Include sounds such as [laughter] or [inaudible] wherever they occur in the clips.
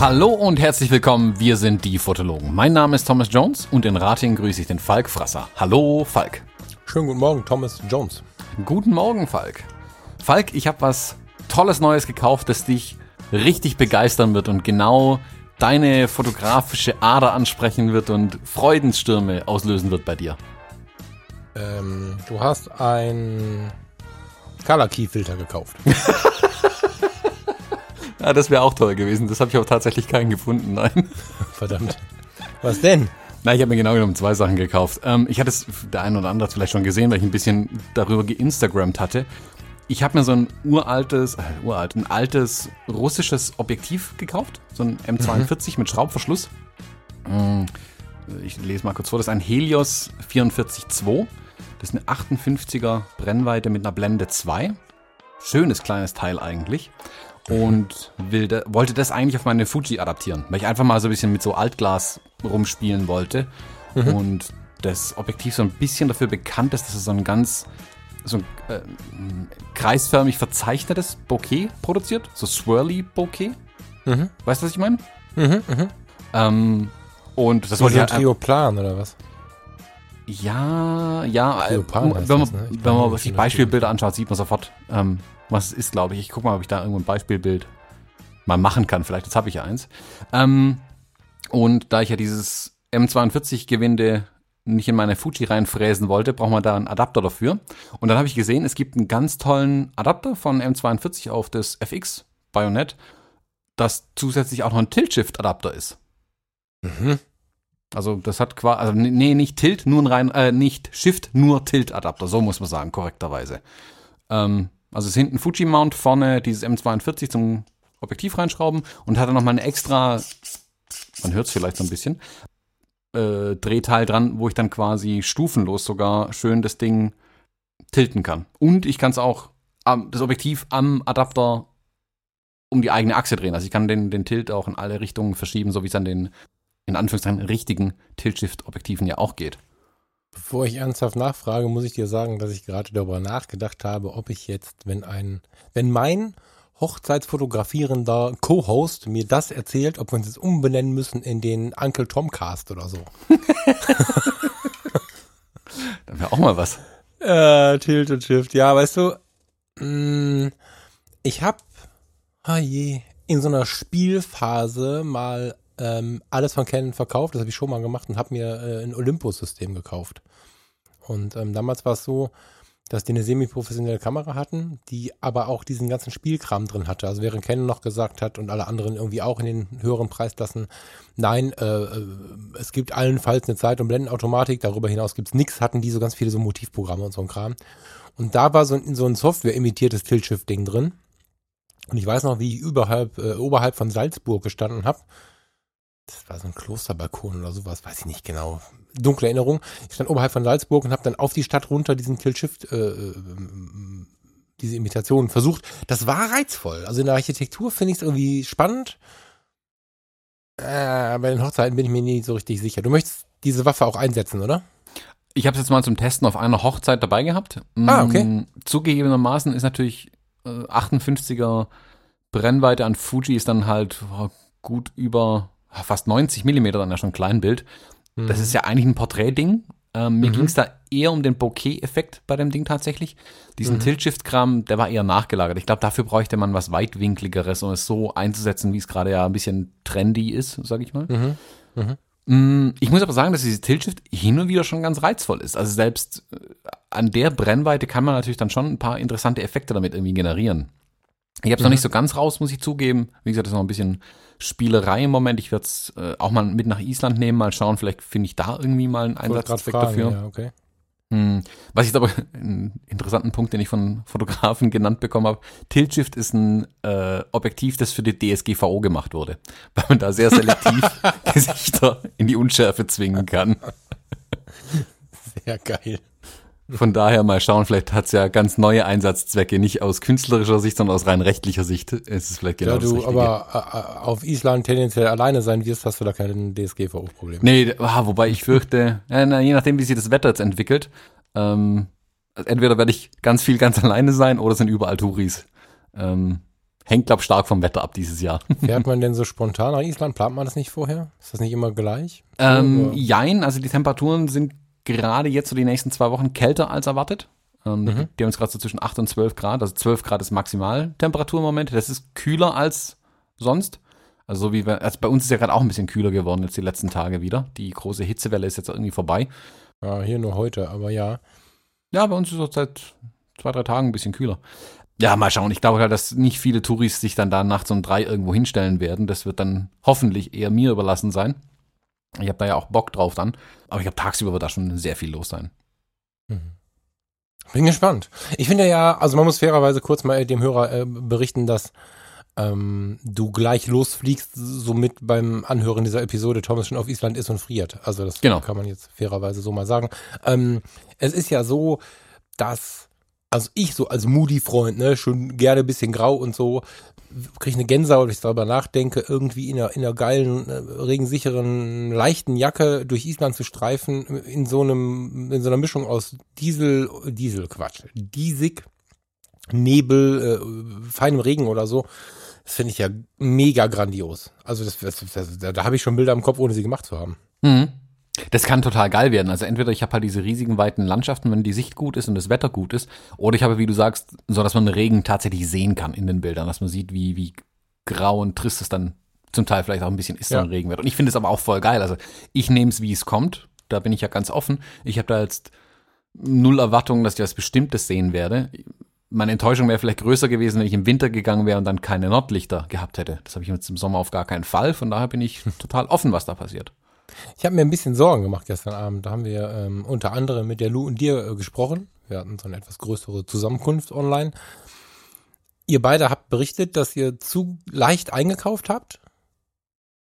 Hallo und herzlich willkommen, wir sind die Fotologen. Mein Name ist Thomas Jones und in Rating grüße ich den Falk Frasser. Hallo Falk. Schönen guten Morgen, Thomas Jones. Guten Morgen, Falk. Falk, ich habe was Tolles Neues gekauft, das dich richtig begeistern wird und genau deine fotografische Ader ansprechen wird und Freudenstürme auslösen wird bei dir. Ähm, du hast ein Color Key Filter gekauft. [laughs] Ja, das wäre auch toll gewesen. Das habe ich aber tatsächlich keinen gefunden, nein. Verdammt. Was denn? Na, ich habe mir genau genommen zwei Sachen gekauft. Ähm, ich hatte es, der eine oder andere hat vielleicht schon gesehen, weil ich ein bisschen darüber geinstagrammt hatte. Ich habe mir so ein uraltes, äh, uralt, ein altes russisches Objektiv gekauft. So ein M42 mhm. mit Schraubverschluss. Mm, ich lese mal kurz vor. Das ist ein Helios 44.2. Das ist eine 58er Brennweite mit einer Blende 2. Schönes kleines Teil eigentlich und will wollte das eigentlich auf meine Fuji adaptieren, weil ich einfach mal so ein bisschen mit so Altglas rumspielen wollte. Mhm. Und das Objektiv so ein bisschen dafür bekannt ist, dass es so ein ganz so ein äh, kreisförmig verzeichnetes Bokeh produziert, so swirly Bokeh. Mhm. Weißt du, was ich meine? Mhm, mhm. Ähm, und das wollte ich halt, Trioplan oder was? Ja, ja. Äh, wenn man, das, ne? wenn man sich Beispielbilder anschaut, sieht man sofort, ähm, was es ist, glaube ich. Ich gucke mal, ob ich da irgendwo ein Beispielbild mal machen kann. Vielleicht, jetzt habe ich ja eins. Ähm, und da ich ja dieses M42-Gewinde nicht in meine Fuji reinfräsen wollte, braucht man da einen Adapter dafür. Und dann habe ich gesehen, es gibt einen ganz tollen Adapter von M42 auf das FX Bayonet, das zusätzlich auch noch ein Tilt-Shift-Adapter ist. Mhm. Also das hat quasi, also nee, nicht Tilt, nur ein rein, äh, nicht Shift, nur Tilt-Adapter, so muss man sagen, korrekterweise. Ähm, also es ist hinten Fuji-Mount, vorne dieses M42 zum Objektiv reinschrauben und hat dann nochmal eine extra, man hört es vielleicht so ein bisschen, äh, Drehteil dran, wo ich dann quasi stufenlos sogar schön das Ding tilten kann. Und ich kann es auch ähm, das Objektiv am Adapter um die eigene Achse drehen. Also ich kann den, den Tilt auch in alle Richtungen verschieben, so wie es an den in Anführungszeichen richtigen Tilt-Shift-Objektiven ja auch geht. Bevor ich ernsthaft nachfrage, muss ich dir sagen, dass ich gerade darüber nachgedacht habe, ob ich jetzt, wenn ein, wenn mein Hochzeitsfotografierender Co-Host mir das erzählt, ob wir uns jetzt umbenennen müssen in den Uncle Tom Cast oder so. [laughs] Dann wäre auch mal was. Äh, Tilt und Shift. Ja, weißt du, mh, mm, ich hab, ah je, in so einer Spielphase mal ähm, alles von Canon verkauft. Das habe ich schon mal gemacht und habe mir äh, ein Olympus-System gekauft. Und ähm, damals war es so, dass die eine semi-professionelle Kamera hatten, die aber auch diesen ganzen Spielkram drin hatte. Also während Canon noch gesagt hat und alle anderen irgendwie auch in den höheren Preisklassen, nein, äh, äh es gibt allenfalls eine Zeit- und Blendenautomatik, darüber hinaus gibt es nichts, hatten die so ganz viele so Motivprogramme und so ein Kram. Und da war so, so ein Software-imitiertes Tilt-Shift-Ding drin. Und ich weiß noch, wie ich überhalb, äh, oberhalb von Salzburg gestanden habe das war so ein Klosterbalkon oder sowas, weiß ich nicht genau. Dunkle Erinnerung. Ich stand oberhalb von Salzburg und habe dann auf die Stadt runter diesen Tilt-Shift, äh, äh, diese Imitation versucht. Das war reizvoll. Also in der Architektur finde ich es irgendwie spannend. Äh, bei den Hochzeiten bin ich mir nie so richtig sicher. Du möchtest diese Waffe auch einsetzen, oder? Ich habe es jetzt mal zum Testen auf einer Hochzeit dabei gehabt. Ah, okay. Mm, zugegebenermaßen ist natürlich äh, 58er Brennweite an Fuji ist dann halt gut über fast 90 Millimeter dann ja schon Kleinbild. Mhm. Das ist ja eigentlich ein Porträtding. Ähm, mir mhm. ging es da eher um den Bokeh-Effekt bei dem Ding tatsächlich. Diesen mhm. Tilt-Shift-Kram, der war eher nachgelagert. Ich glaube, dafür bräuchte man was weitwinkligeres, um es so einzusetzen, wie es gerade ja ein bisschen trendy ist, sag ich mal. Mhm. mhm. Mm, ich muss aber sagen, dass dieses Tilt-Shift hin und wieder schon ganz reizvoll ist. Also selbst äh, an der Brennweite kann man natürlich dann schon ein paar interessante Effekte damit irgendwie generieren. Ich habe es mhm. noch nicht so ganz raus, muss ich zugeben. Wie gesagt, das ist noch ein bisschen Spielerei im Moment. Ich werde es äh, auch mal mit nach Island nehmen, mal schauen. Vielleicht finde ich da irgendwie mal einen Einsatzzweck dafür. Ja, okay. Hm. Was ich jetzt aber [laughs] einen interessanten Punkt, den ich von Fotografen genannt bekommen habe. Tilt Shift ist ein äh, Objektiv, das für die DSGVO gemacht wurde, [laughs] weil man da sehr selektiv [laughs] Gesichter in die Unschärfe zwingen kann. Sehr geil. Von daher mal schauen, vielleicht hat es ja ganz neue Einsatzzwecke, nicht aus künstlerischer Sicht, sondern aus rein rechtlicher Sicht. Ist es vielleicht genau ja, du das aber äh, auf Island tendenziell alleine sein wirst, hast du da kein DSGVO-Problem. Nee, ah, wobei ich fürchte, [laughs] na, je nachdem, wie sich das Wetter jetzt entwickelt, ähm, entweder werde ich ganz viel ganz [laughs] alleine sein oder sind überall Touris. Ähm, hängt, glaube stark vom Wetter ab dieses Jahr. [laughs] Fährt man denn so spontan nach Island? Plant man das nicht vorher? Ist das nicht immer gleich? Ähm, jein, also die Temperaturen sind gerade jetzt so die nächsten zwei Wochen kälter als erwartet. Ähm, mhm. Die haben uns gerade so zwischen 8 und 12 Grad, also 12 Grad ist Maximaltemperatur im Moment. Das ist kühler als sonst. Also so wie wir, also bei uns ist ja gerade auch ein bisschen kühler geworden jetzt die letzten Tage wieder. Die große Hitzewelle ist jetzt irgendwie vorbei. Ja, hier nur heute, aber ja. Ja, bei uns ist es seit zwei, drei Tagen ein bisschen kühler. Ja, mal schauen. Ich glaube halt, dass nicht viele Touris sich dann da nachts um drei irgendwo hinstellen werden. Das wird dann hoffentlich eher mir überlassen sein. Ich habe da ja auch Bock drauf dann. Aber ich glaube, tagsüber wird da schon sehr viel los sein. Mhm. Bin gespannt. Ich finde ja, also man muss fairerweise kurz mal dem Hörer äh, berichten, dass ähm, du gleich losfliegst, somit beim Anhören dieser Episode Thomas schon auf Island ist und friert. Also das genau. kann man jetzt fairerweise so mal sagen. Ähm, es ist ja so, dass also ich so als Moody-Freund, ne, schon gerne bisschen grau und so, kriege eine Gänsehaut, wenn ich darüber nachdenke, irgendwie in einer, in einer geilen, äh, regensicheren, leichten Jacke durch Island zu streifen, in so einem, in so einer Mischung aus Diesel, Diesel, Quatsch, Diesig, Nebel, äh, feinem Regen oder so. Das finde ich ja mega grandios. Also das, das, das da, da habe ich schon Bilder im Kopf, ohne sie gemacht zu haben. Mhm. Das kann total geil werden. Also entweder ich habe halt diese riesigen weiten Landschaften, wenn die Sicht gut ist und das Wetter gut ist, oder ich habe, wie du sagst, so dass man den Regen tatsächlich sehen kann in den Bildern, dass man sieht, wie, wie grau und trist es dann zum Teil vielleicht auch ein bisschen ist, ja. wenn Regen wird. Und ich finde es aber auch voll geil. Also ich nehme es, wie es kommt. Da bin ich ja ganz offen. Ich habe da jetzt null Erwartungen, dass ich was Bestimmtes sehen werde. Meine Enttäuschung wäre vielleicht größer gewesen, wenn ich im Winter gegangen wäre und dann keine Nordlichter gehabt hätte. Das habe ich jetzt im Sommer auf gar keinen Fall. Von daher bin ich [laughs] total offen, was da passiert. Ich habe mir ein bisschen Sorgen gemacht gestern Abend. Da haben wir ähm, unter anderem mit der Lu und dir äh, gesprochen. Wir hatten so eine etwas größere Zusammenkunft online. Ihr beide habt berichtet, dass ihr zu leicht eingekauft habt.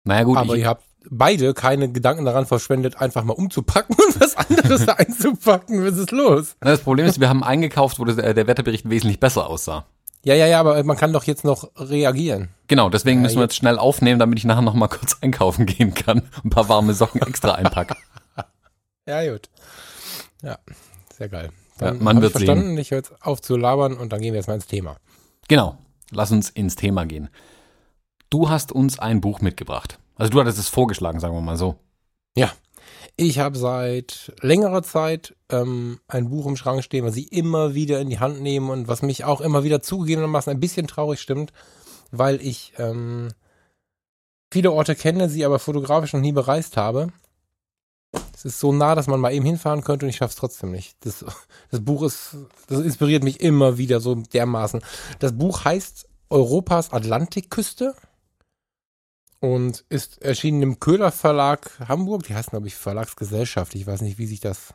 Naja gut. Aber ihr habt beide keine Gedanken daran verschwendet, einfach mal umzupacken [laughs] und was anderes [laughs] einzupacken. Was ist los? Das Problem ist, wir haben eingekauft, wo äh, der Wetterbericht wesentlich besser aussah. Ja, ja, ja, aber man kann doch jetzt noch reagieren. Genau, deswegen ja, müssen wir jetzt schnell aufnehmen, damit ich nachher noch mal kurz [laughs] einkaufen gehen kann. Ein paar warme Socken extra einpacken. [laughs] ja, gut. Ja, sehr geil. Dann ja, man wird verstanden. Sehen. Ich höre jetzt auf zu labern und dann gehen wir jetzt mal ins Thema. Genau. Lass uns ins Thema gehen. Du hast uns ein Buch mitgebracht. Also du hattest es vorgeschlagen, sagen wir mal so. Ja. Ich habe seit längerer Zeit ähm, ein Buch im Schrank stehen, was ich immer wieder in die Hand nehme und was mich auch immer wieder zugegebenermaßen ein bisschen traurig stimmt, weil ich ähm, viele Orte kenne, sie aber fotografisch noch nie bereist habe. Es ist so nah, dass man mal eben hinfahren könnte und ich schaffe es trotzdem nicht. Das, das Buch ist, das inspiriert mich immer wieder so dermaßen. Das Buch heißt Europas Atlantikküste und ist erschienen im Köhler Verlag Hamburg. Die heißen, glaube ich, Verlagsgesellschaft. Ich weiß nicht, wie sich das,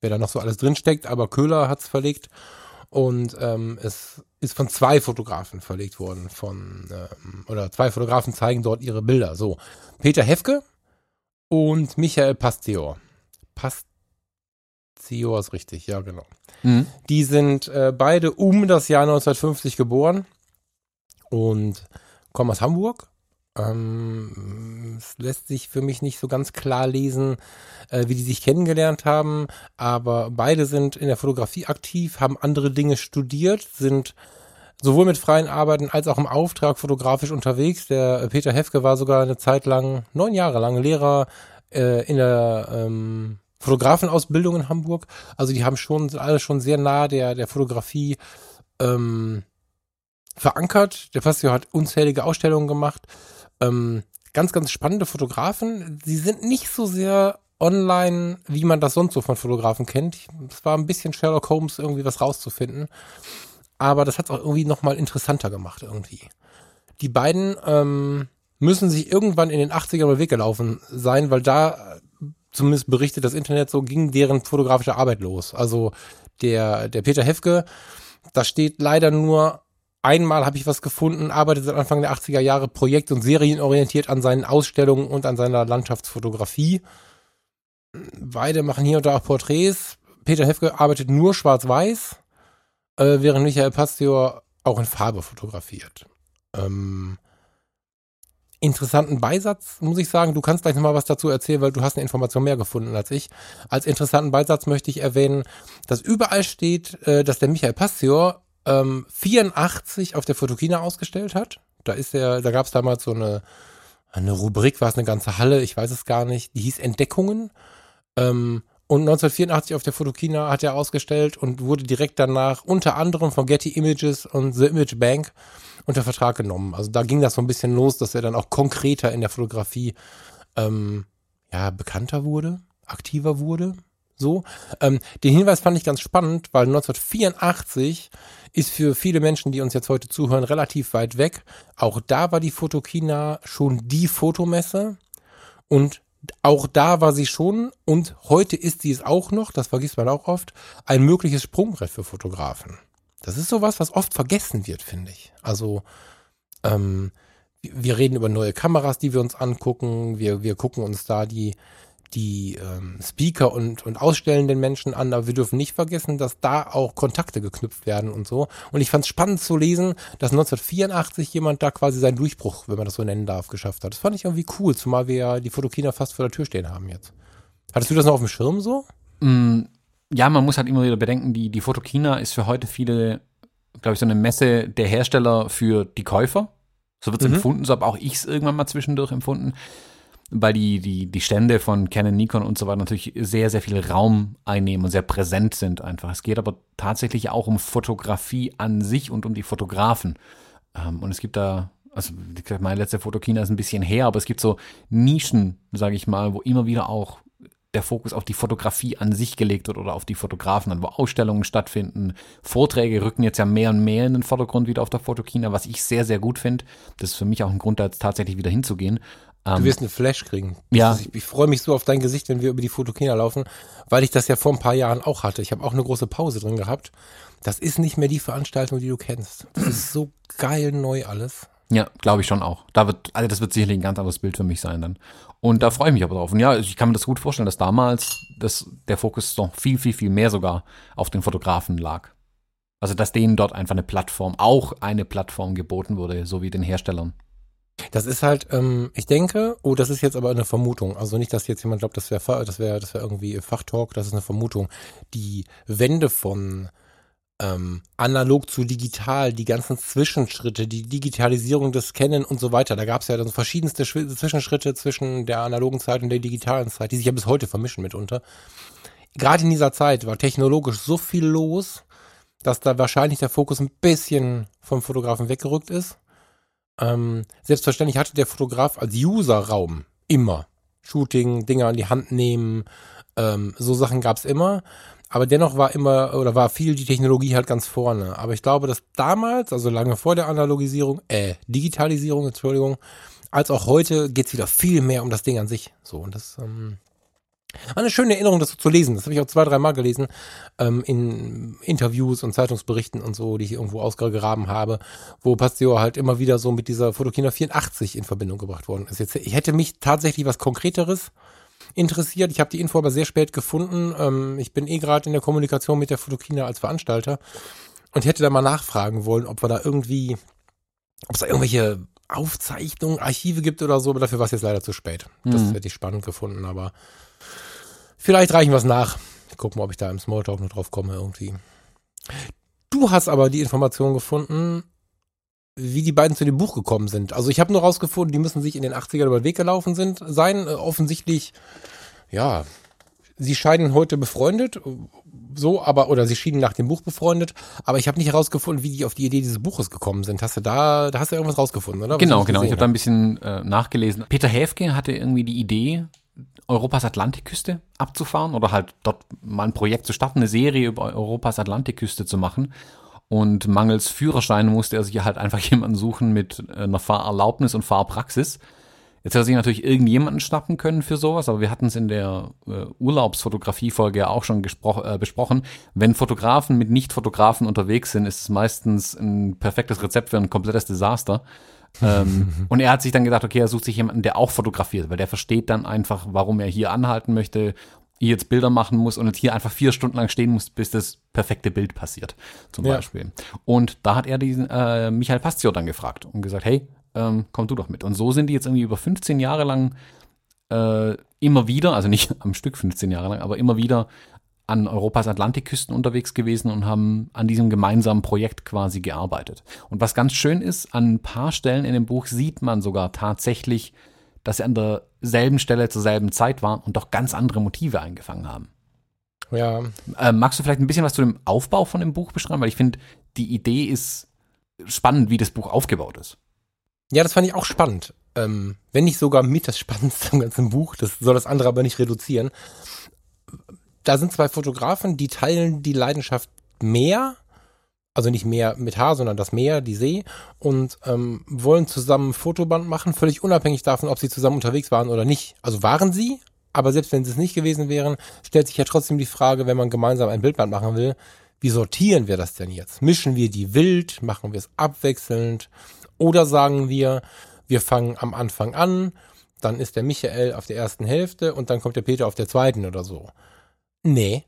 wer da noch so alles drinsteckt, aber Köhler hat's verlegt. Und ähm, es ist von zwei Fotografen verlegt worden. Von, ähm, oder zwei Fotografen zeigen dort ihre Bilder. So. Peter Hefke und Michael Pastior. Pastior ist richtig, ja, genau. Mhm. Die sind äh, beide um das Jahr 1950 geboren und kommen aus Hamburg ähm, es lässt sich für mich nicht so ganz klar lesen, äh, wie die sich kennengelernt haben, aber beide sind in der Fotografie aktiv, haben andere Dinge studiert, sind sowohl mit freien Arbeiten als auch im Auftrag fotografisch unterwegs. Der Peter Hefke war sogar eine Zeit lang, neun Jahre lang Lehrer äh, in der ähm, Fotografenausbildung in Hamburg. Also die haben schon, sind alle schon sehr nah der, der Fotografie ähm, verankert. Der Pastor hat unzählige Ausstellungen gemacht. Ähm, ganz, ganz spannende Fotografen. Sie sind nicht so sehr online, wie man das sonst so von Fotografen kennt. Es war ein bisschen Sherlock Holmes, irgendwie was rauszufinden. Aber das hat es auch irgendwie nochmal interessanter gemacht, irgendwie. Die beiden ähm, müssen sich irgendwann in den 80ern über Weg gelaufen sein, weil da, zumindest berichtet das Internet so, ging deren fotografische Arbeit los. Also der, der Peter Hefke, da steht leider nur einmal habe ich was gefunden, arbeitet seit Anfang der 80er Jahre projekt- und serienorientiert an seinen Ausstellungen und an seiner Landschaftsfotografie. Beide machen hier und da auch Porträts. Peter Hefke arbeitet nur schwarz-weiß, äh, während Michael Pasteur auch in Farbe fotografiert. Ähm, interessanten Beisatz, muss ich sagen. Du kannst gleich nochmal was dazu erzählen, weil du hast eine Information mehr gefunden als ich. Als interessanten Beisatz möchte ich erwähnen, dass überall steht, äh, dass der Michael Pasteur ähm, 84 auf der Fotokina ausgestellt hat. Da ist er, da gab es damals so eine, eine Rubrik, war es eine ganze Halle, ich weiß es gar nicht, die hieß Entdeckungen. Ähm, und 1984 auf der Fotokina hat er ausgestellt und wurde direkt danach unter anderem von Getty Images und The Image Bank unter Vertrag genommen. Also da ging das so ein bisschen los, dass er dann auch konkreter in der Fotografie ähm, ja bekannter wurde, aktiver wurde. So. Ähm, den Hinweis fand ich ganz spannend, weil 1984 ist für viele Menschen, die uns jetzt heute zuhören, relativ weit weg. Auch da war die Fotokina schon die Fotomesse und auch da war sie schon und heute ist sie es auch noch, das vergisst man auch oft, ein mögliches Sprungbrett für Fotografen. Das ist sowas, was oft vergessen wird, finde ich. Also, ähm, wir reden über neue Kameras, die wir uns angucken. Wir, wir gucken uns da die, die ähm, Speaker und, und ausstellenden Menschen an, aber wir dürfen nicht vergessen, dass da auch Kontakte geknüpft werden und so. Und ich fand es spannend zu lesen, dass 1984 jemand da quasi seinen Durchbruch, wenn man das so nennen darf, geschafft hat. Das fand ich irgendwie cool, zumal wir ja die Fotokina fast vor der Tür stehen haben jetzt. Hattest du das noch auf dem Schirm so? Mm, ja, man muss halt immer wieder bedenken, die, die Fotokina ist für heute viele, glaube ich, so eine Messe der Hersteller für die Käufer. So wird es mhm. empfunden, so habe auch ich es irgendwann mal zwischendurch empfunden, weil die, die, die Stände von Canon, Nikon und so weiter natürlich sehr, sehr viel Raum einnehmen und sehr präsent sind einfach. Es geht aber tatsächlich auch um Fotografie an sich und um die Fotografen. Ähm, und es gibt da, also wie gesagt, meine letzte Fotokina ist ein bisschen her, aber es gibt so Nischen, sage ich mal, wo immer wieder auch der Fokus auf die Fotografie an sich gelegt wird oder auf die Fotografen, wo Ausstellungen stattfinden. Vorträge rücken jetzt ja mehr und mehr in den Vordergrund wieder auf der Fotokina, was ich sehr, sehr gut finde. Das ist für mich auch ein Grund, da jetzt tatsächlich wieder hinzugehen. Du ähm, wirst eine Flash kriegen. Ja. Ich, ich freue mich so auf dein Gesicht, wenn wir über die Fotokina laufen, weil ich das ja vor ein paar Jahren auch hatte. Ich habe auch eine große Pause drin gehabt. Das ist nicht mehr die Veranstaltung, die du kennst. Das ist so geil neu alles. Ja, glaube ich schon auch. Da wird, also das wird sicherlich ein ganz anderes Bild für mich sein dann. Und da freue ich mich aber drauf. Und ja, ich kann mir das gut vorstellen, dass damals das, der Fokus noch viel, viel, viel mehr sogar auf den Fotografen lag. Also, dass denen dort einfach eine Plattform, auch eine Plattform geboten wurde, so wie den Herstellern. Das ist halt, ähm, ich denke, oh, das ist jetzt aber eine Vermutung. Also nicht, dass jetzt jemand glaubt, das wäre das wäre das wäre irgendwie Fachtalk, das ist eine Vermutung. Die Wende von ähm, analog zu digital, die ganzen Zwischenschritte, die Digitalisierung des Scannen und so weiter. Da gab es ja dann verschiedenste Zwischenschritte zwischen der analogen Zeit und der digitalen Zeit, die sich ja bis heute vermischen mitunter. Gerade in dieser Zeit war technologisch so viel los, dass da wahrscheinlich der Fokus ein bisschen vom Fotografen weggerückt ist. Ähm, selbstverständlich hatte der Fotograf als User-Raum immer Shooting, Dinge an die Hand nehmen, ähm, so Sachen gab es immer. Aber dennoch war immer oder war viel die Technologie halt ganz vorne. Aber ich glaube, dass damals, also lange vor der Analogisierung, äh, Digitalisierung, Entschuldigung, als auch heute geht's wieder viel mehr um das Ding an sich. So, und das ähm, war eine schöne Erinnerung, das so zu lesen. Das habe ich auch zwei, drei Mal gelesen, ähm, in Interviews und Zeitungsberichten und so, die ich irgendwo ausgegraben habe, wo Pasteur halt immer wieder so mit dieser Fotokina 84 in Verbindung gebracht worden ist. Jetzt, ich hätte mich tatsächlich was Konkreteres interessiert. Ich habe die Info aber sehr spät gefunden. Ähm, ich bin eh gerade in der Kommunikation mit der Fotokina als Veranstalter und hätte da mal nachfragen wollen, ob wir da irgendwie, ob es da irgendwelche Aufzeichnungen, Archive gibt oder so, aber dafür war es jetzt leider zu spät. Das mhm. hätte ich spannend gefunden, aber vielleicht reichen wir es nach. Ich gucke mal, ob ich da im Smalltalk noch drauf komme irgendwie. Du hast aber die Information gefunden, wie die beiden zu dem Buch gekommen sind. Also ich habe nur rausgefunden, die müssen sich in den 80ern über den Weg gelaufen sind, sein. Äh, offensichtlich, ja, sie scheinen heute befreundet, so, aber, oder sie schienen nach dem Buch befreundet, aber ich habe nicht herausgefunden, wie die auf die Idee dieses Buches gekommen sind. Hast du da, da hast du irgendwas rausgefunden, oder? Was genau, genau. Ich habe da ein bisschen äh, nachgelesen. Peter Häfke hatte irgendwie die Idee, Europas Atlantikküste abzufahren oder halt dort mal ein Projekt zu starten, eine Serie über Europas Atlantikküste zu machen. Und mangels Führerschein musste er sich halt einfach [laughs] jemanden suchen mit äh, einer Fahrerlaubnis und Fahrpraxis. Jetzt hätte er sich natürlich irgendjemanden schnappen können für sowas, aber wir hatten es in der äh, Urlaubsfotografie-Folge ja auch schon äh, besprochen. Wenn Fotografen mit Nicht-Fotografen unterwegs sind, ist es meistens ein perfektes Rezept für ein komplettes Desaster. Ähm, [laughs] und er hat sich dann gedacht, okay, er sucht sich jemanden, der auch fotografiert, weil der versteht dann einfach, warum er hier anhalten möchte jetzt Bilder machen muss und jetzt hier einfach vier Stunden lang stehen muss, bis das perfekte Bild passiert, zum ja. Beispiel. Und da hat er diesen äh, Michael Pastio dann gefragt und gesagt, hey, ähm, komm du doch mit. Und so sind die jetzt irgendwie über 15 Jahre lang äh, immer wieder, also nicht [laughs] am Stück 15 Jahre lang, aber immer wieder an Europas Atlantikküsten unterwegs gewesen und haben an diesem gemeinsamen Projekt quasi gearbeitet. Und was ganz schön ist, an ein paar Stellen in dem Buch sieht man sogar tatsächlich, dass sie an derselben Stelle zur selben Zeit waren und doch ganz andere Motive eingefangen haben. Ja. Äh, magst du vielleicht ein bisschen was zu dem Aufbau von dem Buch beschreiben? Weil ich finde, die Idee ist spannend, wie das Buch aufgebaut ist. Ja, das fand ich auch spannend. Ähm, wenn nicht sogar mit das Spannendste am ganzen Buch. Das soll das andere aber nicht reduzieren da sind zwei Fotografen, die teilen die Leidenschaft Meer, also nicht Meer mit Haar, sondern das Meer, die See, und ähm, wollen zusammen ein Fotoband machen, völlig unabhängig davon, ob sie zusammen unterwegs waren oder nicht. Also waren sie, aber selbst wenn sie es nicht gewesen wären, stellt sich ja trotzdem die Frage, wenn man gemeinsam ein Bildband machen will, wie sortieren wir das denn jetzt? Mischen wir die wild, machen wir es abwechselnd oder sagen wir, wir fangen am Anfang an, dann ist der Michael auf der ersten Hälfte und dann kommt der Peter auf der zweiten oder so. Nee.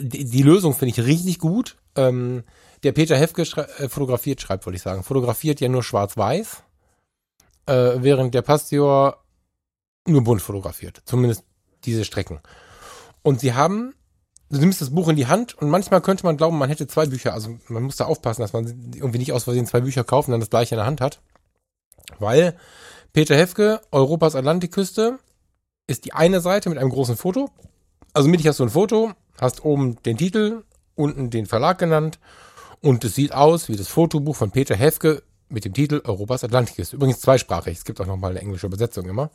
Die, die Lösung finde ich richtig gut. Ähm, der Peter Hefke schrei äh, fotografiert, schreibt, wollte ich sagen, fotografiert ja nur schwarz-weiß, äh, während der Pastor nur bunt fotografiert. Zumindest diese Strecken. Und sie haben, du nimmst das Buch in die Hand und manchmal könnte man glauben, man hätte zwei Bücher. Also man muss da aufpassen, dass man irgendwie nicht aus Versehen zwei Bücher kauft und dann das gleiche in der Hand hat. Weil Peter Hefke, Europas Atlantikküste, ist die eine Seite mit einem großen Foto also mittig hast du ein Foto, hast oben den Titel, unten den Verlag genannt und es sieht aus wie das Fotobuch von Peter Hefke mit dem Titel Europas Atlantik ist. Übrigens zweisprachig, es gibt auch nochmal eine englische Übersetzung immer.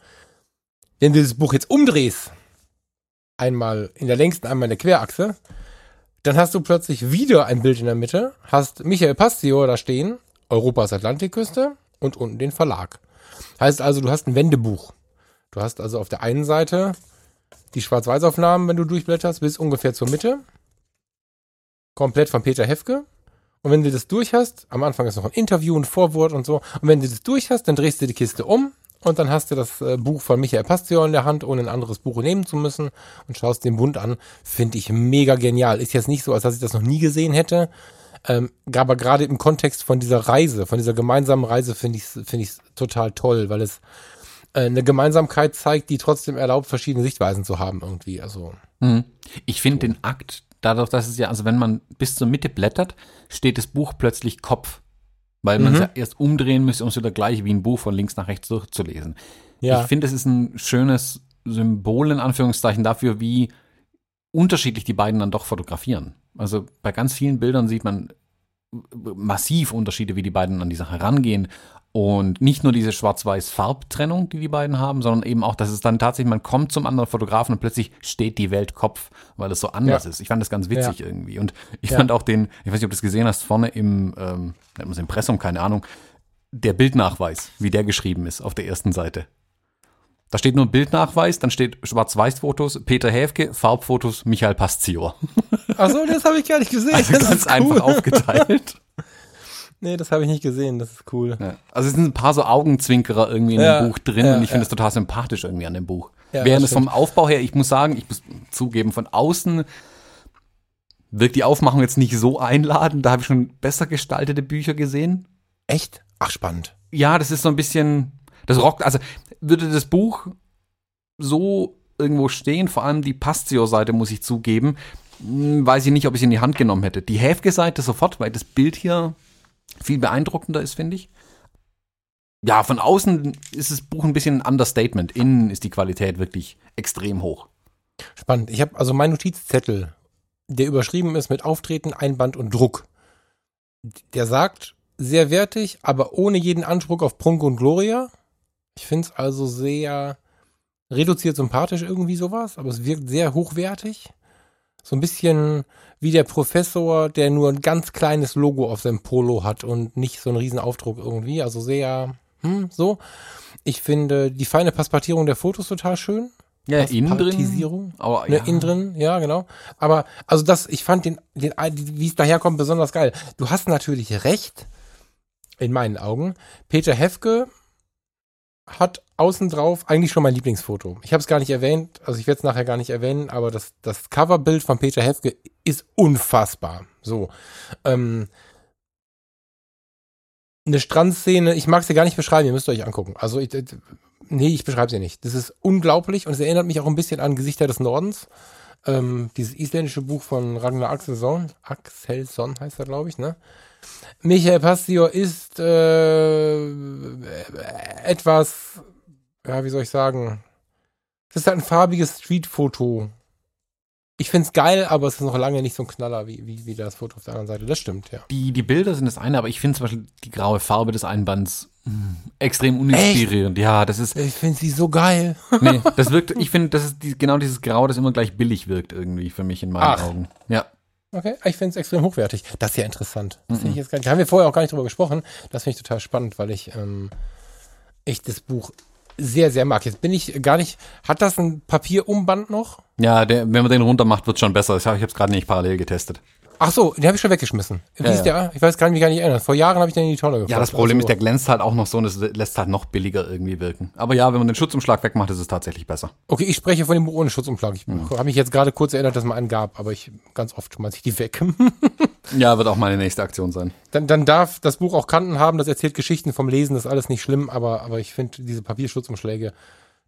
Wenn du das Buch jetzt umdrehst, einmal in der längsten, einmal in der Querachse, dann hast du plötzlich wieder ein Bild in der Mitte, hast Michael Pastio da stehen, Europas Atlantikküste und unten den Verlag. Heißt also, du hast ein Wendebuch. Du hast also auf der einen Seite die Schwarz-Weiß-Aufnahmen, wenn du durchblätterst, bis ungefähr zur Mitte. Komplett von Peter Hefke. Und wenn du das durch hast, am Anfang ist noch ein Interview, ein Vorwort und so. Und wenn du das durch hast, dann drehst du die Kiste um und dann hast du das äh, Buch von Michael Pasteur in der Hand, ohne ein anderes Buch nehmen zu müssen und schaust den Bund an. Finde ich mega genial. Ist jetzt nicht so, als dass ich das noch nie gesehen hätte. Ähm, aber gerade im Kontext von dieser Reise, von dieser gemeinsamen Reise, finde ich es find total toll, weil es eine Gemeinsamkeit zeigt, die trotzdem erlaubt, verschiedene Sichtweisen zu haben irgendwie. Also. Mhm. Ich finde den Akt, dadurch, dass es ja, also wenn man bis zur Mitte blättert, steht das Buch plötzlich Kopf. Weil man es mhm. ja erst umdrehen müsste, um es wieder gleich wie ein Buch von links nach rechts durchzulesen. Ja. Ich finde, es ist ein schönes Symbol in Anführungszeichen dafür, wie unterschiedlich die beiden dann doch fotografieren. Also bei ganz vielen Bildern sieht man massiv Unterschiede, wie die beiden an die Sache rangehen. Und nicht nur diese Schwarz-Weiß-Farbtrennung, die die beiden haben, sondern eben auch, dass es dann tatsächlich, man kommt zum anderen Fotografen und plötzlich steht die Welt Kopf, weil es so anders ja. ist. Ich fand das ganz witzig ja. irgendwie. Und ich ja. fand auch den, ich weiß nicht, ob du das gesehen hast, vorne im, ähm, nennt man Impressum, keine Ahnung, der Bildnachweis, wie der geschrieben ist auf der ersten Seite. Da steht nur Bildnachweis, dann steht Schwarz-Weiß-Fotos, Peter Häfke, Farbfotos, Michael Paszior. Achso, das habe ich gar nicht gesehen. Also ganz cool. einfach aufgeteilt. [laughs] Nee, das habe ich nicht gesehen, das ist cool. Ja. Also es sind ein paar so Augenzwinkerer irgendwie in ja, dem Buch drin ja, und ich finde es total sympathisch irgendwie an dem Buch. Während es vom Aufbau her, ich muss sagen, ich muss zugeben, von außen wirkt die Aufmachung jetzt nicht so einladend. Da habe ich schon besser gestaltete Bücher gesehen. Echt? Ach, spannend. Ja, das ist so ein bisschen, das rockt, also würde das Buch so irgendwo stehen, vor allem die Pastio-Seite, muss ich zugeben, hm, weiß ich nicht, ob ich sie in die Hand genommen hätte. Die Häfke-Seite sofort, weil das Bild hier viel beeindruckender ist, finde ich. Ja, von außen ist das Buch ein bisschen ein Understatement. Innen ist die Qualität wirklich extrem hoch. Spannend. Ich habe also meinen Notizzettel, der überschrieben ist mit Auftreten, Einband und Druck. Der sagt, sehr wertig, aber ohne jeden Anspruch auf Prunk und Gloria. Ich finde es also sehr reduziert sympathisch irgendwie sowas, aber es wirkt sehr hochwertig. So ein bisschen wie der Professor, der nur ein ganz kleines Logo auf seinem Polo hat und nicht so einen riesen Aufdruck irgendwie. Also sehr, hm, so. Ich finde die feine Passepartierung der Fotos total schön. Ja, innen drin. Aber, ja. Ne, innen drin, ja, genau. Aber, also das, ich fand den, den wie es daherkommt, besonders geil. Du hast natürlich recht, in meinen Augen. Peter Hefke hat außen drauf eigentlich schon mein Lieblingsfoto. Ich habe es gar nicht erwähnt, also ich werde es nachher gar nicht erwähnen, aber das, das Coverbild von Peter Hefke ist unfassbar. So. Ähm, eine Strandszene, ich mag sie gar nicht beschreiben, ihr müsst euch angucken. Also ich, nee, ich beschreibe sie nicht. Das ist unglaublich und es erinnert mich auch ein bisschen an Gesichter des Nordens. Ähm, dieses isländische Buch von Ragnar Axelsson, Axelsson heißt er, glaube ich, ne? Michael Pastor ist äh, etwas, ja, wie soll ich sagen? Es ist halt ein farbiges Streetfoto. Ich finde es geil, aber es ist noch lange nicht so ein Knaller wie, wie, wie das Foto auf der anderen Seite. Das stimmt, ja. Die, die Bilder sind das eine, aber ich finde zum Beispiel die graue Farbe des Einbands mh, mm, extrem uninspirierend. Echt? Ja, das ist. Ich finde sie so geil. [laughs] nee, das wirkt, ich finde, das ist die, genau dieses Grau, das immer gleich billig wirkt irgendwie für mich in meinen Ach. Augen. Ja. Okay, ich finde es extrem hochwertig. Das ist ja interessant. Das ich jetzt gar nicht, da haben wir vorher auch gar nicht drüber gesprochen. Das finde ich total spannend, weil ich, ähm, ich das Buch sehr, sehr mag. Jetzt bin ich gar nicht. Hat das ein Papierumband noch? Ja, der, wenn man den runter macht, wird schon besser. Ich habe es gerade nicht parallel getestet. Ach so, den habe ich schon weggeschmissen. Wie ja, ist der? Ich weiß gar nicht, wie kann ich erinnern. Vor Jahren habe ich den in die Tonne gefasst. Ja, das Problem also, ist, der glänzt halt auch noch so und es lässt halt noch billiger irgendwie wirken. Aber ja, wenn man den Schutzumschlag wegmacht, ist es tatsächlich besser. Okay, ich spreche von dem Buch ohne Schutzumschlag. Ich mhm. habe mich jetzt gerade kurz erinnert, dass man einen gab, aber ich ganz oft schmeiße ich die weg. [laughs] ja, wird auch meine nächste Aktion sein. Dann, dann darf das Buch auch Kanten haben, das erzählt Geschichten vom Lesen, das ist alles nicht schlimm, aber, aber ich finde diese Papierschutzumschläge,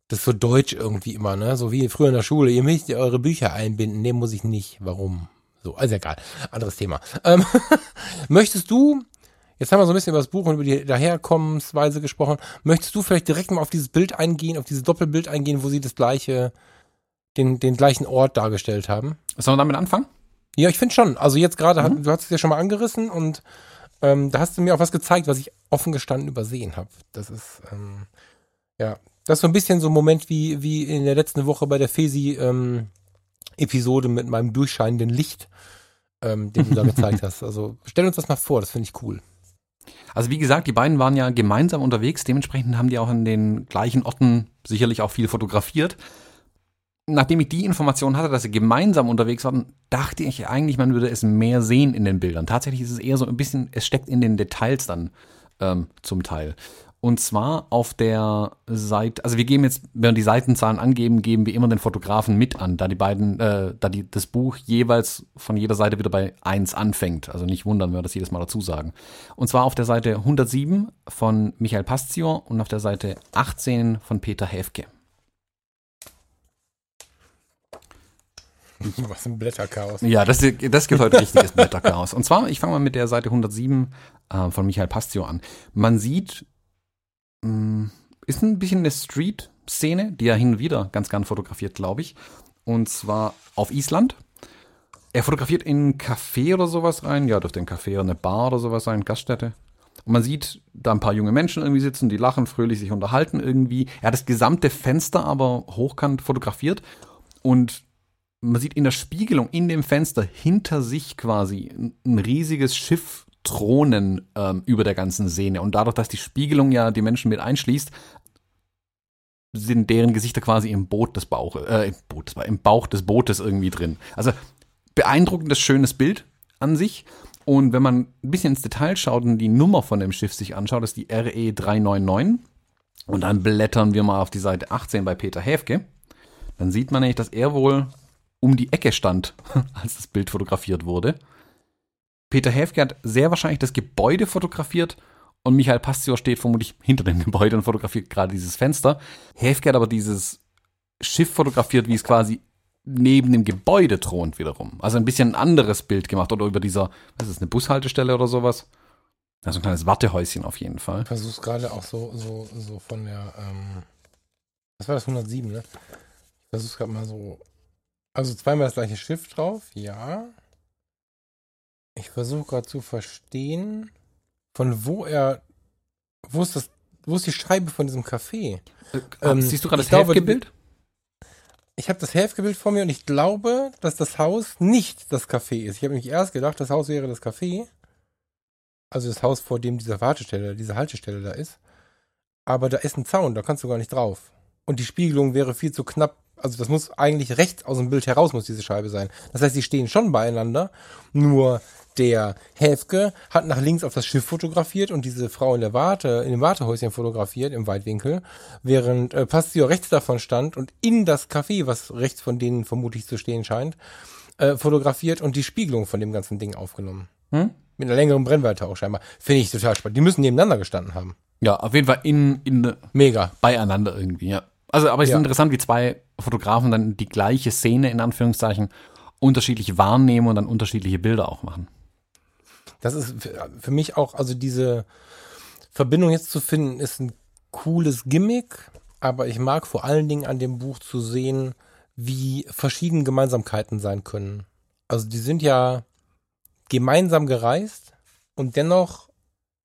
das ist so deutsch irgendwie immer, ne? So wie früher in der Schule, ihr müsst eure Bücher einbinden. Nee, muss ich nicht. Warum? So, also egal. Anderes Thema. Ähm, [laughs] möchtest du, jetzt haben wir so ein bisschen über das Buch und über die Daherkommensweise gesprochen, möchtest du vielleicht direkt mal auf dieses Bild eingehen, auf dieses Doppelbild eingehen, wo sie das gleiche, den, den gleichen Ort dargestellt haben? Sollen wir damit anfangen? Ja, ich finde schon. Also jetzt gerade, mhm. du hast es ja schon mal angerissen und ähm, da hast du mir auch was gezeigt, was ich offen gestanden übersehen habe. Das ist, ähm, ja, das ist so ein bisschen so ein Moment wie, wie in der letzten Woche bei der Fesi, ähm, Episode mit meinem durchscheinenden Licht, ähm, den du da gezeigt [laughs] hast. Also stell uns das mal vor, das finde ich cool. Also wie gesagt, die beiden waren ja gemeinsam unterwegs, dementsprechend haben die auch in den gleichen Orten sicherlich auch viel fotografiert. Nachdem ich die Information hatte, dass sie gemeinsam unterwegs waren, dachte ich eigentlich, man würde es mehr sehen in den Bildern. Tatsächlich ist es eher so ein bisschen, es steckt in den Details dann ähm, zum Teil. Und zwar auf der Seite, also wir geben jetzt, wenn wir die Seitenzahlen angeben, geben wir immer den Fotografen mit an, da die beiden, äh, da die, das Buch jeweils von jeder Seite wieder bei 1 anfängt. Also nicht wundern, wenn wir das jedes Mal dazu sagen. Und zwar auf der Seite 107 von Michael Pastion und auf der Seite 18 von Peter Häfke. [laughs] Was ein Blätterchaos. Ja, das, das gibt heute [laughs] richtiges Blätterchaos. Und zwar, ich fange mal mit der Seite 107 äh, von Michael Pastio an. Man sieht ist ein bisschen eine Street-Szene, die er hin und wieder ganz gern fotografiert, glaube ich. Und zwar auf Island. Er fotografiert in ein Café oder sowas rein. Ja, dürfte ein Café oder eine Bar oder sowas sein, Gaststätte. Und man sieht da ein paar junge Menschen irgendwie sitzen, die lachen, fröhlich sich unterhalten irgendwie. Er hat das gesamte Fenster aber hochkant fotografiert. Und man sieht in der Spiegelung in dem Fenster hinter sich quasi ein riesiges Schiff Thronen ähm, über der ganzen Szene. Und dadurch, dass die Spiegelung ja die Menschen mit einschließt, sind deren Gesichter quasi im Boot des Bauches, äh, im, Boot, im Bauch des Bootes irgendwie drin. Also beeindruckendes, schönes Bild an sich. Und wenn man ein bisschen ins Detail schaut und die Nummer von dem Schiff sich anschaut, ist die RE 399. Und dann blättern wir mal auf die Seite 18 bei Peter Häfke. Dann sieht man nämlich, dass er wohl um die Ecke stand, [laughs] als das Bild fotografiert wurde. Peter Häfke hat sehr wahrscheinlich das Gebäude fotografiert und Michael Pastor steht vermutlich hinter dem [laughs] Gebäude und fotografiert gerade dieses Fenster. Häfke hat aber dieses Schiff fotografiert, wie es quasi neben dem Gebäude thront wiederum. Also ein bisschen ein anderes Bild gemacht oder über dieser, was ist das, eine Bushaltestelle oder sowas? Also ein kleines Wartehäuschen auf jeden Fall. Ich versuch's gerade auch so, so, so von der, ähm, was war das, 107, ne? Ich versuch's gerade mal so, also zweimal das gleiche Schiff drauf, ja. Ich versuche gerade zu verstehen, von wo er. Wo ist das? Wo ist die Scheibe von diesem Café? Äh, ähm, siehst du gerade das Hälftebild? Ich habe das Hälftebild vor mir und ich glaube, dass das Haus nicht das Café ist. Ich habe nämlich erst gedacht, das Haus wäre das Café. Also das Haus, vor dem diese Wartestelle, diese Haltestelle da ist. Aber da ist ein Zaun, da kannst du gar nicht drauf. Und die Spiegelung wäre viel zu knapp also das muss eigentlich rechts aus dem Bild heraus muss diese Scheibe sein. Das heißt, sie stehen schon beieinander, nur der Häfke hat nach links auf das Schiff fotografiert und diese Frau in der Warte, in dem Wartehäuschen fotografiert im Weitwinkel, während äh, Pastio rechts davon stand und in das Café, was rechts von denen vermutlich zu stehen scheint, äh, fotografiert und die Spiegelung von dem ganzen Ding aufgenommen. Hm? Mit einer längeren Brennweite auch scheinbar. Finde ich total spannend. Die müssen nebeneinander gestanden haben. Ja, auf jeden Fall in, in Mega. beieinander irgendwie, ja. Also, aber es ja. ist interessant, wie zwei Fotografen dann die gleiche Szene in Anführungszeichen unterschiedlich wahrnehmen und dann unterschiedliche Bilder auch machen. Das ist für mich auch, also diese Verbindung jetzt zu finden, ist ein cooles Gimmick, aber ich mag vor allen Dingen an dem Buch zu sehen, wie verschiedene Gemeinsamkeiten sein können. Also die sind ja gemeinsam gereist und dennoch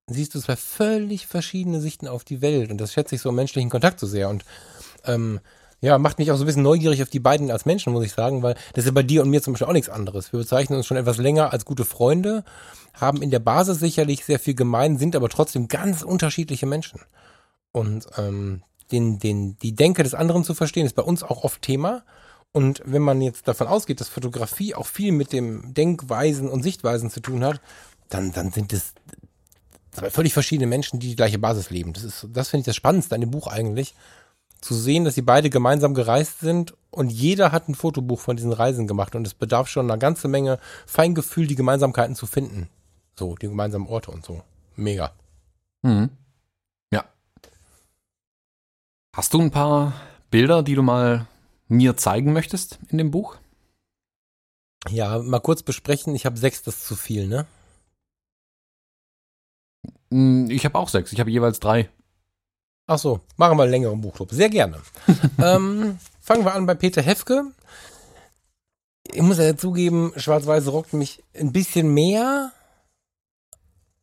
siehst du zwei völlig verschiedene Sichten auf die Welt und das schätze ich so im menschlichen Kontakt so sehr und ähm, ja, macht mich auch so ein bisschen neugierig auf die beiden als Menschen, muss ich sagen, weil das ist ja bei dir und mir zum Beispiel auch nichts anderes. Wir bezeichnen uns schon etwas länger als gute Freunde, haben in der Basis sicherlich sehr viel gemein, sind aber trotzdem ganz unterschiedliche Menschen. Und ähm, den, den, die Denke des anderen zu verstehen, ist bei uns auch oft Thema. Und wenn man jetzt davon ausgeht, dass Fotografie auch viel mit dem Denkweisen und Sichtweisen zu tun hat, dann, dann sind es zwei völlig verschiedene Menschen, die die gleiche Basis leben. Das ist, das finde ich das Spannendste an dem Buch eigentlich zu sehen, dass sie beide gemeinsam gereist sind und jeder hat ein Fotobuch von diesen Reisen gemacht und es bedarf schon einer ganze Menge Feingefühl, die Gemeinsamkeiten zu finden. So, die gemeinsamen Orte und so. Mega. Mhm. Ja. Hast du ein paar Bilder, die du mal mir zeigen möchtest in dem Buch? Ja, mal kurz besprechen. Ich habe sechs, das ist zu viel, ne? Hm, ich habe auch sechs. Ich habe jeweils drei. Ach so, machen wir einen längeren Buchclub. Sehr gerne. [laughs] ähm, fangen wir an bei Peter Hefke. Ich muss ja zugeben, Schwarz-Weiß rockt mich ein bisschen mehr.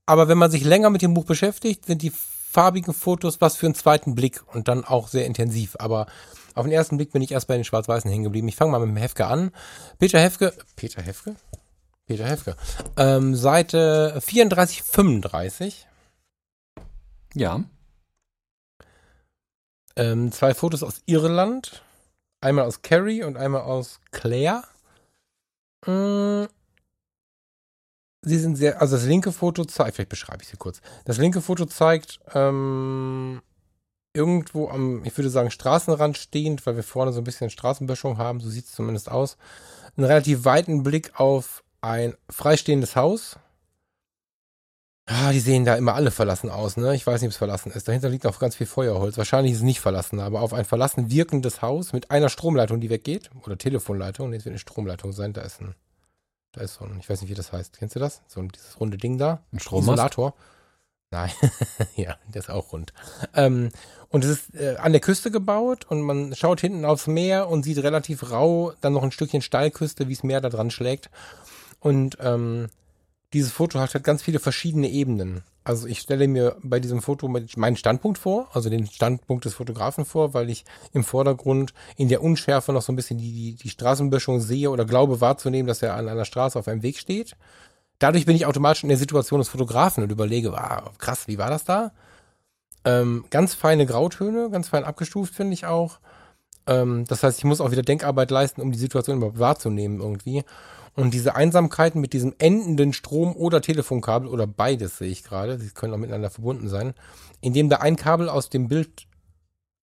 Aber wenn man sich länger mit dem Buch beschäftigt, sind die farbigen Fotos was für einen zweiten Blick und dann auch sehr intensiv. Aber auf den ersten Blick bin ich erst bei den Schwarz-Weißen hängen geblieben. Ich fange mal mit dem Hefke an. Peter Hefke, Peter Hefke? Peter Hefke. Ähm, Seite 34, 35. Ja. Ähm, zwei Fotos aus Irland. Einmal aus Carrie und einmal aus Claire. Mm. Sie sind sehr, also das linke Foto zeigt, vielleicht beschreibe ich sie kurz. Das linke Foto zeigt ähm, irgendwo am, ich würde sagen, Straßenrand stehend, weil wir vorne so ein bisschen Straßenböschung haben, so sieht es zumindest aus, einen relativ weiten Blick auf ein freistehendes Haus Ah, die sehen da immer alle verlassen aus, ne? Ich weiß nicht, ob es verlassen ist. Dahinter liegt auch ganz viel Feuerholz. Wahrscheinlich ist es nicht verlassen, aber auf ein verlassen wirkendes Haus mit einer Stromleitung, die weggeht. Oder Telefonleitung. Nee, es wird eine Stromleitung sein. Da ist ein, da ist so ein, ich weiß nicht, wie das heißt. Kennst du das? So ein, dieses runde Ding da. Ein Strommast? Isolator. Nein, [laughs] ja, der ist auch rund. Ähm, und es ist äh, an der Küste gebaut und man schaut hinten aufs Meer und sieht relativ rau dann noch ein Stückchen Steilküste, wie es Meer da dran schlägt. Und ähm, dieses Foto hat halt ganz viele verschiedene Ebenen. Also ich stelle mir bei diesem Foto meinen Standpunkt vor, also den Standpunkt des Fotografen vor, weil ich im Vordergrund in der Unschärfe noch so ein bisschen die, die, die Straßenböschung sehe oder glaube wahrzunehmen, dass er an einer Straße auf einem Weg steht. Dadurch bin ich automatisch in der Situation des Fotografen und überlege, wow, krass, wie war das da? Ähm, ganz feine Grautöne, ganz fein abgestuft, finde ich auch. Ähm, das heißt, ich muss auch wieder Denkarbeit leisten, um die Situation überhaupt wahrzunehmen irgendwie. Und diese Einsamkeiten mit diesem endenden Strom- oder Telefonkabel oder beides sehe ich gerade, sie können auch miteinander verbunden sein, indem da ein Kabel aus dem Bild,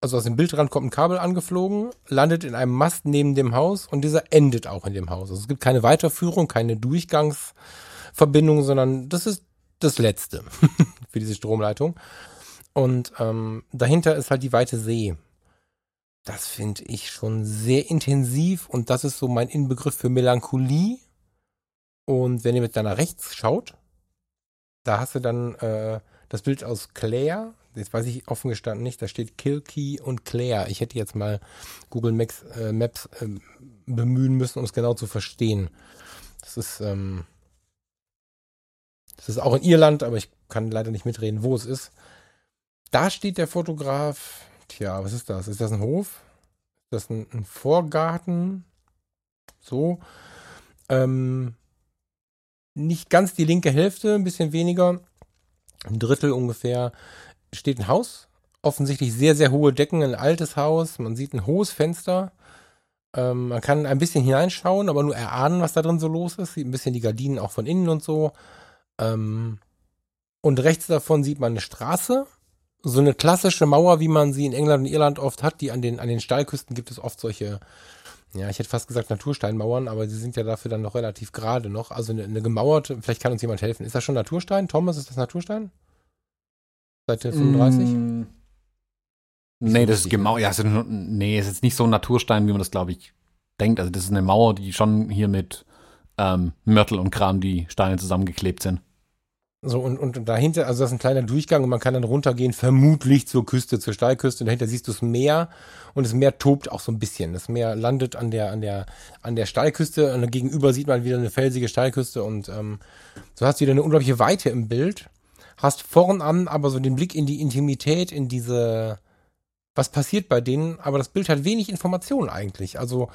also aus dem Bildrand kommt ein Kabel angeflogen, landet in einem Mast neben dem Haus und dieser endet auch in dem Haus. Also es gibt keine Weiterführung, keine Durchgangsverbindung, sondern das ist das Letzte [laughs] für diese Stromleitung. Und ähm, dahinter ist halt die weite See. Das finde ich schon sehr intensiv und das ist so mein Inbegriff für Melancholie. Und wenn ihr mit deiner rechts schaut, da hast du dann äh, das Bild aus Claire. Jetzt weiß ich offen gestanden nicht, da steht Kilkey und Claire. Ich hätte jetzt mal Google Maps, äh, Maps äh, bemühen müssen, um es genau zu verstehen. Das ist, ähm, das ist auch in Irland, aber ich kann leider nicht mitreden, wo es ist. Da steht der Fotograf Tja, was ist das? Ist das ein Hof? Ist das ein, ein Vorgarten? So. Ähm, nicht ganz die linke Hälfte, ein bisschen weniger. Ein Drittel ungefähr. Steht ein Haus. Offensichtlich sehr, sehr hohe Decken, ein altes Haus. Man sieht ein hohes Fenster. Ähm, man kann ein bisschen hineinschauen, aber nur erahnen, was da drin so los ist. Sieht ein bisschen die Gardinen auch von innen und so. Ähm, und rechts davon sieht man eine Straße. So eine klassische Mauer, wie man sie in England und Irland oft hat. Die an den, an den Steilküsten gibt es oft solche, ja, ich hätte fast gesagt Natursteinmauern, aber sie sind ja dafür dann noch relativ gerade noch. Also eine, eine gemauerte, vielleicht kann uns jemand helfen. Ist das schon Naturstein? Thomas, ist das Naturstein? Seite 35? Mm. Nee, das ist gemauert. Ja, also, nee, ist jetzt nicht so ein Naturstein, wie man das, glaube ich, denkt. Also das ist eine Mauer, die schon hier mit ähm, Mörtel und Kram die Steine zusammengeklebt sind. So, und, und dahinter, also das ist ein kleiner Durchgang und man kann dann runtergehen, vermutlich zur Küste, zur Steilküste. Und dahinter siehst du das Meer und das Meer tobt auch so ein bisschen. Das Meer landet an der, an der, an der Steilküste und gegenüber sieht man wieder eine felsige Steilküste und ähm, so hast du wieder eine unglaubliche Weite im Bild. Hast vorn an aber so den Blick in die Intimität, in diese, was passiert bei denen, aber das Bild hat wenig Informationen eigentlich. Also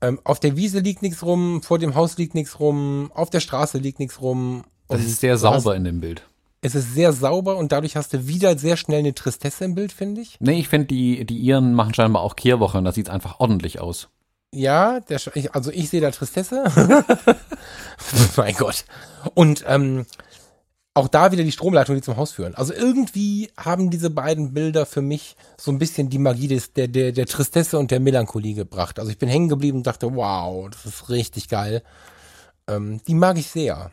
ähm, auf der Wiese liegt nichts rum, vor dem Haus liegt nichts rum, auf der Straße liegt nichts rum. Das ist sehr sauber hast, in dem Bild. Es ist sehr sauber und dadurch hast du wieder sehr schnell eine Tristesse im Bild, finde ich. Nee, ich finde, die, die Iren machen scheinbar auch Kehrwoche und das sieht einfach ordentlich aus. Ja, der, also ich sehe da Tristesse. [laughs] mein Gott. Und ähm, auch da wieder die Stromleitung, die zum Haus führen. Also irgendwie haben diese beiden Bilder für mich so ein bisschen die Magie des, der, der, der Tristesse und der Melancholie gebracht. Also ich bin hängen geblieben und dachte, wow, das ist richtig geil. Ähm, die mag ich sehr.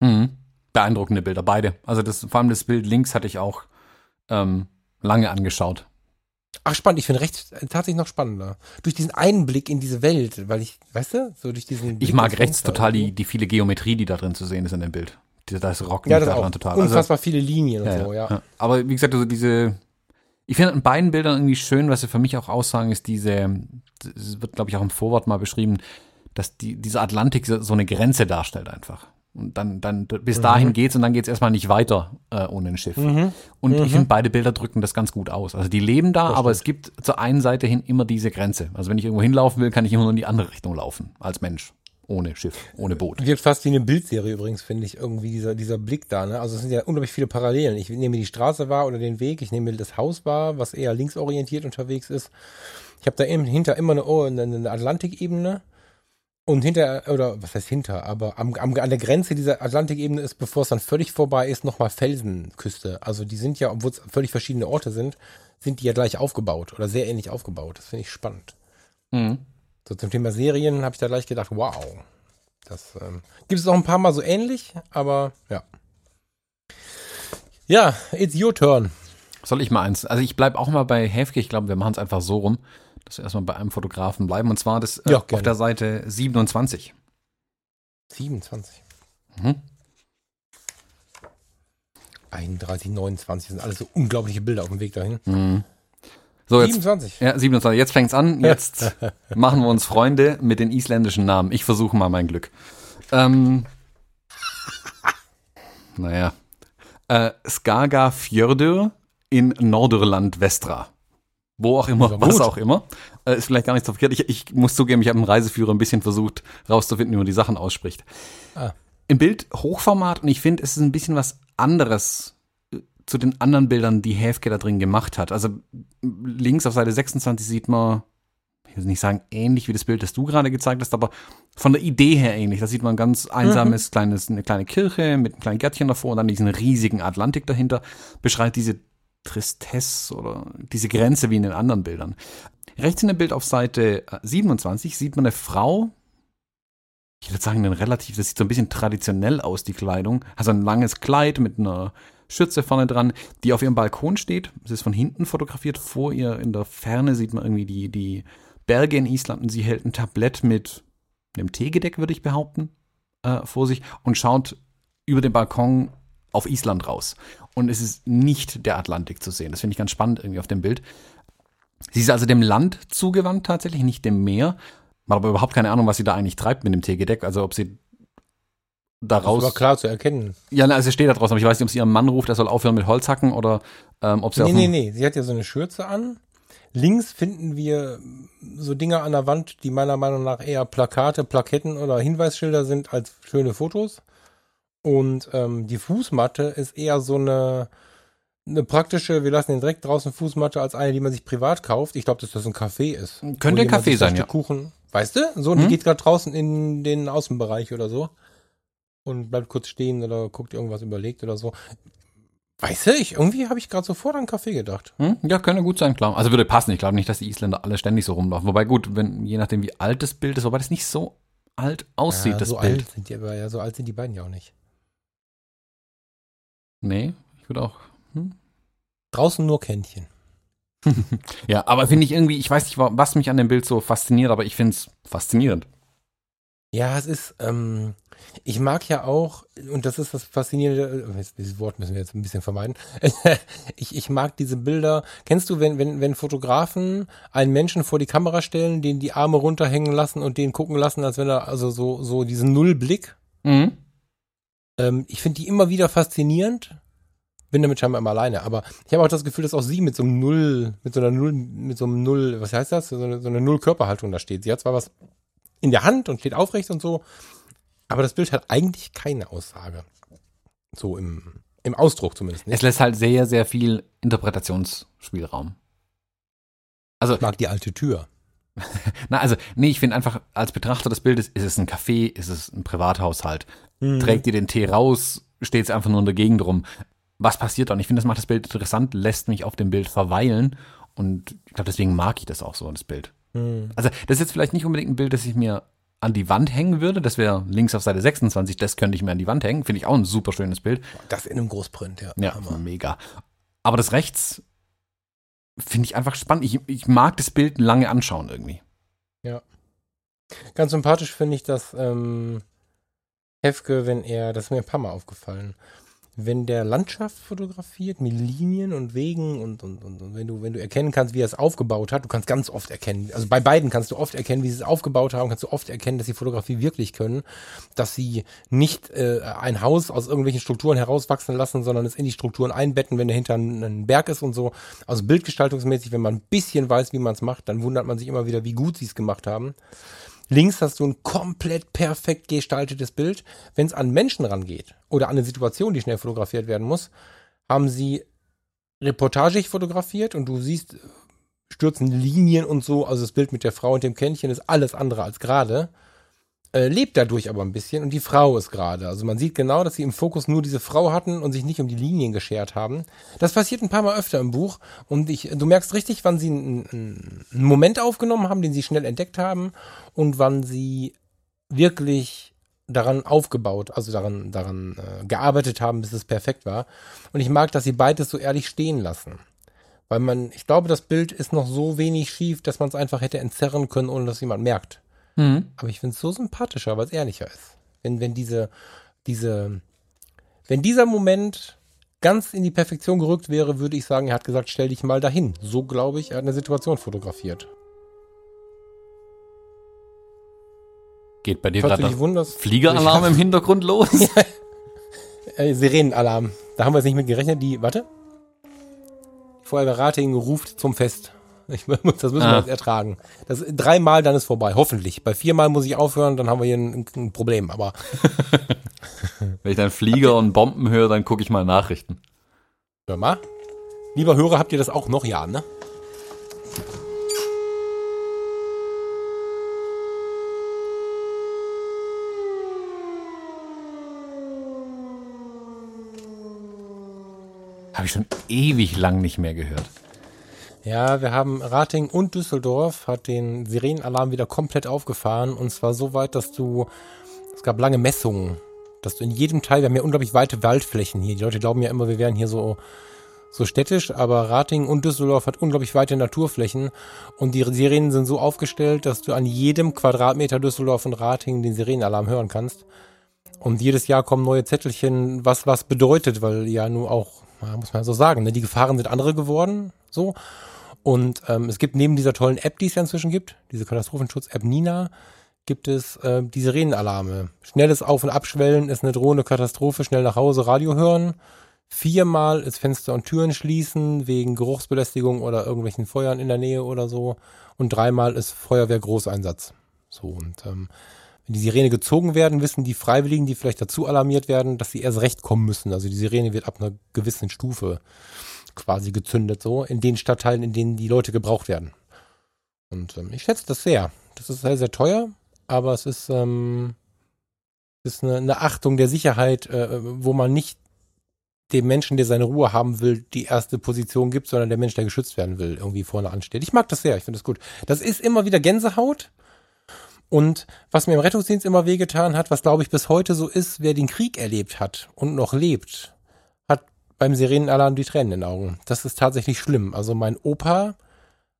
Mhm. Beeindruckende Bilder, beide. Also das, vor allem das Bild links hatte ich auch ähm, lange angeschaut. Ach, spannend. Ich finde rechts tatsächlich noch spannender. Durch diesen Einblick in diese Welt, weil ich, weißt du, so durch diesen. Blick ich mag rechts total die, die viele Geometrie, die da drin zu sehen ist in dem Bild das Rock ja, das daran total. Unfassbar also, viele Linien ja, und so, ja. ja. Aber wie gesagt, also diese, ich finde in beiden Bildern irgendwie schön, was sie für mich auch aussagen, ist diese, das wird glaube ich auch im Vorwort mal beschrieben, dass die, dieser Atlantik so eine Grenze darstellt einfach. Und dann, dann bis mhm. dahin geht's und dann geht's erstmal nicht weiter äh, ohne ein Schiff. Mhm. Und mhm. ich finde, beide Bilder drücken das ganz gut aus. Also die leben da, das aber stimmt. es gibt zur einen Seite hin immer diese Grenze. Also wenn ich irgendwo hinlaufen will, kann ich immer nur in die andere Richtung laufen als Mensch ohne Schiff, ohne Boot. Wirkt fast wie eine Bildserie übrigens, finde ich, irgendwie dieser, dieser Blick da. Ne? Also es sind ja unglaublich viele Parallelen. Ich nehme die Straße wahr oder den Weg, ich nehme das Haus wahr, was eher linksorientiert unterwegs ist. Ich habe da eben, hinter immer eine, oh, eine Atlantikebene. Und hinter, oder was heißt hinter, aber am, am, an der Grenze dieser Atlantikebene ist, bevor es dann völlig vorbei ist, nochmal Felsenküste. Also die sind ja, obwohl es völlig verschiedene Orte sind, sind die ja gleich aufgebaut oder sehr ähnlich aufgebaut. Das finde ich spannend. Mhm. So zum Thema Serien habe ich da gleich gedacht, wow. Das ähm, gibt es auch ein paar Mal so ähnlich, aber ja. Ja, it's your turn. Soll ich mal eins? Also ich bleibe auch mal bei Häfke. Ich glaube, wir machen es einfach so rum, wir erstmal bei einem Fotografen bleiben. Und zwar das äh, ja, auf der Seite 27. 27. Mhm. 31, 29 sind alles so unglaubliche Bilder auf dem Weg dahin. Mhm. So, jetzt, 27. Ja, 27. Jetzt fängt's an. [laughs] Jetzt machen wir uns Freunde mit den isländischen Namen. Ich versuche mal mein Glück. Ähm, naja. Äh, Skaga Fjördur in Norderland Vestra. Wo auch immer, was auch immer. Äh, ist vielleicht gar nicht so verkehrt. Ich, ich muss zugeben, ich habe einen Reiseführer ein bisschen versucht rauszufinden, wie man die Sachen ausspricht. Ah. Im Bild Hochformat und ich finde, es ist ein bisschen was anderes zu den anderen Bildern, die Häfke da drin gemacht hat. Also links auf Seite 26 sieht man, ich will nicht sagen ähnlich wie das Bild, das du gerade gezeigt hast, aber von der Idee her ähnlich. Da sieht man ein ganz einsames, mhm. kleines, eine kleine Kirche mit einem kleinen Gärtchen davor und dann diesen riesigen Atlantik dahinter. Beschreibt diese Tristesse oder diese Grenze wie in den anderen Bildern. Rechts in dem Bild auf Seite 27 sieht man eine Frau, ich würde sagen, ein relativ, das sieht so ein bisschen traditionell aus, die Kleidung. Also ein langes Kleid mit einer Schütze vorne dran, die auf ihrem Balkon steht. Es ist von hinten fotografiert. Vor ihr in der Ferne sieht man irgendwie die, die Berge in Island und sie hält ein Tablett mit einem Teegedeck, würde ich behaupten, äh, vor sich und schaut über den Balkon auf Island raus. Und es ist nicht der Atlantik zu sehen. Das finde ich ganz spannend irgendwie auf dem Bild. Sie ist also dem Land zugewandt tatsächlich, nicht dem Meer. Man hat aber überhaupt keine Ahnung, was sie da eigentlich treibt mit dem Teegedeck. Also ob sie daraus. Das war klar zu erkennen. Ja, also es steht da draußen, aber ich weiß nicht, ob sie ihren Mann ruft, er soll aufhören mit Holzhacken oder ähm, ob sie Nee, nee, nee. Sie hat ja so eine Schürze an. Links finden wir so Dinge an der Wand, die meiner Meinung nach eher Plakate, Plaketten oder Hinweisschilder sind als schöne Fotos. Und ähm, die Fußmatte ist eher so eine eine praktische, wir lassen den direkt draußen Fußmatte als eine, die man sich privat kauft. Ich glaube, dass das ein Café ist. Könnte ein Café sein, ja. Kuchen, weißt du? So, und hm? die geht gerade draußen in den Außenbereich oder so und bleibt kurz stehen oder guckt irgendwas überlegt oder so. Weißt du, ich, irgendwie habe ich gerade sofort an Kaffee gedacht. Hm? Ja, könnte gut sein, klar. Also würde passen. Ich glaube nicht, dass die Isländer alle ständig so rumlaufen. Wobei gut, wenn, je nachdem wie alt das Bild ist, wobei das nicht so alt aussieht, ja, das so Bild. Alt sind die, aber ja, so alt sind die beiden ja auch nicht. Nee, ich würde auch. Hm? Draußen nur Kännchen. [laughs] ja, aber finde ich irgendwie, ich weiß nicht, was mich an dem Bild so fasziniert, aber ich finde es faszinierend. Ja, es ist, ähm, ich mag ja auch, und das ist das Faszinierende, äh, dieses Wort müssen wir jetzt ein bisschen vermeiden, [laughs] ich, ich mag diese Bilder. Kennst du, wenn, wenn, wenn Fotografen einen Menschen vor die Kamera stellen, den die Arme runterhängen lassen und den gucken lassen, als wenn er, also so, so diesen Nullblick? Mhm. Ähm, ich finde die immer wieder faszinierend. Bin damit scheinbar immer alleine, aber ich habe auch das Gefühl, dass auch sie mit so einem Null, mit so einer Null, mit so einem Null, was heißt das? So eine, so eine Null-Körperhaltung da steht. Sie hat zwar was in der Hand und steht aufrecht und so. Aber das Bild hat eigentlich keine Aussage. So im, im Ausdruck zumindest. Nicht. Es lässt halt sehr, sehr viel Interpretationsspielraum. Also, ich mag die alte Tür. [laughs] Na, also, nee, ich finde einfach, als Betrachter des Bildes, ist es ein Café, ist es ein Privathaushalt? Mhm. Trägt ihr den Tee raus? Steht es einfach nur in der Gegend rum? Was passiert dann? Ich finde, das macht das Bild interessant, lässt mich auf dem Bild verweilen. Und ich glaube, deswegen mag ich das auch so, das Bild. Hm. Also, das ist jetzt vielleicht nicht unbedingt ein Bild, das ich mir an die Wand hängen würde. Das wäre links auf Seite 26, das könnte ich mir an die Wand hängen. Finde ich auch ein super schönes Bild. Das in einem Großprint, ja. Ja, Hammer. mega. Aber das rechts finde ich einfach spannend. Ich, ich mag das Bild lange anschauen irgendwie. Ja. Ganz sympathisch finde ich das ähm, Hefke, wenn er, das ist mir ein paar Mal aufgefallen, wenn der Landschaft fotografiert mit Linien und Wegen und, und, und, und, wenn du, wenn du erkennen kannst, wie er es aufgebaut hat, du kannst ganz oft erkennen, also bei beiden kannst du oft erkennen, wie sie es aufgebaut haben, kannst du oft erkennen, dass sie Fotografie wirklich können, dass sie nicht äh, ein Haus aus irgendwelchen Strukturen herauswachsen lassen, sondern es in die Strukturen einbetten, wenn dahinter ein, ein Berg ist und so. Also bildgestaltungsmäßig, wenn man ein bisschen weiß, wie man es macht, dann wundert man sich immer wieder, wie gut sie es gemacht haben. Links hast du ein komplett perfekt gestaltetes Bild. Wenn es an Menschen rangeht oder an eine Situation, die schnell fotografiert werden muss, haben sie reportagig fotografiert und du siehst stürzen Linien und so. Also das Bild mit der Frau und dem Kännchen ist alles andere als gerade äh, lebt dadurch aber ein bisschen und die Frau ist gerade. Also man sieht genau, dass sie im Fokus nur diese Frau hatten und sich nicht um die Linien geschert haben. Das passiert ein paar Mal öfter im Buch und ich, du merkst richtig, wann sie einen, einen Moment aufgenommen haben, den sie schnell entdeckt haben und wann sie wirklich daran aufgebaut, also daran, daran äh, gearbeitet haben, bis es perfekt war. Und ich mag, dass sie beides so ehrlich stehen lassen. Weil man, ich glaube, das Bild ist noch so wenig schief, dass man es einfach hätte entzerren können, ohne dass jemand merkt. Mhm. Aber ich finde es so sympathischer, weil es ehrlicher ist. Wenn, wenn diese, diese, wenn dieser Moment ganz in die Perfektion gerückt wäre, würde ich sagen, er hat gesagt, stell dich mal dahin. So glaube ich, er hat eine Situation fotografiert. Geht bei dir gerade Fliegeralarm im Hintergrund los? [laughs] äh, Sirenenalarm. Da haben wir jetzt nicht mit gerechnet. Die, warte. Feuerwehr Ratingen ruft zum Fest. Ich, das müssen ah. wir jetzt ertragen. Das dreimal, dann ist vorbei, hoffentlich. Bei viermal muss ich aufhören, dann haben wir hier ein, ein Problem. Aber [laughs] wenn ich dann Flieger und Bomben höre, dann gucke ich mal Nachrichten. Hör mal. Lieber Hörer, habt ihr das auch noch? Ja, ne? Habe ich schon ewig lang nicht mehr gehört. Ja, wir haben Rating und Düsseldorf hat den Sirenenalarm wieder komplett aufgefahren und zwar so weit, dass du, es gab lange Messungen, dass du in jedem Teil, wir haben ja unglaublich weite Waldflächen hier. Die Leute glauben ja immer, wir wären hier so, so städtisch, aber Rating und Düsseldorf hat unglaublich weite Naturflächen und die Sirenen sind so aufgestellt, dass du an jedem Quadratmeter Düsseldorf und Rating den Sirenenalarm hören kannst. Und jedes Jahr kommen neue Zettelchen, was was bedeutet, weil ja nur auch, muss man so sagen, ne, die Gefahren sind andere geworden, so. Und ähm, es gibt neben dieser tollen App, die es ja inzwischen gibt, diese Katastrophenschutz-App Nina, gibt es äh, die Sirenenalarme. Schnelles Auf- und Abschwellen ist eine drohende Katastrophe, schnell nach Hause Radio hören. Viermal ist Fenster und Türen schließen wegen Geruchsbelästigung oder irgendwelchen Feuern in der Nähe oder so. Und dreimal ist Feuerwehr Großeinsatz. So, und ähm, wenn die Sirene gezogen werden, wissen die Freiwilligen, die vielleicht dazu alarmiert werden, dass sie erst recht kommen müssen. Also die Sirene wird ab einer gewissen Stufe quasi gezündet, so in den Stadtteilen, in denen die Leute gebraucht werden. Und ähm, ich schätze das sehr. Das ist sehr, sehr teuer, aber es ist, ähm, ist eine, eine Achtung der Sicherheit, äh, wo man nicht dem Menschen, der seine Ruhe haben will, die erste Position gibt, sondern der Mensch, der geschützt werden will, irgendwie vorne ansteht. Ich mag das sehr, ich finde das gut. Das ist immer wieder Gänsehaut. Und was mir im Rettungsdienst immer wehgetan hat, was glaube ich bis heute so ist, wer den Krieg erlebt hat und noch lebt, beim Sirenenalarm die Tränen in den Augen. Das ist tatsächlich schlimm. Also mein Opa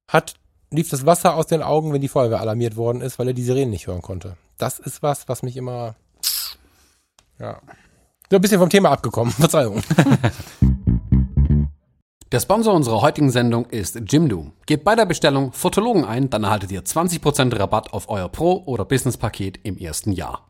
hat lief das Wasser aus den Augen, wenn die Feuerwehr alarmiert worden ist, weil er die Sirenen nicht hören konnte. Das ist was, was mich immer, ja, so ein bisschen vom Thema abgekommen. [laughs] Verzeihung. [laughs] Der Sponsor unserer heutigen Sendung ist Jimdo. Gebt bei der Bestellung Fotologen ein, dann erhaltet ihr 20% Rabatt auf euer Pro- oder Business-Paket im ersten Jahr.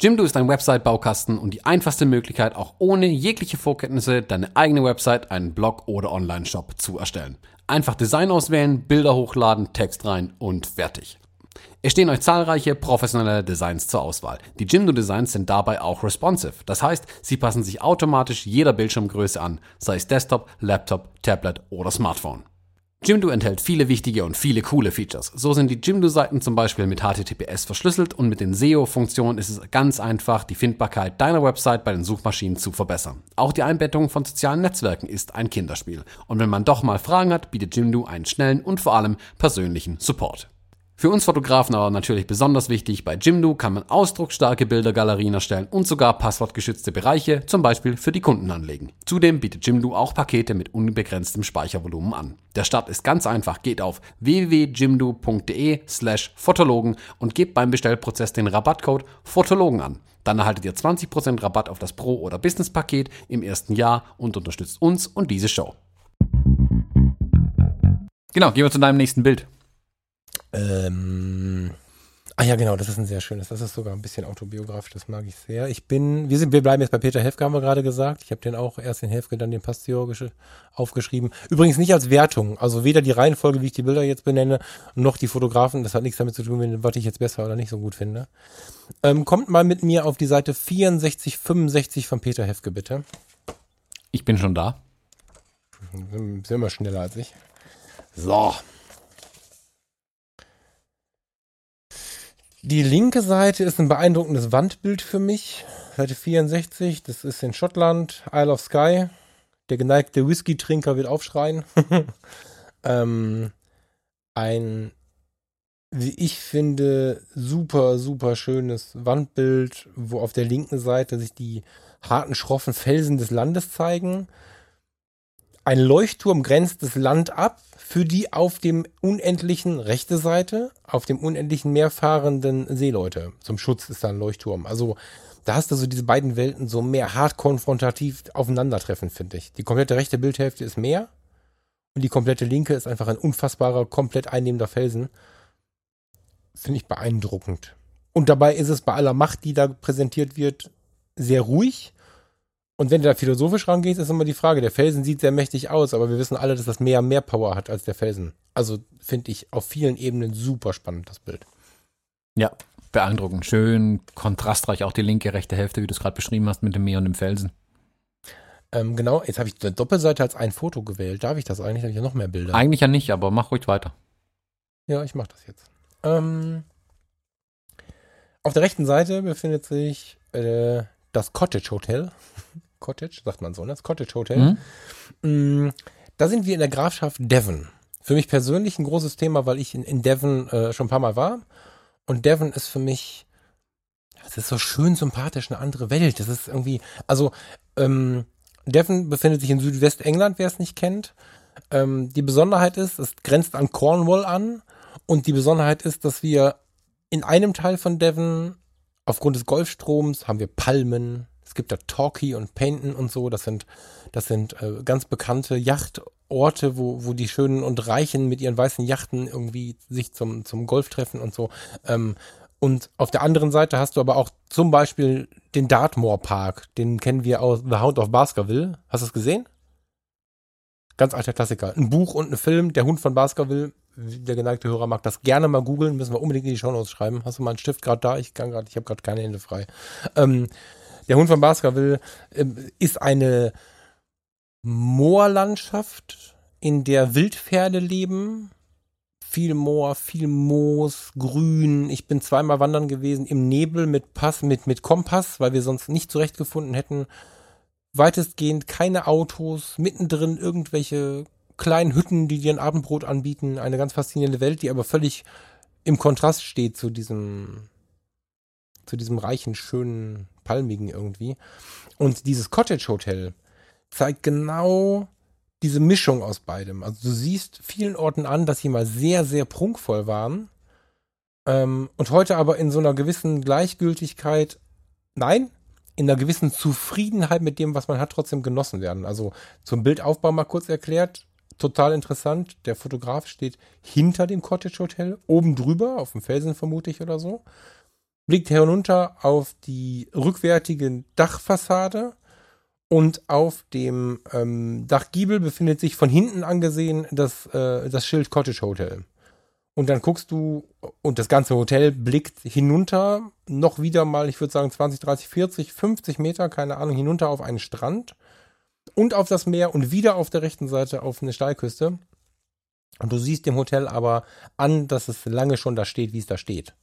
Jimdo ist ein Website-Baukasten und die einfachste Möglichkeit, auch ohne jegliche Vorkenntnisse deine eigene Website, einen Blog oder Online-Shop zu erstellen. Einfach Design auswählen, Bilder hochladen, Text rein und fertig. Es stehen euch zahlreiche professionelle Designs zur Auswahl. Die Jimdo Designs sind dabei auch responsive. Das heißt, sie passen sich automatisch jeder Bildschirmgröße an, sei es Desktop, Laptop, Tablet oder Smartphone. Jimdo enthält viele wichtige und viele coole Features. So sind die Jimdo-Seiten zum Beispiel mit HTTPS verschlüsselt und mit den SEO-Funktionen ist es ganz einfach, die Findbarkeit deiner Website bei den Suchmaschinen zu verbessern. Auch die Einbettung von sozialen Netzwerken ist ein Kinderspiel. Und wenn man doch mal Fragen hat, bietet Jimdo einen schnellen und vor allem persönlichen Support. Für uns Fotografen aber natürlich besonders wichtig, bei Jimdo kann man ausdrucksstarke Bildergalerien erstellen und sogar passwortgeschützte Bereiche, zum Beispiel für die Kunden anlegen. Zudem bietet Jimdo auch Pakete mit unbegrenztem Speichervolumen an. Der Start ist ganz einfach, geht auf www.jimdo.de slash Fotologen und gebt beim Bestellprozess den Rabattcode Fotologen an. Dann erhaltet ihr 20% Rabatt auf das Pro- oder Business-Paket im ersten Jahr und unterstützt uns und diese Show. Genau, gehen wir zu deinem nächsten Bild. Ähm, ah ja, genau, das ist ein sehr schönes. Das ist sogar ein bisschen autobiografisch, das mag ich sehr. Ich bin, wir sind, wir bleiben jetzt bei Peter Hefke, haben wir gerade gesagt. Ich habe den auch erst den Hefke, dann den Pasteur aufgeschrieben. Übrigens nicht als Wertung. Also weder die Reihenfolge, wie ich die Bilder jetzt benenne, noch die Fotografen. Das hat nichts damit zu tun, was ich jetzt besser oder nicht so gut finde. Ähm, kommt mal mit mir auf die Seite 6465 von Peter Hefke, bitte. Ich bin schon da. Sind immer schneller als ich. So. Die linke Seite ist ein beeindruckendes Wandbild für mich. Seite 64, das ist in Schottland, Isle of Skye. Der geneigte Whisky-Trinker wird aufschreien. [laughs] ähm, ein, wie ich finde, super, super schönes Wandbild, wo auf der linken Seite sich die harten, schroffen Felsen des Landes zeigen ein Leuchtturm grenzt das Land ab für die auf dem unendlichen rechte Seite, auf dem unendlichen Meer fahrenden Seeleute. Zum Schutz ist da ein Leuchtturm. Also da hast du so diese beiden Welten so mehr hart konfrontativ aufeinandertreffen, finde ich. Die komplette rechte Bildhälfte ist Meer und die komplette linke ist einfach ein unfassbarer, komplett einnehmender Felsen. Finde ich beeindruckend. Und dabei ist es bei aller Macht, die da präsentiert wird, sehr ruhig und wenn du da philosophisch rangehst, ist immer die Frage, der Felsen sieht sehr mächtig aus, aber wir wissen alle, dass das Meer mehr Power hat als der Felsen. Also finde ich auf vielen Ebenen super spannend, das Bild. Ja, beeindruckend. Schön kontrastreich auch die linke, rechte Hälfte, wie du es gerade beschrieben hast, mit dem Meer und dem Felsen. Ähm, genau, jetzt habe ich die Doppelseite als ein Foto gewählt. Darf ich das eigentlich? Habe ich ja noch mehr Bilder. Eigentlich ja nicht, aber mach ruhig weiter. Ja, ich mache das jetzt. Ähm, auf der rechten Seite befindet sich äh, das Cottage Hotel. [laughs] Cottage, sagt man so, ne? Das Cottage Hotel. Mhm. Da sind wir in der Grafschaft Devon. Für mich persönlich ein großes Thema, weil ich in, in Devon äh, schon ein paar Mal war. Und Devon ist für mich, das ist so schön sympathisch, eine andere Welt. Das ist irgendwie, also ähm, Devon befindet sich in Südwestengland, wer es nicht kennt. Ähm, die Besonderheit ist, es grenzt an Cornwall an. Und die Besonderheit ist, dass wir in einem Teil von Devon aufgrund des Golfstroms haben wir Palmen. Es gibt da Torquay und Paynton und so. Das sind, das sind äh, ganz bekannte Yachtorte, wo, wo die Schönen und Reichen mit ihren weißen Yachten irgendwie sich zum, zum Golf treffen und so. Ähm, und auf der anderen Seite hast du aber auch zum Beispiel den Dartmoor Park. Den kennen wir aus The Hound of Baskerville. Hast du es gesehen? Ganz alter Klassiker. Ein Buch und ein Film, Der Hund von Baskerville. Der geneigte Hörer mag das gerne mal googeln, müssen wir unbedingt in die Shownotes schreiben. Hast du mal einen Stift gerade da? Ich kann gerade, ich habe gerade keine Hände frei. Ähm, der Hund von Baskerville äh, ist eine Moorlandschaft, in der Wildpferde leben. Viel Moor, viel Moos, Grün. Ich bin zweimal wandern gewesen im Nebel mit Pass, mit, mit Kompass, weil wir sonst nicht zurechtgefunden hätten. Weitestgehend keine Autos, mittendrin irgendwelche kleinen Hütten, die dir ein Abendbrot anbieten. Eine ganz faszinierende Welt, die aber völlig im Kontrast steht zu diesem, zu diesem reichen, schönen, palmigen irgendwie. Und dieses Cottage Hotel zeigt genau diese Mischung aus beidem. Also du siehst vielen Orten an, dass sie mal sehr, sehr prunkvoll waren. Ähm, und heute aber in so einer gewissen Gleichgültigkeit, nein, in einer gewissen Zufriedenheit mit dem, was man hat, trotzdem genossen werden. Also zum Bildaufbau mal kurz erklärt total interessant. Der Fotograf steht hinter dem Cottage Hotel, oben drüber, auf dem Felsen vermute ich oder so, blickt herunter auf die rückwärtige Dachfassade und auf dem ähm, Dachgiebel befindet sich von hinten angesehen das, äh, das Schild Cottage Hotel. Und dann guckst du, und das ganze Hotel blickt hinunter, noch wieder mal, ich würde sagen 20, 30, 40, 50 Meter, keine Ahnung, hinunter auf einen Strand und auf das Meer und wieder auf der rechten Seite auf eine Steilküste. Und du siehst dem Hotel aber an, dass es lange schon da steht, wie es da steht.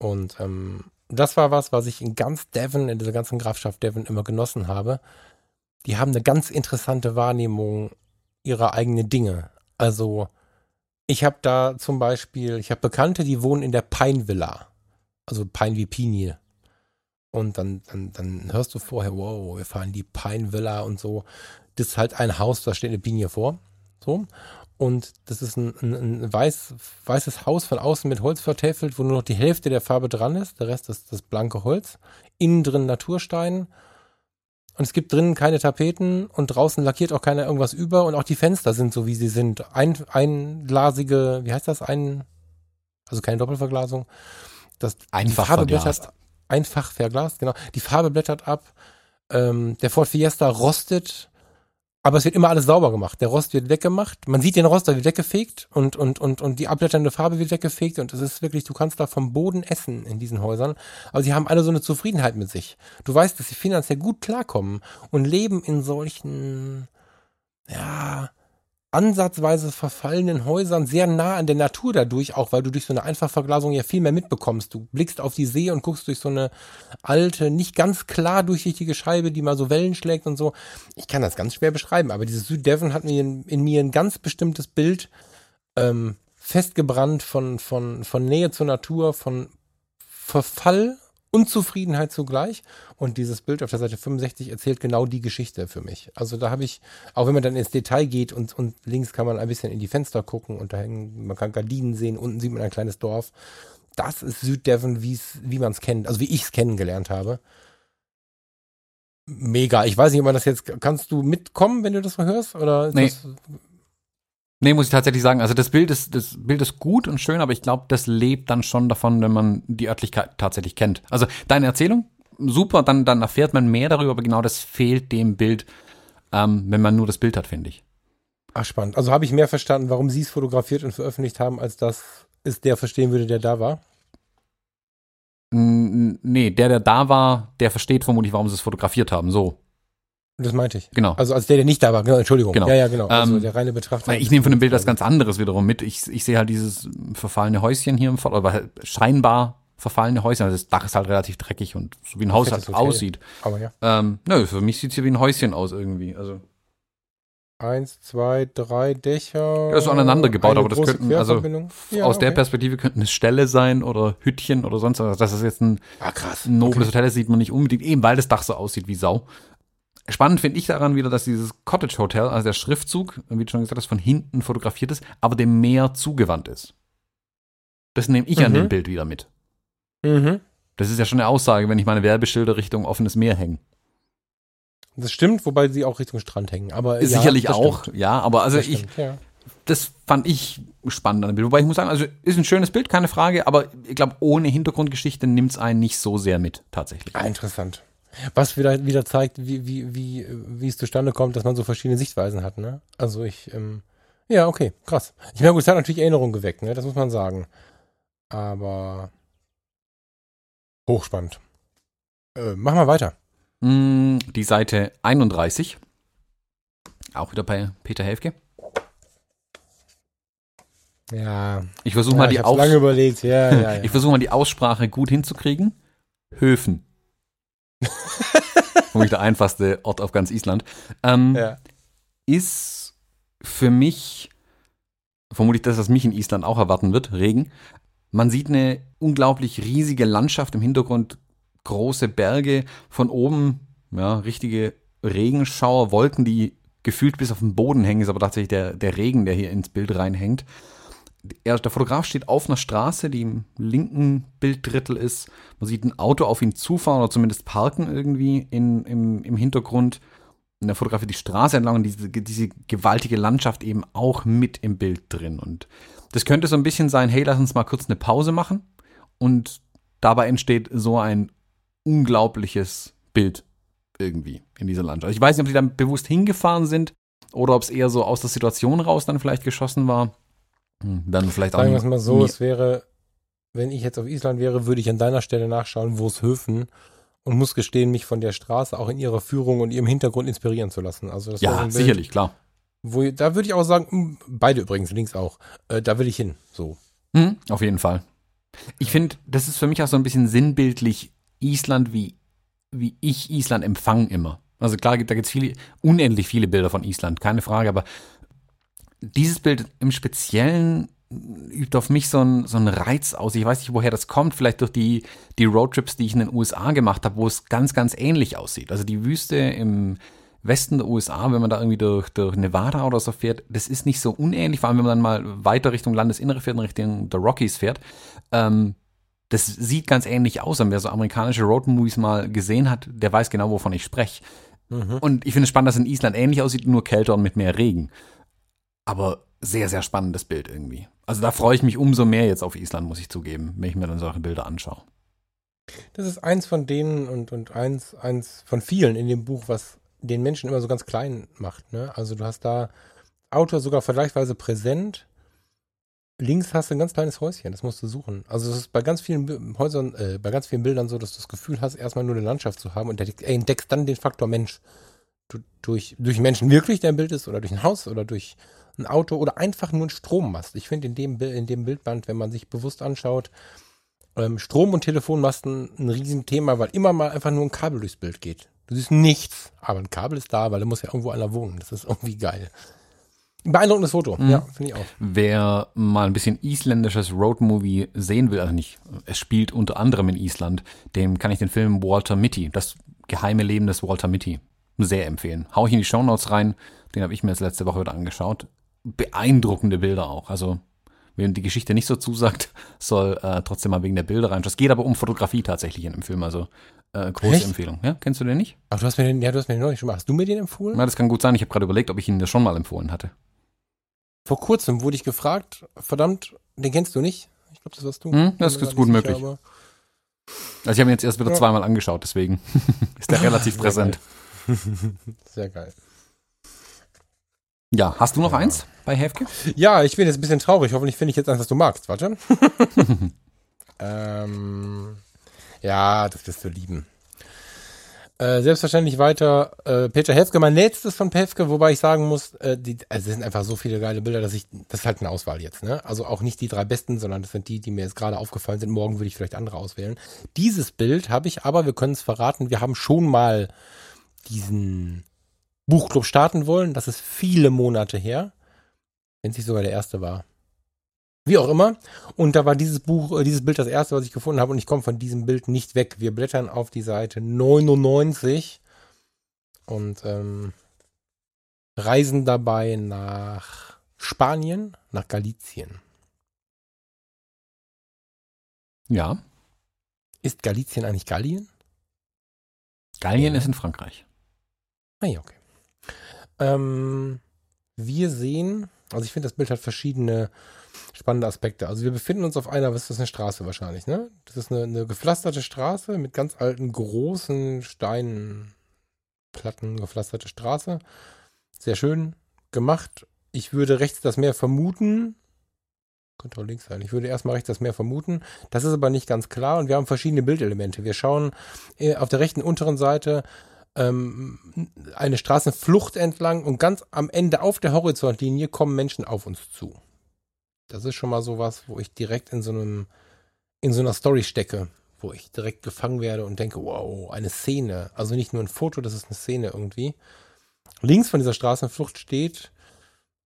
Und ähm, das war was, was ich in ganz Devon, in dieser ganzen Grafschaft Devon immer genossen habe. Die haben eine ganz interessante Wahrnehmung ihrer eigenen Dinge. Also ich habe da zum Beispiel, ich habe Bekannte, die wohnen in der Pine Villa. Also Pine wie Pinie. Und dann, dann, dann hörst du vorher, wow, wir fahren die Pine Villa und so. Das ist halt ein Haus, da steht eine Pinie vor. So. Und das ist ein, ein, ein weiß, weißes Haus von außen mit Holz vertäfelt, wo nur noch die Hälfte der Farbe dran ist. Der Rest ist das blanke Holz. Innen drin Naturstein. Und es gibt drinnen keine Tapeten und draußen lackiert auch keiner irgendwas über. Und auch die Fenster sind so, wie sie sind. Ein, einglasige, wie heißt das? Ein, also keine Doppelverglasung. Das, Einfach die Farbe blättert, einfach verglast, genau. Die Farbe blättert ab. Ähm, der Ford Fiesta rostet, aber es wird immer alles sauber gemacht. Der Rost wird weggemacht. Man sieht den Rost, der wird weggefegt und, und, und, und die abblätternde Farbe wird weggefegt und es ist wirklich, du kannst da vom Boden essen in diesen Häusern. Aber sie haben alle so eine Zufriedenheit mit sich. Du weißt, dass sie finanziell gut klarkommen und leben in solchen, ja, ansatzweise verfallenen Häusern sehr nah an der Natur dadurch, auch weil du durch so eine Einfachverglasung ja viel mehr mitbekommst. Du blickst auf die See und guckst durch so eine alte, nicht ganz klar durchsichtige Scheibe, die mal so Wellen schlägt und so. Ich kann das ganz schwer beschreiben, aber dieses Süddevon hat mir in, in, mir ein ganz bestimmtes Bild ähm, festgebrannt von, von, von Nähe zur Natur, von Verfall Unzufriedenheit zugleich. Und dieses Bild auf der Seite 65 erzählt genau die Geschichte für mich. Also da habe ich, auch wenn man dann ins Detail geht und, und links kann man ein bisschen in die Fenster gucken und da hängen, man kann Gardinen sehen, unten sieht man ein kleines Dorf. Das ist Süddevon, wie man es kennt, also wie ich es kennengelernt habe. Mega. Ich weiß nicht, ob man das jetzt, kannst du mitkommen, wenn du das mal hörst? Oder nee. Das, Nee, muss ich tatsächlich sagen. Also das Bild ist, das Bild ist gut und schön, aber ich glaube, das lebt dann schon davon, wenn man die Örtlichkeit tatsächlich kennt. Also deine Erzählung, super, dann, dann erfährt man mehr darüber, aber genau das fehlt dem Bild, ähm, wenn man nur das Bild hat, finde ich. Ach, spannend. Also habe ich mehr verstanden, warum sie es fotografiert und veröffentlicht haben, als das ist der verstehen würde, der da war? Nee, der, der da war, der versteht vermutlich, warum sie es fotografiert haben. So. Das meinte ich. Genau. Also als der, der nicht da war, genau, Entschuldigung. Genau. Ja, ja, genau. Also ähm, der reine Betrachter. Ich nehme von dem Bild was ganz anderes wiederum mit. Ich, ich sehe halt dieses verfallene Häuschen hier im Vorder, aber halt scheinbar verfallene Häuschen. Also das Dach ist halt relativ dreckig und so wie ein Haus halt aussieht. Aber ja. Ähm, nö, für mich sieht's hier wie ein Häuschen aus irgendwie. Also Eins, zwei, drei Dächer. Ja, so aneinander gebaut, aber das könnten, also ja, aus okay. der Perspektive könnten es Ställe sein oder Hüttchen oder sonst was. Das ist jetzt ein, ah, krass. ein nobles okay. Hotel, das sieht man nicht unbedingt, eben weil das Dach so aussieht wie Sau. Spannend finde ich daran wieder, dass dieses Cottage Hotel, also der Schriftzug, wie du schon gesagt hast, von hinten fotografiert ist, aber dem Meer zugewandt ist. Das nehme ich mhm. an dem Bild wieder mit. Mhm. Das ist ja schon eine Aussage, wenn ich meine Werbeschilder Richtung offenes Meer hänge. Das stimmt, wobei sie auch Richtung Strand hängen. Aber ja, sicherlich auch, stimmt. ja. Aber also das ich, stimmt, ja. das fand ich spannend an dem Bild. Wobei ich muss sagen, also ist ein schönes Bild, keine Frage. Aber ich glaube, ohne Hintergrundgeschichte nimmt es einen nicht so sehr mit, tatsächlich. Ah, interessant. Was wieder, wieder zeigt, wie, wie, wie, wie es zustande kommt, dass man so verschiedene Sichtweisen hat, ne? Also ich, ähm, ja, okay, krass. Ich meine, gut, es hat natürlich Erinnerungen geweckt, ne? Das muss man sagen. Aber hochspannend. Äh, mach mal weiter. Mm, die Seite 31. Auch wieder bei Peter Helfke. Ja. Ich versuche ja, mal die lange überlegt. Ja, ja, [laughs] ja. ich versuche mal die Aussprache gut hinzukriegen. Höfen. [laughs] Vermutlich der einfachste Ort auf ganz Island. Ähm, ja. Ist für mich vermutlich das, was mich in Island auch erwarten wird, Regen. Man sieht eine unglaublich riesige Landschaft im Hintergrund, große Berge, von oben, ja, richtige Regenschauer, Wolken, die gefühlt bis auf den Boden hängen, ist aber tatsächlich der, der Regen, der hier ins Bild reinhängt. Er, der Fotograf steht auf einer Straße, die im linken Bilddrittel ist. Man sieht ein Auto auf ihn zufahren oder zumindest parken irgendwie in, im, im Hintergrund. Und er fotografiert die Straße entlang und diese, diese gewaltige Landschaft eben auch mit im Bild drin. Und das könnte so ein bisschen sein, hey, lass uns mal kurz eine Pause machen. Und dabei entsteht so ein unglaubliches Bild irgendwie in dieser Landschaft. Ich weiß nicht, ob sie dann bewusst hingefahren sind oder ob es eher so aus der Situation raus dann vielleicht geschossen war. Dann vielleicht Sagen auch. Sagen wir es mal so, es wäre, wenn ich jetzt auf Island wäre, würde ich an deiner Stelle nachschauen, wo es Höfen und muss gestehen, mich von der Straße auch in ihrer Führung und ihrem Hintergrund inspirieren zu lassen. Also das ja, so Bild, sicherlich, klar. Wo, da würde ich auch sagen, hm, beide übrigens, links auch, äh, da will ich hin. So. Mhm, auf jeden Fall. Ich finde, das ist für mich auch so ein bisschen sinnbildlich Island, wie wie ich Island empfange immer. Also klar, da gibt es viele, unendlich viele Bilder von Island, keine Frage, aber dieses Bild im Speziellen übt auf mich so einen so Reiz aus. Ich weiß nicht, woher das kommt. Vielleicht durch die, die Roadtrips, die ich in den USA gemacht habe, wo es ganz, ganz ähnlich aussieht. Also die Wüste im Westen der USA, wenn man da irgendwie durch, durch Nevada oder so fährt, das ist nicht so unähnlich, vor allem wenn man dann mal weiter Richtung Landesinnere fährt, in Richtung der Rockies fährt. Ähm, das sieht ganz ähnlich aus. Und wer so amerikanische Roadmovies mal gesehen hat, der weiß genau, wovon ich spreche. Mhm. Und ich finde es spannend, dass in Island ähnlich aussieht, nur kälter und mit mehr Regen. Aber sehr, sehr spannendes Bild irgendwie. Also da freue ich mich umso mehr jetzt auf Island, muss ich zugeben, wenn ich mir dann solche Bilder anschaue. Das ist eins von denen und, und eins, eins von vielen in dem Buch, was den Menschen immer so ganz klein macht. Ne? Also du hast da Autor sogar vergleichsweise präsent, links hast du ein ganz kleines Häuschen, das musst du suchen. Also es ist bei ganz vielen Häusern, äh, bei ganz vielen Bildern so, dass du das Gefühl hast, erstmal nur eine Landschaft zu haben und entdeckst dann den Faktor Mensch. Du, durch, durch Menschen wirklich, der im Bild ist, oder durch ein Haus oder durch ein Auto oder einfach nur ein Strommast. Ich finde in dem, in dem Bildband, wenn man sich bewusst anschaut, ähm, Strom- und Telefonmasten ein Riesenthema, weil immer mal einfach nur ein Kabel durchs Bild geht. Du siehst nichts, aber ein Kabel ist da, weil da muss ja irgendwo einer wohnen. Das ist irgendwie geil. Beeindruckendes Foto, mhm. ja, finde ich auch. Wer mal ein bisschen isländisches Roadmovie sehen will, also nicht, es spielt unter anderem in Island, dem kann ich den Film Walter Mitty, das geheime Leben des Walter Mitty, sehr empfehlen. Hau ich in die Shownotes rein, den habe ich mir jetzt letzte Woche wieder angeschaut. Beeindruckende Bilder auch, also wem die Geschichte nicht so zusagt, [laughs] soll äh, trotzdem mal wegen der Bilder reinschauen. Es geht aber um Fotografie tatsächlich in dem Film, also äh, große Echt? Empfehlung. Ja, kennst du den nicht? Ach, du hast mir den, ja, du hast mir den noch nicht schon mal. Hast du mir den empfohlen? Na, das kann gut sein. Ich habe gerade überlegt, ob ich ihn dir schon mal empfohlen hatte. Vor kurzem wurde ich gefragt, verdammt, den kennst du nicht? Ich glaube, das warst du. Hm, das ist gut möglich. Sicher, also ich habe ihn jetzt erst wieder ja. zweimal angeschaut, deswegen [laughs] ist der [laughs] relativ Sehr präsent. Geil. Sehr geil. Ja, hast du noch ja. eins bei Häfke? Ja, ich bin jetzt ein bisschen traurig. Hoffentlich finde ich jetzt eins, was du magst. Warte. [laughs] ähm, ja, das wirst du lieben. Äh, selbstverständlich weiter äh, Peter Hefke, mein letztes von Hefke, wobei ich sagen muss, äh, die, also es sind einfach so viele geile Bilder, dass ich, das ist halt eine Auswahl jetzt, ne? Also auch nicht die drei besten, sondern das sind die, die mir jetzt gerade aufgefallen sind. Morgen würde ich vielleicht andere auswählen. Dieses Bild habe ich aber, wir können es verraten, wir haben schon mal diesen Buchclub starten wollen. Das ist viele Monate her. Wenn es nicht sogar der erste war. Wie auch immer. Und da war dieses Buch, äh, dieses Bild das erste, was ich gefunden habe. Und ich komme von diesem Bild nicht weg. Wir blättern auf die Seite 99 und ähm, reisen dabei nach Spanien, nach Galizien. Ja. Ist Galizien eigentlich Gallien? Gallien ja. ist in Frankreich. Ah ja, okay. Ähm, wir sehen, also ich finde, das Bild hat verschiedene spannende Aspekte. Also wir befinden uns auf einer, was ist das, eine Straße wahrscheinlich, ne? Das ist eine, eine gepflasterte Straße mit ganz alten, großen Steinplatten, gepflasterte Straße. Sehr schön gemacht. Ich würde rechts das Meer vermuten. Könnte auch links sein. Ich würde erstmal rechts das Meer vermuten. Das ist aber nicht ganz klar und wir haben verschiedene Bildelemente. Wir schauen äh, auf der rechten unteren Seite ähm, eine Straßenflucht entlang und ganz am Ende auf der Horizontlinie kommen Menschen auf uns zu. Das ist schon mal sowas, wo ich direkt in so einem, in so einer Story stecke, wo ich direkt gefangen werde und denke, wow, eine Szene. Also nicht nur ein Foto, das ist eine Szene irgendwie. Links von dieser Straßenflucht steht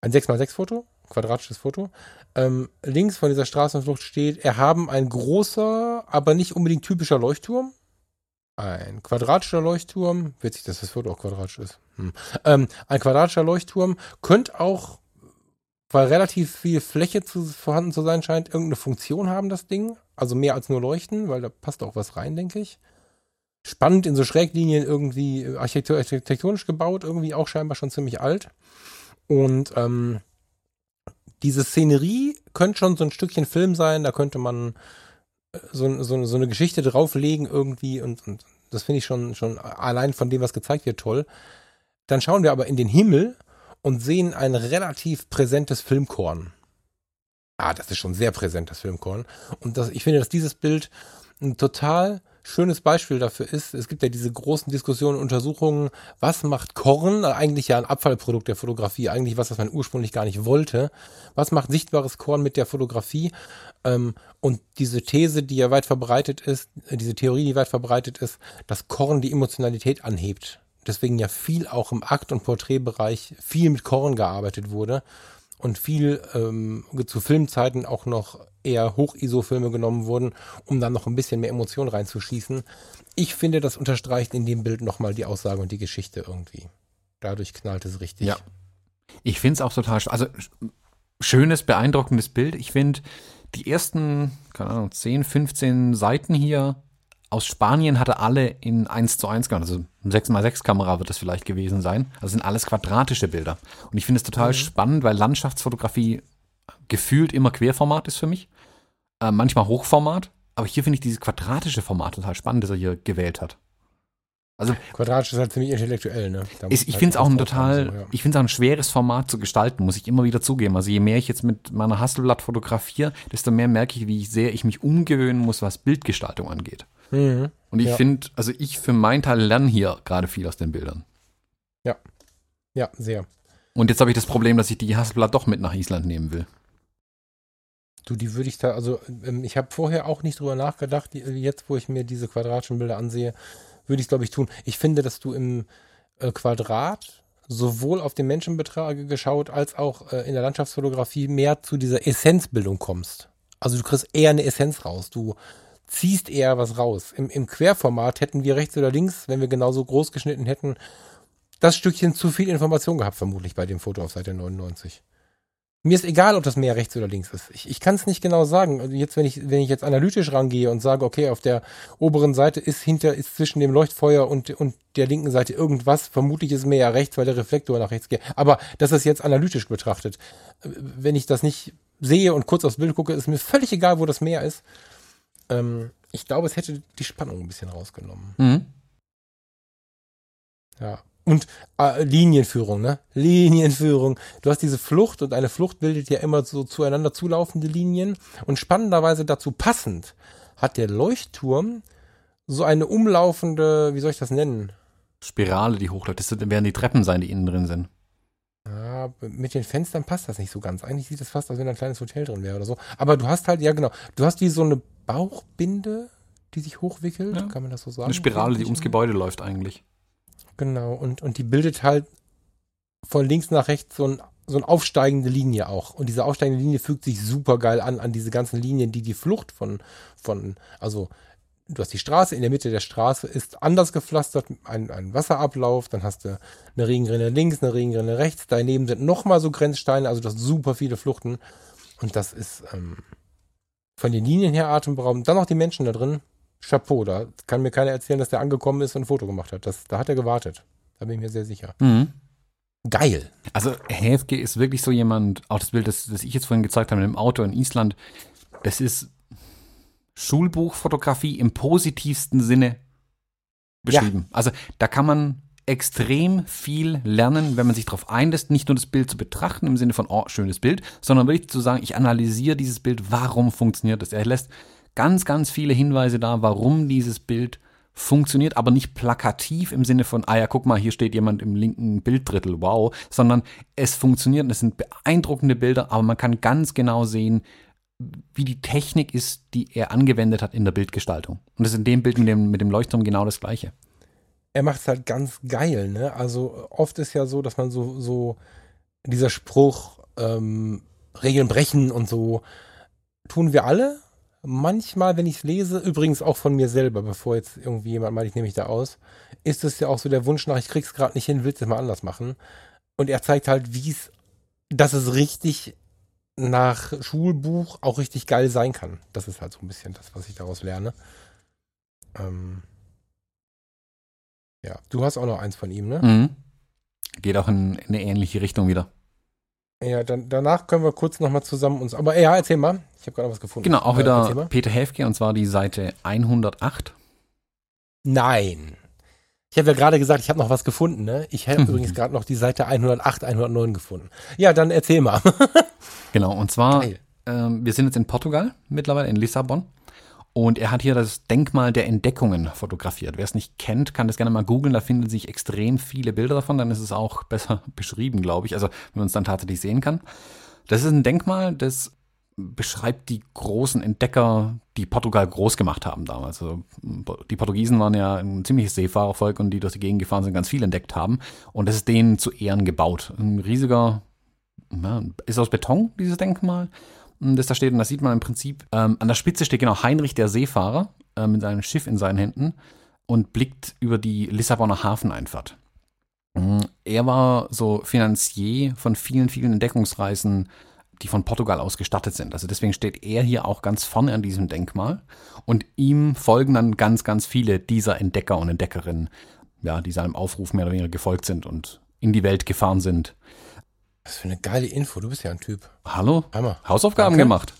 ein 6x6 Foto, quadratisches Foto. Ähm, links von dieser Straßenflucht steht, er haben ein großer, aber nicht unbedingt typischer Leuchtturm. Ein quadratischer Leuchtturm, witzig, dass das Foto auch quadratisch ist. Hm. Ähm, ein quadratischer Leuchtturm könnte auch, weil relativ viel Fläche zu, vorhanden zu sein scheint, irgendeine Funktion haben, das Ding. Also mehr als nur leuchten, weil da passt auch was rein, denke ich. Spannend in so Schräglinien irgendwie architektonisch gebaut, irgendwie auch scheinbar schon ziemlich alt. Und ähm, diese Szenerie könnte schon so ein Stückchen Film sein, da könnte man so, so, so eine Geschichte drauflegen irgendwie und, und das finde ich schon, schon allein von dem, was gezeigt wird, toll. Dann schauen wir aber in den Himmel und sehen ein relativ präsentes Filmkorn. Ah, das ist schon sehr präsent, das Filmkorn. Und das, ich finde, dass dieses Bild ein total schönes Beispiel dafür ist, es gibt ja diese großen Diskussionen, Untersuchungen, was macht Korn, eigentlich ja ein Abfallprodukt der Fotografie, eigentlich was, was man ursprünglich gar nicht wollte. Was macht sichtbares Korn mit der Fotografie? Ähm, und diese These, die ja weit verbreitet ist, äh, diese Theorie, die weit verbreitet ist, dass Korn die Emotionalität anhebt. Deswegen ja viel auch im Akt- und Porträtbereich viel mit Korn gearbeitet wurde und viel ähm, zu Filmzeiten auch noch eher Hoch-ISO-Filme genommen wurden, um dann noch ein bisschen mehr Emotion reinzuschießen. Ich finde, das unterstreicht in dem Bild nochmal die Aussage und die Geschichte irgendwie. Dadurch knallt es richtig. Ja. Ich finde es auch total, also schönes, beeindruckendes Bild. Ich finde die ersten, keine Ahnung, 10, 15 Seiten hier aus Spanien hatte alle in 1 zu 1 gemacht. Also 6x6 Kamera wird das vielleicht gewesen sein. Also sind alles quadratische Bilder. Und ich finde es total mhm. spannend, weil Landschaftsfotografie gefühlt immer Querformat ist für mich. Äh, manchmal Hochformat. Aber hier finde ich dieses quadratische Format total spannend, das er hier gewählt hat. Also quadratisch ist halt ziemlich intellektuell, ne? Ist, ich halt finde es auch ein total, so, ja. ich finde es auch ein schweres Format zu gestalten, muss ich immer wieder zugeben. Also je mehr ich jetzt mit meiner Hasselblatt fotografiere, desto mehr merke ich, wie sehr ich mich umgewöhnen muss, was Bildgestaltung angeht. Mhm. Und ich ja. finde, also ich für meinen Teil lerne hier gerade viel aus den Bildern. Ja. Ja, sehr. Und jetzt habe ich das Problem, dass ich die Hasselblatt doch mit nach Island nehmen will. Du, die würde ich da, also ähm, ich habe vorher auch nicht drüber nachgedacht, jetzt wo ich mir diese quadratischen Bilder ansehe, würde ich glaube ich tun. Ich finde, dass du im äh, Quadrat sowohl auf den Menschenbetrag geschaut als auch äh, in der Landschaftsfotografie mehr zu dieser Essenzbildung kommst. Also du kriegst eher eine Essenz raus. Du ziehst eher was raus. Im, Im Querformat hätten wir rechts oder links, wenn wir genauso groß geschnitten hätten, das Stückchen zu viel Information gehabt, vermutlich bei dem Foto auf Seite 99. Mir ist egal, ob das mehr rechts oder links ist. Ich, ich kann es nicht genau sagen. Also jetzt, wenn ich, wenn ich jetzt analytisch rangehe und sage, okay, auf der oberen Seite ist hinter, ist zwischen dem Leuchtfeuer und, und der linken Seite irgendwas, vermutlich ist mehr rechts, weil der Reflektor nach rechts geht. Aber das ist jetzt analytisch betrachtet. Wenn ich das nicht sehe und kurz aufs Bild gucke, ist mir völlig egal, wo das Meer ist. Ähm, ich glaube, es hätte die Spannung ein bisschen rausgenommen. Mhm. Ja. Und äh, Linienführung, ne? Linienführung. Du hast diese Flucht und eine Flucht bildet ja immer so zueinander zulaufende Linien. Und spannenderweise dazu passend hat der Leuchtturm so eine umlaufende, wie soll ich das nennen? Spirale, die hochläuft. Das werden die Treppen sein, die innen drin sind. Ja, mit den Fenstern passt das nicht so ganz. Eigentlich sieht das fast aus, wenn ein kleines Hotel drin wäre oder so. Aber du hast halt, ja genau, du hast wie so eine Bauchbinde, die sich hochwickelt, ja. kann man das so sagen? Eine Spirale, die ums Gebäude läuft eigentlich. Genau, und, und die bildet halt von links nach rechts so, ein, so eine aufsteigende Linie auch. Und diese aufsteigende Linie fügt sich super geil an, an diese ganzen Linien, die die Flucht von, von, also du hast die Straße, in der Mitte der Straße ist anders gepflastert, ein, ein Wasserablauf, dann hast du eine Regenrinne links, eine Regenrinne rechts, daneben sind nochmal so Grenzsteine, also du hast super viele Fluchten. Und das ist ähm, von den Linien her atemberaubend. Dann noch die Menschen da drin. Chapeau, da kann mir keiner erzählen, dass der angekommen ist und ein Foto gemacht hat. Das, da hat er gewartet. Da bin ich mir sehr sicher. Mhm. Geil. Also Häfke ist wirklich so jemand, auch das Bild, das, das ich jetzt vorhin gezeigt habe mit dem Auto in Island, das ist Schulbuchfotografie im positivsten Sinne beschrieben. Ja. Also da kann man extrem viel lernen, wenn man sich darauf einlässt, nicht nur das Bild zu betrachten im Sinne von, oh, schönes Bild, sondern wirklich zu sagen, ich analysiere dieses Bild, warum funktioniert das? Er lässt ganz, ganz viele Hinweise da, warum dieses Bild funktioniert aber nicht plakativ im Sinne von, ah ja, guck mal, hier steht jemand im linken Bilddrittel, wow, sondern es funktioniert und es sind beeindruckende Bilder, aber man kann ganz genau sehen, wie die Technik ist, die er angewendet hat in der Bildgestaltung. Und das ist in dem Bild mit dem, mit dem Leuchtturm genau das Gleiche. Er macht es halt ganz geil, ne? Also oft ist ja so, dass man so, so dieser Spruch, ähm, Regeln brechen und so, tun wir alle. Manchmal, wenn ich es lese, übrigens auch von mir selber, bevor jetzt irgendwie jemand meint, ich nehme mich da aus, ist es ja auch so der Wunsch nach, ich krieg's gerade nicht hin, willst es mal anders machen. Und er zeigt halt, wie es, dass es richtig nach Schulbuch auch richtig geil sein kann. Das ist halt so ein bisschen das, was ich daraus lerne. Ähm ja, du hast auch noch eins von ihm, ne? Mhm. Geht auch in, in eine ähnliche Richtung wieder. Ja, dann, danach können wir kurz nochmal zusammen uns. Aber ja, erzähl mal. Ich habe gerade was gefunden. Genau, auch wieder äh, Peter Häfke und zwar die Seite 108. Nein. Ich habe ja gerade gesagt, ich habe noch was gefunden, ne? Ich habe [laughs] übrigens gerade noch die Seite 108, 109 gefunden. Ja, dann erzähl mal. [laughs] genau, und zwar, ähm, wir sind jetzt in Portugal mittlerweile, in Lissabon. Und er hat hier das Denkmal der Entdeckungen fotografiert. Wer es nicht kennt, kann das gerne mal googeln. Da finden sich extrem viele Bilder davon. Dann ist es auch [laughs] besser beschrieben, glaube ich. Also, wenn man es dann tatsächlich sehen kann. Das ist ein Denkmal, das beschreibt die großen Entdecker, die Portugal groß gemacht haben damals. Also die Portugiesen waren ja ein ziemliches Seefahrervolk und die durch die Gegend gefahren sind, ganz viel entdeckt haben. Und das ist denen zu Ehren gebaut. Ein riesiger, ja, ist aus Beton, dieses Denkmal, das da steht. Und da sieht man im Prinzip, ähm, an der Spitze steht genau Heinrich der Seefahrer äh, mit seinem Schiff in seinen Händen und blickt über die Lissabonner Hafeneinfahrt. Er war so Finanzier von vielen, vielen Entdeckungsreisen die von Portugal aus gestattet sind. Also deswegen steht er hier auch ganz vorne an diesem Denkmal und ihm folgen dann ganz, ganz viele dieser Entdecker und Entdeckerinnen, ja, die seinem Aufruf mehr oder weniger gefolgt sind und in die Welt gefahren sind. Was für eine geile Info, du bist ja ein Typ. Hallo? Hammer. Hausaufgaben okay. gemacht.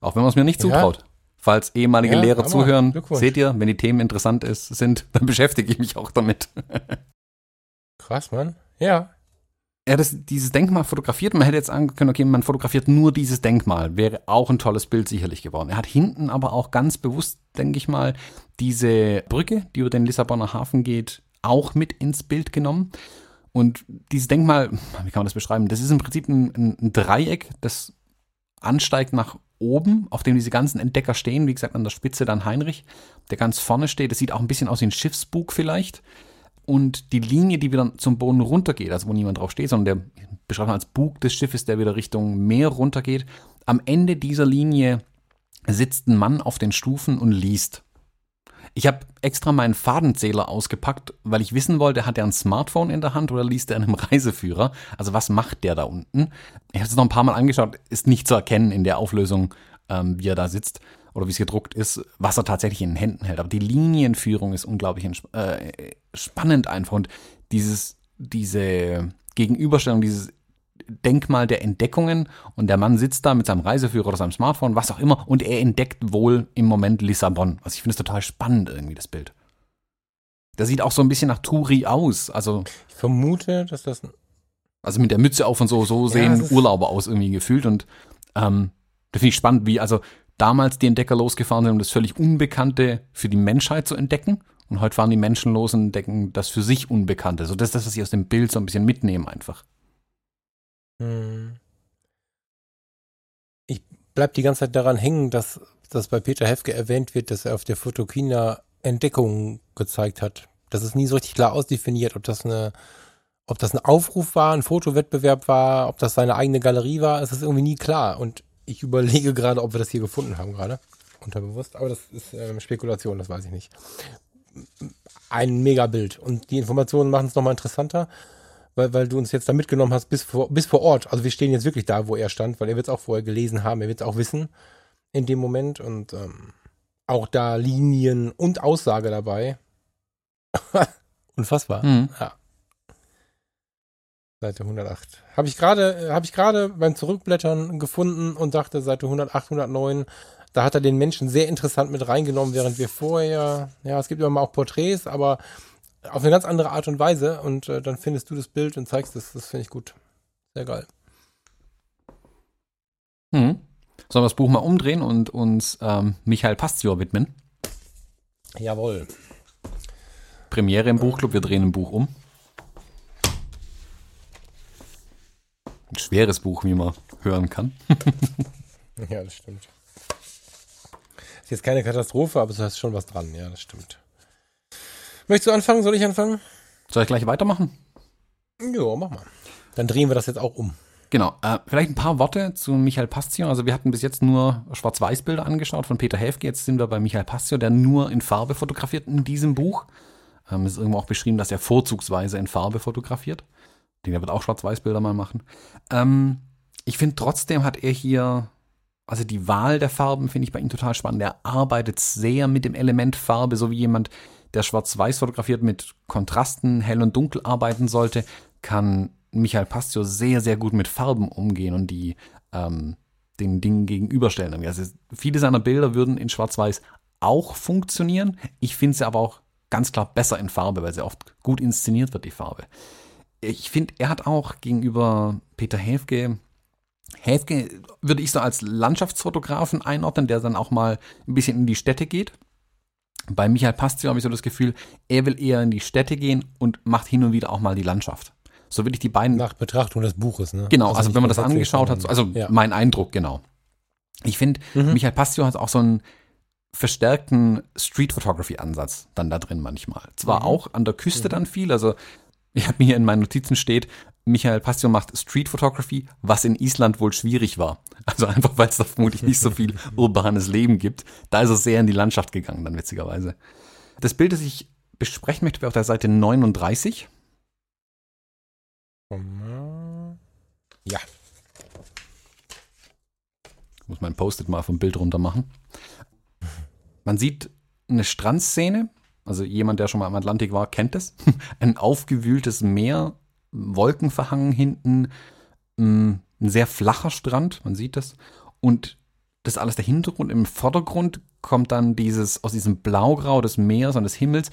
Auch wenn man es mir nicht zutraut. Ja. Falls ehemalige ja, Lehrer Hammer. zuhören, seht ihr, wenn die Themen interessant ist, sind, [laughs] dann beschäftige ich mich auch damit. Krass, Mann. Ja, er hat dieses Denkmal fotografiert. Man hätte jetzt sagen können, okay, man fotografiert nur dieses Denkmal. Wäre auch ein tolles Bild sicherlich geworden. Er hat hinten aber auch ganz bewusst, denke ich mal, diese Brücke, die über den Lissabonner Hafen geht, auch mit ins Bild genommen. Und dieses Denkmal, wie kann man das beschreiben? Das ist im Prinzip ein, ein Dreieck, das ansteigt nach oben, auf dem diese ganzen Entdecker stehen. Wie gesagt, an der Spitze dann Heinrich, der ganz vorne steht. Das sieht auch ein bisschen aus wie ein Schiffsbug vielleicht und die Linie, die wieder zum Boden runtergeht, also wo niemand drauf steht, sondern der beschreibt man als Bug des Schiffes, der wieder Richtung Meer runtergeht. Am Ende dieser Linie sitzt ein Mann auf den Stufen und liest. Ich habe extra meinen Fadenzähler ausgepackt, weil ich wissen wollte, hat er ein Smartphone in der Hand oder liest er einem [laughs] Reiseführer? Also was macht der da unten? Ich habe es noch ein paar Mal angeschaut, ist nicht zu erkennen in der Auflösung, ähm, wie er da sitzt oder wie es gedruckt ist, was er tatsächlich in den Händen hält. Aber die Linienführung ist unglaublich äh, spannend einfach. Und dieses, diese Gegenüberstellung, dieses Denkmal der Entdeckungen und der Mann sitzt da mit seinem Reiseführer oder seinem Smartphone, was auch immer, und er entdeckt wohl im Moment Lissabon. Also ich finde es total spannend irgendwie, das Bild. Das sieht auch so ein bisschen nach Touri aus. Also ich vermute, dass das also mit der Mütze auf und so, so sehen ja, Urlauber aus irgendwie gefühlt und ähm, das finde ich spannend, wie also damals die Entdecker losgefahren sind, um das völlig Unbekannte für die Menschheit zu entdecken. Und heute fahren die Menschen los und entdecken das für sich Unbekannte. So, das ist das, was ich aus dem Bild so ein bisschen mitnehme einfach. Hm. Ich bleib die ganze Zeit daran hängen, dass, dass bei Peter Hefke erwähnt wird, dass er auf der Fotokina Entdeckungen gezeigt hat. Das ist nie so richtig klar ausdefiniert, ob das eine, ob das ein Aufruf war, ein Fotowettbewerb war, ob das seine eigene Galerie war. Es ist irgendwie nie klar. Und ich [laughs] überlege gerade, ob wir das hier gefunden haben gerade. Unterbewusst. Aber das ist äh, Spekulation, das weiß ich nicht. Ein Megabild. Und die Informationen machen es nochmal interessanter, weil, weil du uns jetzt da mitgenommen hast bis vor, bis vor Ort. Also wir stehen jetzt wirklich da, wo er stand, weil er wird es auch vorher gelesen haben, er wird es auch wissen in dem Moment. Und ähm, auch da Linien und Aussage dabei. [laughs] Unfassbar. Mhm. Ja. Seite 108. Habe ich gerade habe ich gerade beim Zurückblättern gefunden und dachte Seite 108, 109, da hat er den Menschen sehr interessant mit reingenommen, während wir vorher, ja, es gibt immer mal auch Porträts, aber auf eine ganz andere Art und Weise und äh, dann findest du das Bild und zeigst es, das finde ich gut. Sehr geil. Hm. Sollen wir das Buch mal umdrehen und uns ähm, Michael Pastior widmen? Jawohl. Premiere im Buchclub, wir drehen ein Buch um. Ein schweres Buch, wie man hören kann. [laughs] ja, das stimmt. Ist jetzt keine Katastrophe, aber es ist schon was dran. Ja, das stimmt. Möchtest du anfangen? Soll ich anfangen? Soll ich gleich weitermachen? Ja, mach mal. Dann drehen wir das jetzt auch um. Genau. Äh, vielleicht ein paar Worte zu Michael Pastio. Also wir hatten bis jetzt nur Schwarz-Weiß-Bilder angeschaut von Peter Häfke. Jetzt sind wir bei Michael Pastio, der nur in Farbe fotografiert in diesem Buch. Ähm, es ist irgendwo auch beschrieben, dass er vorzugsweise in Farbe fotografiert. Der wird auch Schwarz-Weiß-Bilder mal machen. Ähm, ich finde trotzdem hat er hier, also die Wahl der Farben finde ich bei ihm total spannend. Er arbeitet sehr mit dem Element Farbe, so wie jemand, der Schwarz-Weiß fotografiert mit Kontrasten, hell und dunkel arbeiten sollte, kann Michael Pastio sehr, sehr gut mit Farben umgehen und die ähm, den Dingen gegenüberstellen. Also viele seiner Bilder würden in Schwarz-Weiß auch funktionieren. Ich finde sie aber auch ganz klar besser in Farbe, weil sie oft gut inszeniert wird, die Farbe. Ich finde, er hat auch gegenüber Peter Häfke, Häfke würde ich so als Landschaftsfotografen einordnen, der dann auch mal ein bisschen in die Städte geht. Bei Michael Pastio habe ich so das Gefühl, er will eher in die Städte gehen und macht hin und wieder auch mal die Landschaft. So will ich die beiden. Nach Betrachtung des Buches, ne? Genau, also, also wenn man das angeschaut hat, also ja. mein Eindruck, genau. Ich finde, mhm. Michael Pastio hat auch so einen verstärkten Street Photography Ansatz dann da drin manchmal. Zwar mhm. auch an der Küste mhm. dann viel, also ich habe mir in meinen Notizen steht, Michael Pastio macht Street Photography, was in Island wohl schwierig war. Also einfach, weil es da vermutlich nicht so viel [laughs] urbanes Leben gibt. Da ist er sehr in die Landschaft gegangen, dann witzigerweise. Das Bild, das ich besprechen möchte, wäre auf der Seite 39. Ja. Ich muss mein Post-it mal vom Bild runter machen. Man sieht eine Strandszene. Also jemand, der schon mal am Atlantik war, kennt es. [laughs] Ein aufgewühltes Meer, Wolken verhangen hinten, mm, ein sehr flacher Strand, man sieht das. Und das ist alles der Hintergrund. Im Vordergrund kommt dann dieses, aus diesem Blaugrau des Meeres und des Himmels,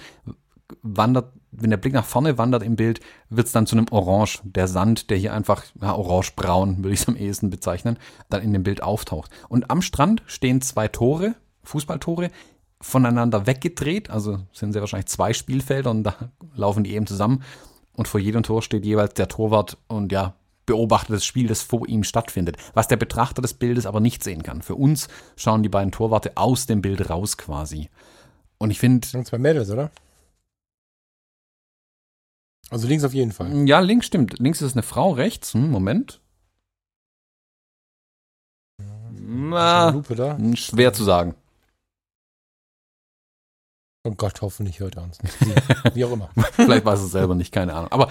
wandert, wenn der Blick nach vorne wandert im Bild, wird es dann zu einem Orange. Der Sand, der hier einfach, ja, orange-braun, würde ich es am ehesten bezeichnen, dann in dem Bild auftaucht. Und am Strand stehen zwei Tore, Fußballtore, voneinander weggedreht, also sind sehr wahrscheinlich zwei Spielfelder und da [laughs] laufen die eben zusammen. Und vor jedem Tor steht jeweils der Torwart und ja, beobachtet das Spiel, das vor ihm stattfindet. Was der Betrachter des Bildes aber nicht sehen kann. Für uns schauen die beiden Torwarte aus dem Bild raus quasi. Und ich finde. Zwei Mädels, oder? Also links auf jeden Fall. Ja, links stimmt. Links ist eine Frau, rechts. Hm, Moment. Na, Lupe da? Hm, schwer zu sagen. Oh Gott, hoffentlich hört er uns [laughs] nicht. Wie auch immer. Vielleicht weiß es selber nicht, keine Ahnung. Aber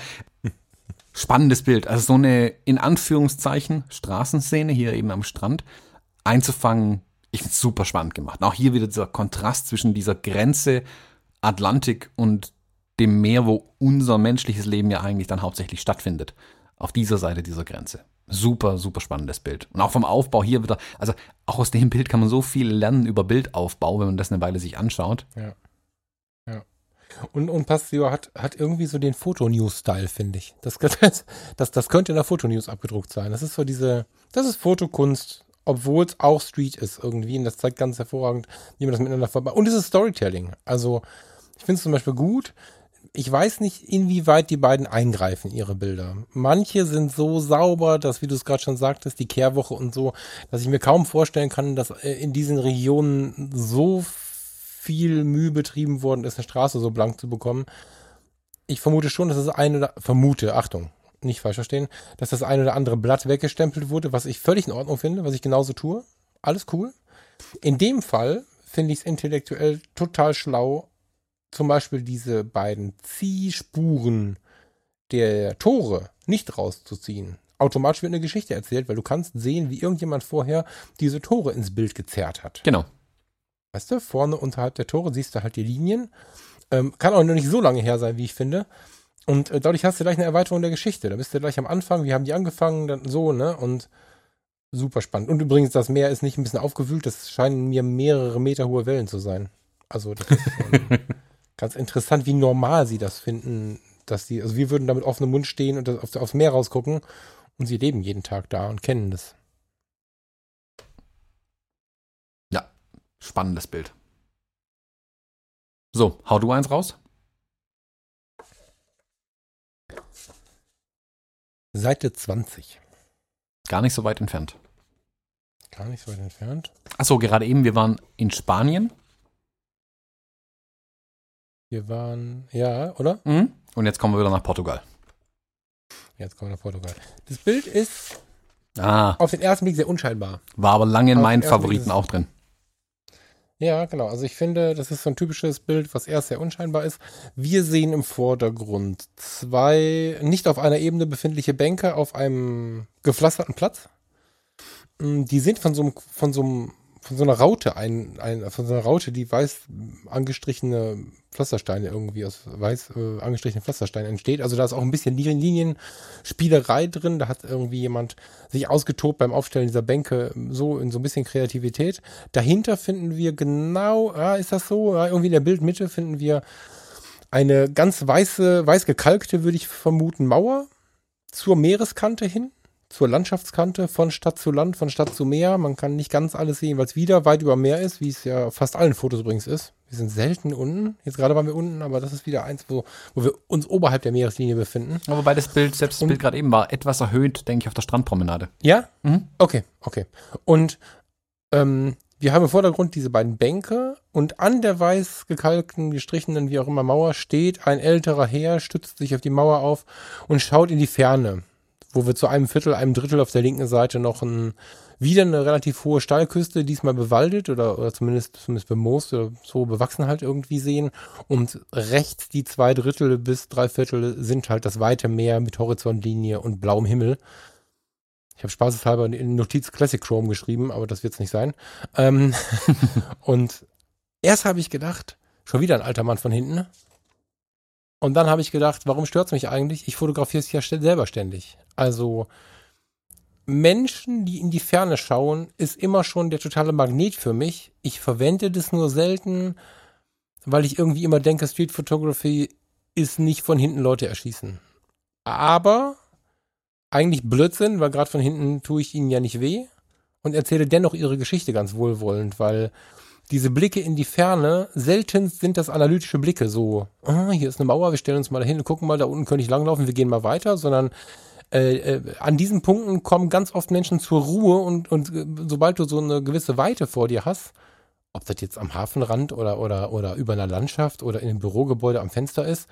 spannendes Bild. Also so eine, in Anführungszeichen, Straßenszene hier eben am Strand einzufangen. Ich finde es super spannend gemacht. Und auch hier wieder dieser Kontrast zwischen dieser Grenze Atlantik und dem Meer, wo unser menschliches Leben ja eigentlich dann hauptsächlich stattfindet. Auf dieser Seite dieser Grenze. Super, super spannendes Bild. Und auch vom Aufbau hier wieder, also auch aus dem Bild kann man so viel lernen über Bildaufbau, wenn man das eine Weile sich anschaut. Ja. Und, und Pastio hat, hat irgendwie so den Fotonews-Style, finde ich. Das, [laughs] das, das, das könnte in der Fotonews abgedruckt sein. Das ist so diese, das ist Fotokunst, obwohl es auch Street ist irgendwie. Und das zeigt ganz hervorragend, wie man das miteinander verbindet. Und es ist Storytelling. Also, ich finde es zum Beispiel gut, ich weiß nicht, inwieweit die beiden eingreifen, ihre Bilder. Manche sind so sauber, dass, wie du es gerade schon sagtest, die Kehrwoche und so, dass ich mir kaum vorstellen kann, dass äh, in diesen Regionen so viel Mühe betrieben worden ist, eine Straße so blank zu bekommen. Ich vermute schon, dass das eine oder, vermute, Achtung, nicht falsch verstehen, dass das eine oder andere Blatt weggestempelt wurde, was ich völlig in Ordnung finde, was ich genauso tue. Alles cool. In dem Fall finde ich es intellektuell total schlau, zum Beispiel diese beiden Ziehspuren der Tore nicht rauszuziehen. Automatisch wird eine Geschichte erzählt, weil du kannst sehen, wie irgendjemand vorher diese Tore ins Bild gezerrt hat. Genau. Weißt du, vorne unterhalb der Tore siehst du halt die Linien. Ähm, kann auch noch nicht so lange her sein, wie ich finde. Und äh, dadurch hast du gleich eine Erweiterung der Geschichte. Da bist du gleich am Anfang, wie haben die angefangen, dann so, ne? Und super spannend. Und übrigens, das Meer ist nicht ein bisschen aufgewühlt, das scheinen mir mehrere Meter hohe Wellen zu sein. Also, das ist schon [laughs] ganz interessant, wie normal sie das finden, dass sie, also wir würden da mit offenem Mund stehen und das, aufs Meer rausgucken und sie leben jeden Tag da und kennen das. Spannendes Bild. So, hau du eins raus. Seite 20. Gar nicht so weit entfernt. Gar nicht so weit entfernt. Achso, gerade eben, wir waren in Spanien. Wir waren, ja, oder? Mhm. Und jetzt kommen wir wieder nach Portugal. Jetzt kommen wir nach Portugal. Das Bild ist ah. auf den ersten Blick sehr unscheinbar. War aber lange in meinen Favoriten auch drin. Ja, genau. Also ich finde, das ist so ein typisches Bild, was erst sehr unscheinbar ist. Wir sehen im Vordergrund zwei nicht auf einer Ebene befindliche Bänke auf einem gepflasterten Platz. Mm, die sind von so einem, von so einem von so einer Raute, ein, ein, von so einer Raute, die weiß angestrichene Pflastersteine irgendwie aus weiß äh, angestrichenen Pflastersteinen entsteht. Also da ist auch ein bisschen Linienspielerei drin. Da hat irgendwie jemand sich ausgetobt beim Aufstellen dieser Bänke so in so ein bisschen Kreativität. Dahinter finden wir genau, ah, ist das so? Ah, irgendwie in der Bildmitte finden wir eine ganz weiße, weiß gekalkte, würde ich vermuten, Mauer zur Meereskante hin zur Landschaftskante von Stadt zu Land, von Stadt zu Meer. Man kann nicht ganz alles sehen, weil es wieder weit über Meer ist, wie es ja fast allen Fotos übrigens ist. Wir sind selten unten. Jetzt gerade waren wir unten, aber das ist wieder eins, wo, wo wir uns oberhalb der Meereslinie befinden. Aber wobei das Bild, selbst das Und, Bild gerade eben war, etwas erhöht, denke ich, auf der Strandpromenade. Ja? Mhm. Okay, okay. Und ähm, wir haben im Vordergrund diese beiden Bänke und an der weiß gekalkten, gestrichenen, wie auch immer Mauer steht ein älterer Herr, stützt sich auf die Mauer auf und schaut in die Ferne wo wir zu einem Viertel, einem Drittel auf der linken Seite noch ein, wieder eine relativ hohe Steilküste, diesmal bewaldet oder, oder zumindest, zumindest bemoost oder so bewachsen halt irgendwie sehen. Und rechts die zwei Drittel bis drei Viertel sind halt das weite Meer mit Horizontlinie und blauem Himmel. Ich habe spaßeshalber in Notiz Classic Chrome geschrieben, aber das wird es nicht sein. Ähm, [laughs] und erst habe ich gedacht, schon wieder ein alter Mann von hinten. Und dann habe ich gedacht, warum stört es mich eigentlich? Ich fotografiere es ja selber ständig. Also Menschen, die in die Ferne schauen, ist immer schon der totale Magnet für mich. Ich verwende das nur selten, weil ich irgendwie immer denke, Street Photography ist nicht von hinten Leute erschießen. Aber eigentlich Blödsinn, weil gerade von hinten tue ich ihnen ja nicht weh und erzähle dennoch ihre Geschichte ganz wohlwollend, weil diese Blicke in die Ferne, selten sind das analytische Blicke so, oh, hier ist eine Mauer, wir stellen uns mal dahin, gucken mal, da unten könnte ich langlaufen, wir gehen mal weiter, sondern äh, äh, an diesen Punkten kommen ganz oft Menschen zur Ruhe und, und äh, sobald du so eine gewisse Weite vor dir hast, ob das jetzt am Hafenrand oder, oder, oder über einer Landschaft oder in einem Bürogebäude am Fenster ist,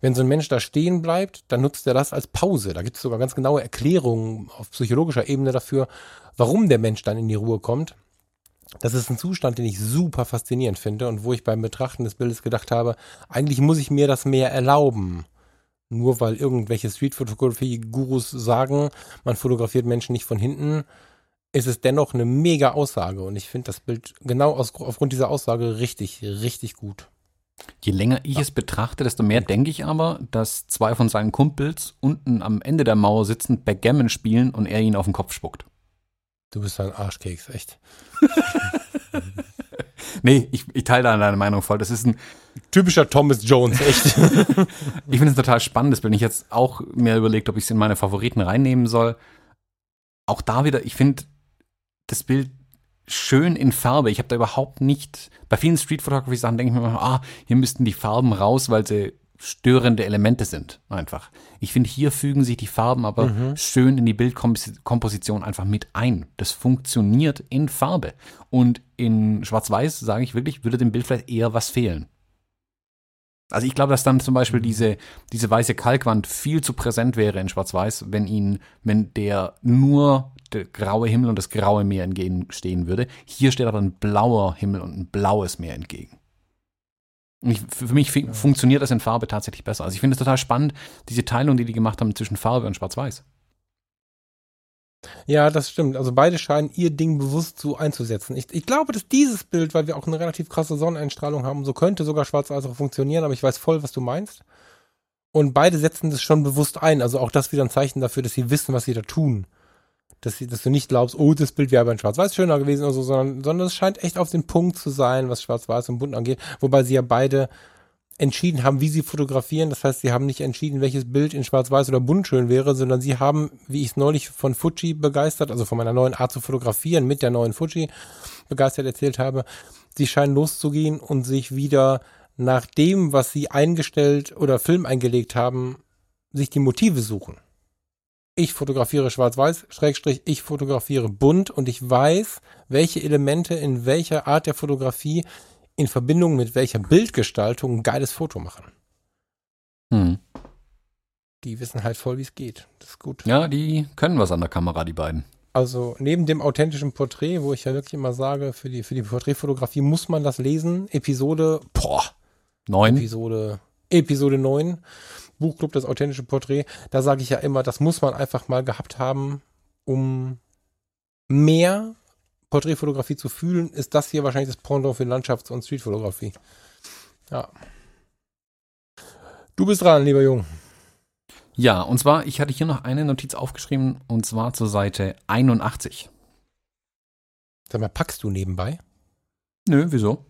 wenn so ein Mensch da stehen bleibt, dann nutzt er das als Pause. Da gibt es sogar ganz genaue Erklärungen auf psychologischer Ebene dafür, warum der Mensch dann in die Ruhe kommt das ist ein Zustand, den ich super faszinierend finde und wo ich beim Betrachten des Bildes gedacht habe, eigentlich muss ich mir das mehr erlauben. Nur weil irgendwelche Street-Fotografie-Gurus sagen, man fotografiert Menschen nicht von hinten, ist es dennoch eine mega Aussage und ich finde das Bild genau aus, aufgrund dieser Aussage richtig, richtig gut. Je länger ich ja. es betrachte, desto mehr denke ich aber, dass zwei von seinen Kumpels unten am Ende der Mauer sitzend Backgammon spielen und er ihn auf den Kopf spuckt. Du bist ein Arschkeks, echt. [laughs] nee, ich, ich teile da deine Meinung voll. Das ist ein typischer Thomas Jones, echt. [laughs] ich finde es total spannend. Das bin ich jetzt auch mir überlegt, ob ich es in meine Favoriten reinnehmen soll. Auch da wieder, ich finde das Bild schön in Farbe. Ich habe da überhaupt nicht, bei vielen Street Photography Sachen denke ich mir immer, ah, hier müssten die Farben raus, weil sie störende Elemente sind, einfach. Ich finde, hier fügen sich die Farben aber mhm. schön in die Bildkomposition einfach mit ein. Das funktioniert in Farbe. Und in Schwarz-Weiß, sage ich wirklich, würde dem Bild vielleicht eher was fehlen. Also ich glaube, dass dann zum Beispiel mhm. diese, diese weiße Kalkwand viel zu präsent wäre in Schwarz-Weiß, wenn ihn, wenn der nur der graue Himmel und das graue Meer entgegenstehen würde. Hier steht aber ein blauer Himmel und ein blaues Meer entgegen. Ich, für mich ja. funktioniert das in Farbe tatsächlich besser. Also ich finde es total spannend, diese Teilung, die die gemacht haben zwischen Farbe und Schwarz-Weiß. Ja, das stimmt. Also beide scheinen ihr Ding bewusst so einzusetzen. Ich, ich glaube, dass dieses Bild, weil wir auch eine relativ krasse Sonneneinstrahlung haben, so könnte sogar Schwarz-Weiß auch funktionieren, aber ich weiß voll, was du meinst. Und beide setzen das schon bewusst ein. Also auch das wieder ein Zeichen dafür, dass sie wissen, was sie da tun dass, dass du nicht glaubst, oh, das Bild wäre aber in Schwarz-Weiß schöner gewesen oder so, sondern, sondern es scheint echt auf den Punkt zu sein, was Schwarz-Weiß und Bunt angeht, wobei sie ja beide entschieden haben, wie sie fotografieren. Das heißt, sie haben nicht entschieden, welches Bild in Schwarz-Weiß oder Bunt schön wäre, sondern sie haben, wie ich es neulich von Fuji begeistert, also von meiner neuen Art zu fotografieren mit der neuen Fuji begeistert erzählt habe, sie scheinen loszugehen und sich wieder nach dem, was sie eingestellt oder Film eingelegt haben, sich die Motive suchen. Ich fotografiere schwarz-weiß, Schrägstrich, ich fotografiere bunt und ich weiß, welche Elemente in welcher Art der Fotografie in Verbindung mit welcher Bildgestaltung ein geiles Foto machen. Hm. Die wissen halt voll, wie es geht. Das ist gut. Ja, die können was an der Kamera, die beiden. Also neben dem authentischen Porträt, wo ich ja wirklich immer sage, für die, für die Porträtfotografie muss man das lesen. Episode, boah, neun. Episode, Episode 9. Buchclub, das authentische Porträt. Da sage ich ja immer, das muss man einfach mal gehabt haben, um mehr Porträtfotografie zu fühlen, ist das hier wahrscheinlich das Pendant für Landschafts- und Streetfotografie. Ja. Du bist dran, lieber Jung. Ja, und zwar, ich hatte hier noch eine Notiz aufgeschrieben, und zwar zur Seite 81. Sag mal, packst du nebenbei? Nö, wieso?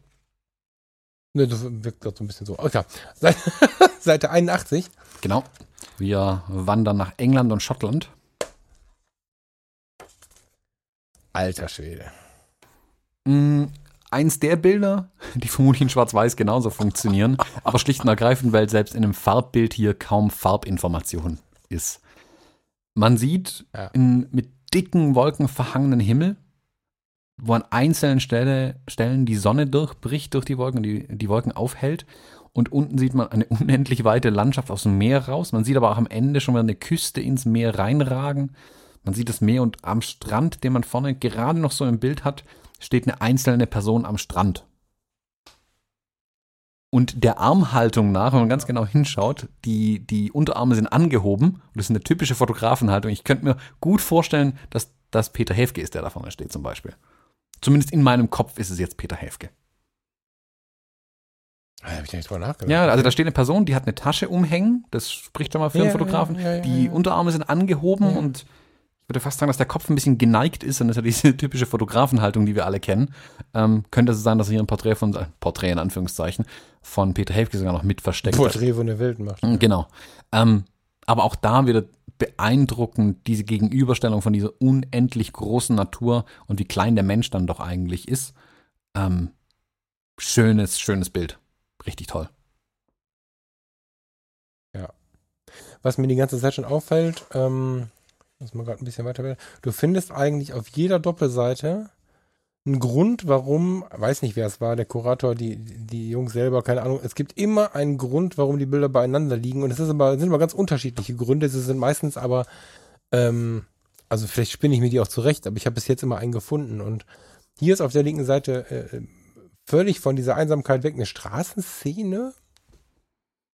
Nö, das wirkt gerade so ein bisschen so. Okay. [laughs] Seite 81. Genau. Wir wandern nach England und Schottland. Alter Schwede. Mm, eins der Bilder, die vermutlich in Schwarz-Weiß genauso funktionieren, [laughs] aber schlicht und ergreifend, weil selbst in einem Farbbild hier kaum Farbinformation ist. Man sieht ja. in, mit dicken Wolken verhangenen Himmel, wo an einzelnen Stelle, Stellen die Sonne durchbricht durch die Wolken, die, die Wolken aufhält. Und unten sieht man eine [laughs] unendlich weite Landschaft aus dem Meer raus. Man sieht aber auch am Ende schon mal eine Küste ins Meer reinragen. Man sieht das Meer und am Strand, den man vorne gerade noch so im Bild hat, steht eine einzelne Person am Strand. Und der Armhaltung nach, wenn man ganz genau hinschaut, die, die Unterarme sind angehoben. Und das ist eine typische Fotografenhaltung. Ich könnte mir gut vorstellen, dass das Peter Häfke ist, der da vorne steht, zum Beispiel. Zumindest in meinem Kopf ist es jetzt Peter Häfke. Da habe ich nicht drüber nachgedacht. Ja, also da steht eine Person, die hat eine Tasche umhängen. Das spricht schon mal für ja, einen Fotografen. Ja, ja, die Unterarme sind angehoben und ich würde fast sagen, dass der Kopf ein bisschen geneigt ist und das ist ja diese typische Fotografenhaltung, die wir alle kennen. Ähm, könnte es sein, dass hier ein Porträt von, äh, Porträt in Anführungszeichen, von Peter Häfke sogar noch mit versteckt Porträt von der Welt macht. Genau. Ähm, aber auch da wieder beeindruckend, diese Gegenüberstellung von dieser unendlich großen Natur und wie klein der Mensch dann doch eigentlich ist. Ähm, schönes, schönes Bild. Richtig toll. Ja. Was mir die ganze Zeit schon auffällt, ähm, muss man gerade ein bisschen weiter. Du findest eigentlich auf jeder Doppelseite einen Grund, warum, weiß nicht, wer es war, der Kurator, die, die Jungs selber, keine Ahnung. Es gibt immer einen Grund, warum die Bilder beieinander liegen. Und es ist aber, sind aber ganz unterschiedliche Gründe. Sie sind meistens aber, ähm, also vielleicht spinne ich mir die auch zurecht, aber ich habe bis jetzt immer einen gefunden. Und hier ist auf der linken Seite äh, völlig von dieser Einsamkeit weg eine Straßenszene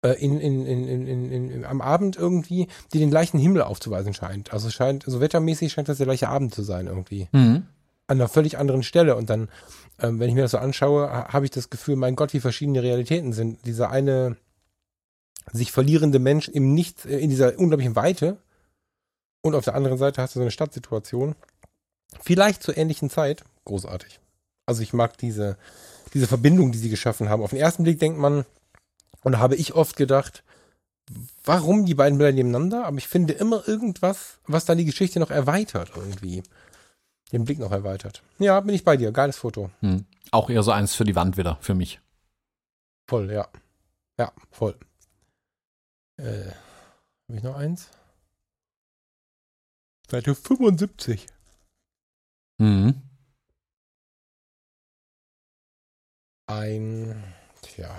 äh, in, in, in, am Abend irgendwie, die den gleichen Himmel aufzuweisen scheint. Also scheint, so wettermäßig scheint das der gleiche Abend zu sein irgendwie. Mhm. An einer völlig anderen Stelle. Und dann, ähm, wenn ich mir das so anschaue, habe ich das Gefühl, mein Gott, wie verschiedene Realitäten sind. Dieser eine sich verlierende Mensch im Nichts, äh, in dieser unglaublichen Weite. Und auf der anderen Seite hast du so eine Stadtsituation. Vielleicht zur ähnlichen Zeit. Großartig. Also ich mag diese, diese Verbindung, die sie geschaffen haben. Auf den ersten Blick denkt man, und habe ich oft gedacht, warum die beiden Bilder nebeneinander? Aber ich finde immer irgendwas, was dann die Geschichte noch erweitert irgendwie. Den Blick noch erweitert. Ja, bin ich bei dir. Geiles Foto. Hm. Auch eher so eins für die Wand wieder, für mich. Voll, ja. Ja, voll. Äh, habe ich noch eins? Seite 75. Mhm. Ein, tja,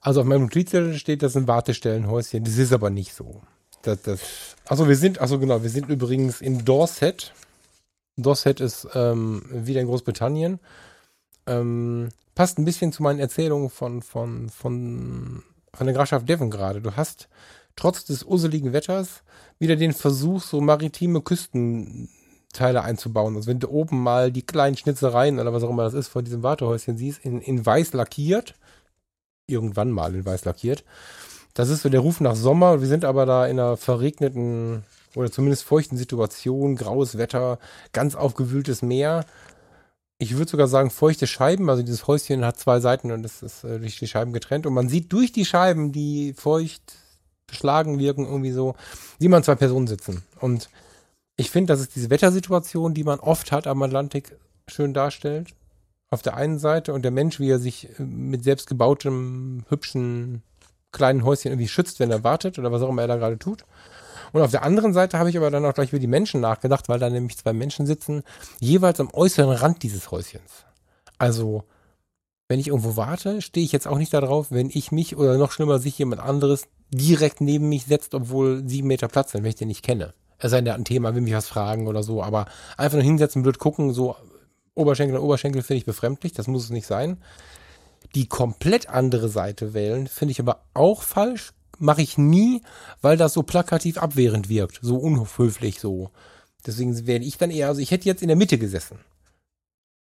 also auf meinem Notizzettel steht, das sind Wartestellenhäuschen. Das ist aber nicht so. Das, das, also wir sind, also genau, wir sind übrigens in Dorset. Dorset ist ähm, wieder in Großbritannien. Ähm, passt ein bisschen zu meinen Erzählungen von, von, von, von der Grafschaft Devon gerade. Du hast trotz des urseligen Wetters wieder den Versuch, so maritime Küstenteile einzubauen. Also wenn du oben mal die kleinen Schnitzereien oder was auch immer das ist von diesem Wartehäuschen siehst, in, in weiß lackiert irgendwann mal in weiß lackiert. Das ist so der Ruf nach Sommer. Wir sind aber da in einer verregneten oder zumindest feuchten Situation, graues Wetter, ganz aufgewühltes Meer. Ich würde sogar sagen feuchte Scheiben. Also dieses Häuschen hat zwei Seiten und es ist äh, durch die Scheiben getrennt. Und man sieht durch die Scheiben, die feucht beschlagen wirken, irgendwie so, wie man zwei Personen sitzen. Und ich finde, dass es diese Wettersituation, die man oft hat am Atlantik, schön darstellt auf der einen Seite und der Mensch, wie er sich äh, mit selbstgebautem, hübschen, kleinen Häuschen irgendwie schützt, wenn er wartet oder was auch immer er da gerade tut. Und auf der anderen Seite habe ich aber dann auch gleich über die Menschen nachgedacht, weil da nämlich zwei Menschen sitzen, jeweils am äußeren Rand dieses Häuschens. Also, wenn ich irgendwo warte, stehe ich jetzt auch nicht darauf, wenn ich mich oder noch schlimmer sich jemand anderes direkt neben mich setzt, obwohl sieben Meter Platz sind, wenn ich den nicht kenne. Es sei denn, der hat ein Thema, will mich was fragen oder so, aber einfach nur hinsetzen, blöd gucken, so Oberschenkel an Oberschenkel finde ich befremdlich, das muss es nicht sein. Die komplett andere Seite wählen, finde ich aber auch falsch, mache ich nie, weil das so plakativ abwehrend wirkt, so unhöflich so. Deswegen wähle ich dann eher, also ich hätte jetzt in der Mitte gesessen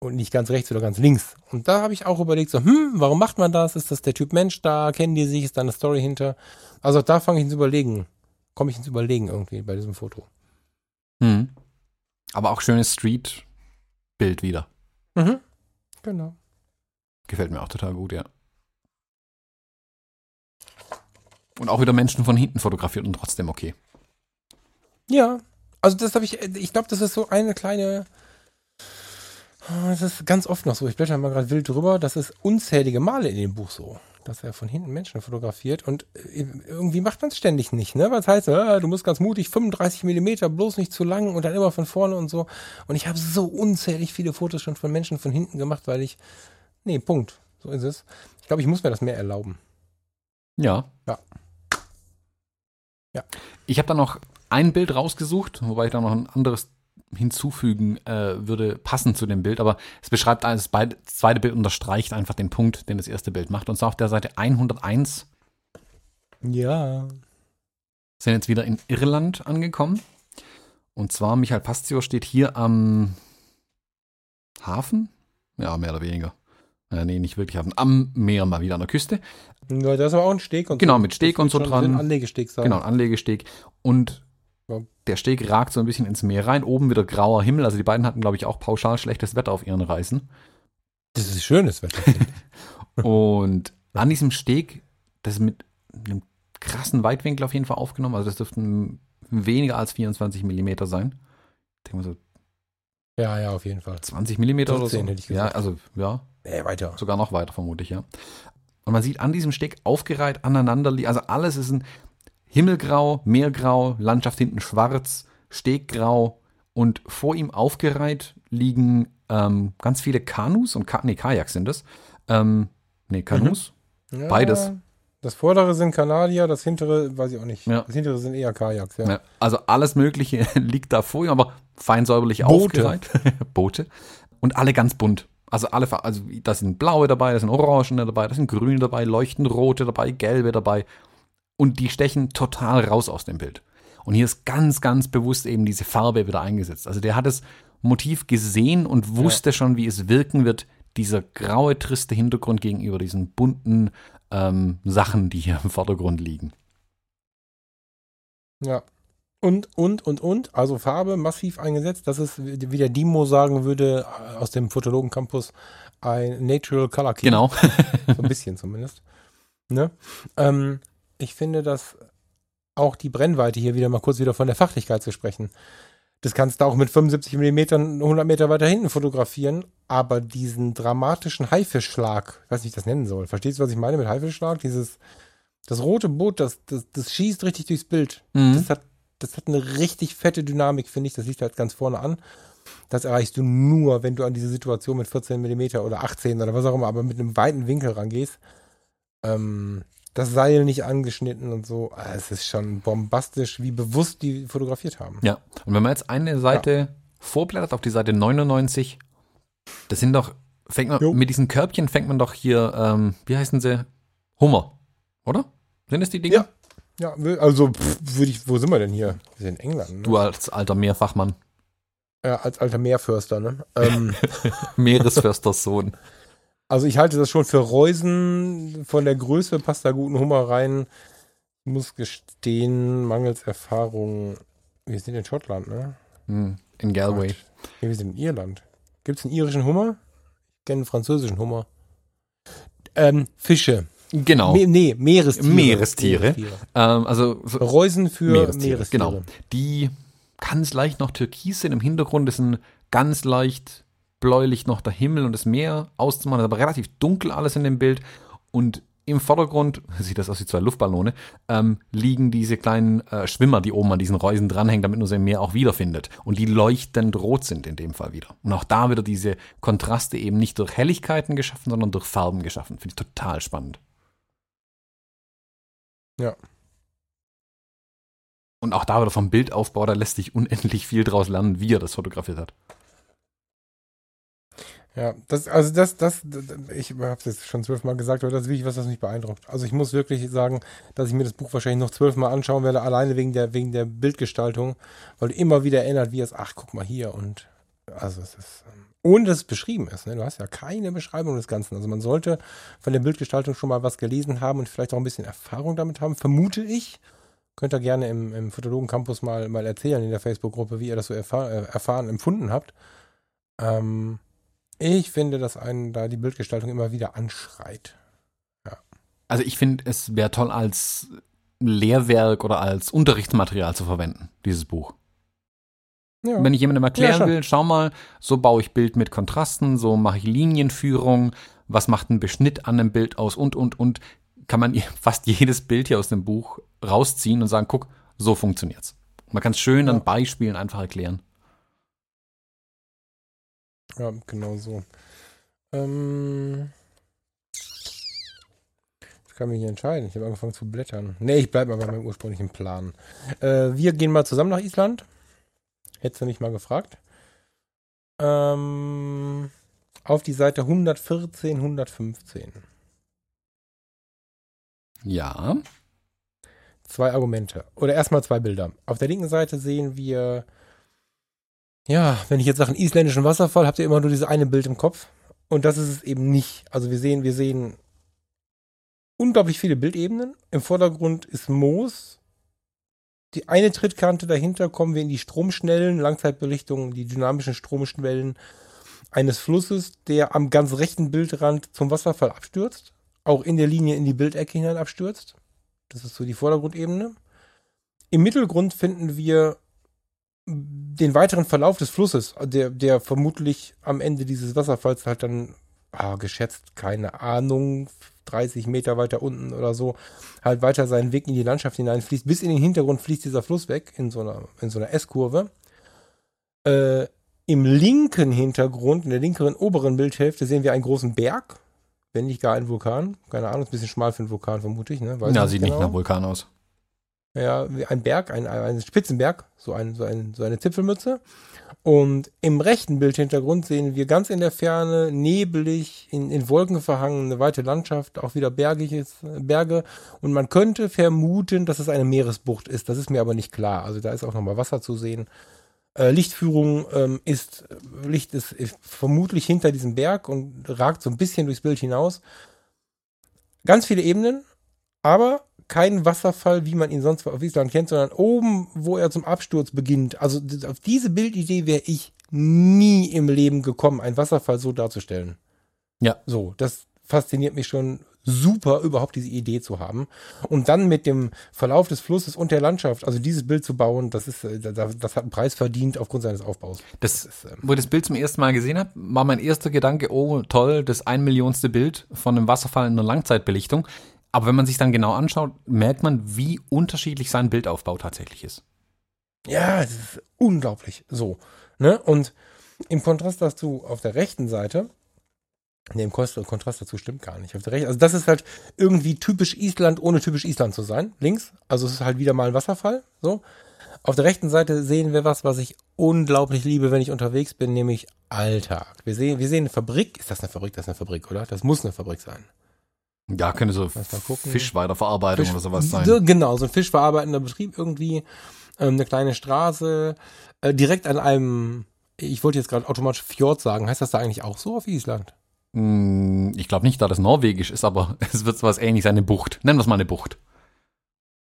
und nicht ganz rechts oder ganz links. Und da habe ich auch überlegt, so, hm, warum macht man das? Ist das der Typ Mensch da? Kennen die sich? Ist da eine Story hinter? Also da fange ich ins Überlegen, komme ich ins Überlegen irgendwie bei diesem Foto. Hm. Aber auch schönes Street-Bild wieder. Mhm. Genau. Gefällt mir auch total gut, ja. Und auch wieder Menschen von hinten fotografiert und trotzdem okay. Ja, also das habe ich, ich glaube, das ist so eine kleine, das ist ganz oft noch so, ich blätter mal gerade wild drüber, das ist unzählige Male in dem Buch so, dass er von hinten Menschen fotografiert und äh, irgendwie macht man es ständig nicht, ne? Was heißt, äh, du musst ganz mutig, 35 Millimeter, bloß nicht zu lang und dann immer von vorne und so. Und ich habe so unzählig viele Fotos schon von Menschen von hinten gemacht, weil ich, nee, Punkt, so ist es. Ich glaube, ich muss mir das mehr erlauben. Ja. Ja. Ja. Ich habe da noch ein Bild rausgesucht, wobei ich da noch ein anderes hinzufügen äh, würde, passend zu dem Bild, aber es beschreibt, das zweite Bild unterstreicht einfach den Punkt, den das erste Bild macht. Und zwar auf der Seite 101. Ja. Sind jetzt wieder in Irland angekommen. Und zwar, Michael Pastio steht hier am Hafen. Ja, mehr oder weniger. Äh, nee, nicht wirklich Hafen. Am Meer mal wieder an der Küste. Ja, da ist aber auch ein Steg und Genau, mit Steg und so dran. Ein Anlegesteg sein. Genau, ein Anlegesteg. Und ja. der Steg ragt so ein bisschen ins Meer rein. Oben wieder grauer Himmel. Also die beiden hatten, glaube ich, auch pauschal schlechtes Wetter auf ihren Reisen. Das ist schönes Wetter. [laughs] und an diesem Steg, das ist mit einem krassen Weitwinkel auf jeden Fall aufgenommen. Also das dürften weniger als 24 Millimeter sein. Ich denke mal so. Ja, ja, auf jeden Fall. 20 Millimeter oder so. Ja, also ja. Nee, weiter. Sogar noch weiter, vermute ich, ja. Und man sieht an diesem Steg aufgereiht aneinander, also alles ist ein Himmelgrau, Meergrau, Landschaft hinten schwarz, Steggrau und vor ihm aufgereiht liegen ähm, ganz viele Kanus und Ka nee, Kajaks sind es. Ähm, nee, Kanus. Mhm. Ja, Beides. Das vordere sind Kanadier, das hintere weiß ich auch nicht. Ja. Das hintere sind eher Kajaks, ja. ja. Also alles Mögliche [laughs] liegt da vor ihm, aber fein säuberlich Boote. aufgereiht. [laughs] Boote. Und alle ganz bunt. Also alle, also da sind blaue dabei, da sind orangene dabei, da sind grüne dabei, leuchtend rote dabei, gelbe dabei. Und die stechen total raus aus dem Bild. Und hier ist ganz, ganz bewusst eben diese Farbe wieder eingesetzt. Also der hat das Motiv gesehen und wusste ja. schon, wie es wirken wird, dieser graue, triste Hintergrund gegenüber diesen bunten ähm, Sachen, die hier im Vordergrund liegen. Ja, und, und, und, und, also Farbe massiv eingesetzt. Das ist, wie der Dimo sagen würde, aus dem Fotologen Campus, ein Natural Color Key. Genau. so ein bisschen zumindest. Ne? Ähm, ich finde, dass auch die Brennweite hier wieder mal kurz wieder von der Fachlichkeit zu sprechen. Das kannst du auch mit 75 mm 100 Meter weiter hinten fotografieren, aber diesen dramatischen Haifischschlag, ich weiß nicht, wie ich das nennen soll. Verstehst du, was ich meine mit Haifischschlag? Dieses, das rote Boot, das, das, das schießt richtig durchs Bild. Mhm. Das hat das hat eine richtig fette Dynamik, finde ich. Das liegt halt ganz vorne an. Das erreichst du nur, wenn du an diese Situation mit 14 mm oder 18 oder was auch immer, aber mit einem weiten Winkel rangehst. Ähm, das Seil nicht angeschnitten und so. Ah, es ist schon bombastisch, wie bewusst die fotografiert haben. Ja, und wenn man jetzt eine Seite ja. vorblättert auf die Seite 99, das sind doch, fängt man, jo. mit diesen Körbchen fängt man doch hier, ähm, wie heißen sie? Hummer, oder? Sind es die Dinge? Ja, ja, also würde ich, wo sind wir denn hier? Wir sind in England. Ne? Du als alter Meerfachmann. Ja, als alter Meerförster, ne? Ähm, [laughs] Meeresförsters Sohn. Also ich halte das schon für Reusen. Von der Größe passt da guten Hummer rein. Ich muss gestehen, mangels Erfahrung. Wir sind in Schottland, ne? Hm, in Galway. Nee, wir sind in Irland. Gibt es einen irischen Hummer? Ich kenne einen französischen Hummer. Ähm, Fische. Genau. Me nee, Meerestiere. Meerestiere. Meerestiere. Ähm, also so Reusen für Meerestiere. Meerestiere. Genau. Die ganz leicht noch türkis sind. Im Hintergrund ist ein ganz leicht bläulich noch der Himmel und das Meer auszumachen. aber relativ dunkel alles in dem Bild. Und im Vordergrund, [laughs] sieht das aus wie zwei Luftballone, ähm, liegen diese kleinen äh, Schwimmer, die oben an diesen Reusen dranhängen, damit man sie im Meer auch wiederfindet. Und die leuchtend rot sind in dem Fall wieder. Und auch da wieder diese Kontraste eben nicht durch Helligkeiten geschaffen, sondern durch Farben geschaffen. Finde ich total spannend. Ja. Und auch da wieder vom Bildaufbau, da lässt sich unendlich viel draus lernen, wie er das fotografiert hat. Ja, das, also das, das, ich habe es jetzt schon zwölfmal gesagt, aber das ist wirklich was, was mich beeindruckt. Also ich muss wirklich sagen, dass ich mir das Buch wahrscheinlich noch zwölfmal anschauen werde, alleine wegen der, wegen der Bildgestaltung, weil du immer wieder erinnert wirst, ach, guck mal hier und also es ist, ähm, ohne dass es beschrieben ist, ne? du hast ja keine Beschreibung des Ganzen. Also man sollte von der Bildgestaltung schon mal was gelesen haben und vielleicht auch ein bisschen Erfahrung damit haben, vermute ich. Könnt ihr gerne im, im Fotologen Campus mal, mal erzählen in der Facebook-Gruppe, wie ihr das so erfahr, äh, erfahren, empfunden habt. Ähm, ich finde, dass einen da die Bildgestaltung immer wieder anschreit. Ja. Also ich finde, es wäre toll als Lehrwerk oder als Unterrichtsmaterial zu verwenden, dieses Buch. Ja. Wenn ich jemandem erklären ja, will, schau mal, so baue ich Bild mit Kontrasten, so mache ich Linienführung, was macht ein Beschnitt an einem Bild aus und, und, und, kann man [laughs] fast jedes Bild hier aus dem Buch rausziehen und sagen, guck, so funktioniert's. Man kann es schön an Beispielen einfach erklären. Ja, genau so. Ähm, ich kann mich nicht entscheiden. Ich habe angefangen zu blättern. Nee, ich bleibe mal bei meinem ursprünglichen Plan. Äh, wir gehen mal zusammen nach Island. Hättest du nicht mal gefragt. Ähm, auf die Seite 114, 115. Ja. Zwei Argumente. Oder erstmal zwei Bilder. Auf der linken Seite sehen wir ja, wenn ich jetzt sage, einen isländischen Wasserfall, habt ihr immer nur dieses eine Bild im Kopf. Und das ist es eben nicht. Also wir sehen, wir sehen unglaublich viele Bildebenen. Im Vordergrund ist Moos. Die eine Trittkante dahinter kommen wir in die Stromschnellen, Langzeitbelichtung, die dynamischen Stromschnellen eines Flusses, der am ganz rechten Bildrand zum Wasserfall abstürzt. Auch in der Linie in die Bildecke hinein abstürzt. Das ist so die Vordergrundebene. Im Mittelgrund finden wir den weiteren Verlauf des Flusses, der, der vermutlich am Ende dieses Wasserfalls halt dann, ah, geschätzt, keine Ahnung, 30 Meter weiter unten oder so, halt weiter seinen Weg in die Landschaft hineinfließt. Bis in den Hintergrund fließt dieser Fluss weg, in so einer, in so einer S-Kurve. Äh, Im linken Hintergrund, in der linkeren oberen Bildhälfte, sehen wir einen großen Berg, wenn nicht gar ein Vulkan. Keine Ahnung, ist ein bisschen schmal für einen Vulkan, vermute ich. Ne? Weiß ja, sieht genau. nicht nach Vulkan aus ja, ein Berg, ein, ein Spitzenberg, so, ein, so, ein, so eine Zipfelmütze. Und im rechten Bildhintergrund sehen wir ganz in der Ferne, nebelig, in, in Wolken verhangen, eine weite Landschaft, auch wieder bergiges, Berge. Und man könnte vermuten, dass es eine Meeresbucht ist. Das ist mir aber nicht klar. Also da ist auch nochmal Wasser zu sehen. Äh, Lichtführung ähm, ist, Licht ist, ist vermutlich hinter diesem Berg und ragt so ein bisschen durchs Bild hinaus. Ganz viele Ebenen, aber kein Wasserfall, wie man ihn sonst auf Island kennt, sondern oben, wo er zum Absturz beginnt. Also auf diese Bildidee wäre ich nie im Leben gekommen, einen Wasserfall so darzustellen. Ja. So, das fasziniert mich schon super, überhaupt diese Idee zu haben. Und dann mit dem Verlauf des Flusses und der Landschaft, also dieses Bild zu bauen, das ist, äh, das, das hat einen Preis verdient aufgrund seines Aufbaus. Das, das ist, ähm, wo ich das Bild zum ersten Mal gesehen habe, war mein erster Gedanke, oh toll, das ein Millionste Bild von einem Wasserfall in einer Langzeitbelichtung. Aber wenn man sich dann genau anschaut, merkt man, wie unterschiedlich sein Bildaufbau tatsächlich ist. Ja, es ist unglaublich. So. Ne? Und im Kontrast dazu auf der rechten Seite, ne, im Kontrast dazu stimmt gar nicht. Auf der rechten, also das ist halt irgendwie typisch Island, ohne typisch Island zu sein. Links, also es ist halt wieder mal ein Wasserfall. So. Auf der rechten Seite sehen wir was, was ich unglaublich liebe, wenn ich unterwegs bin, nämlich Alltag. Wir sehen, wir sehen eine Fabrik. Ist das eine Fabrik? Das ist eine Fabrik, oder? Das muss eine Fabrik sein. Ja, könnte so Fischweiterverarbeitung Fisch, oder sowas sein. So, genau, so ein fischverarbeitender Betrieb irgendwie. Ähm, eine kleine Straße, äh, direkt an einem, ich wollte jetzt gerade automatisch Fjord sagen. Heißt das da eigentlich auch so auf Island? Hm, ich glaube nicht, da das norwegisch ist, aber [laughs] es wird sowas ähnlich sein, eine Bucht. Nennen wir es mal eine Bucht.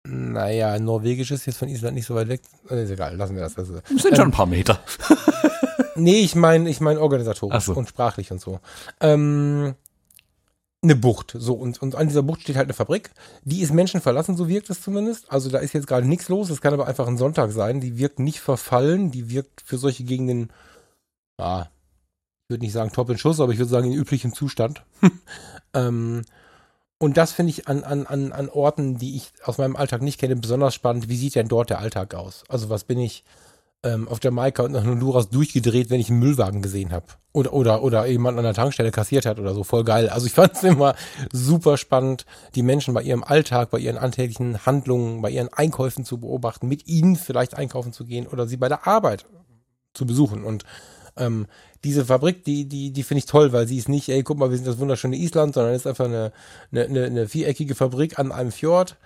Naja, norwegisch ist jetzt von Island nicht so weit weg. Äh, ist egal, lassen wir das. das sind ähm, schon ein paar Meter. [laughs] nee, ich meine ich mein organisatorisch so. und sprachlich und so. Ähm, eine Bucht. So, und, und an dieser Bucht steht halt eine Fabrik. Die ist Menschen verlassen, so wirkt es zumindest. Also da ist jetzt gerade nichts los. Es kann aber einfach ein Sonntag sein. Die wirkt nicht verfallen. Die wirkt für solche Gegenden, ja, ich würde nicht sagen top in Schuss, aber ich würde sagen in üblichem Zustand. [laughs] ähm, Und das finde ich an, an, an, an Orten, die ich aus meinem Alltag nicht kenne, besonders spannend. Wie sieht denn dort der Alltag aus? Also was bin ich ähm, auf Jamaika und nach Honduras durchgedreht, wenn ich einen Müllwagen gesehen habe? Oder, oder, oder jemand an der Tankstelle kassiert hat oder so. Voll geil. Also ich fand es [laughs] immer super spannend, die Menschen bei ihrem Alltag, bei ihren alltäglichen Handlungen, bei ihren Einkäufen zu beobachten, mit ihnen vielleicht einkaufen zu gehen oder sie bei der Arbeit zu besuchen. Und ähm, diese Fabrik, die, die, die finde ich toll, weil sie ist nicht, ey, guck mal, wir sind das wunderschöne Island, sondern ist einfach eine, eine, eine viereckige Fabrik an einem Fjord.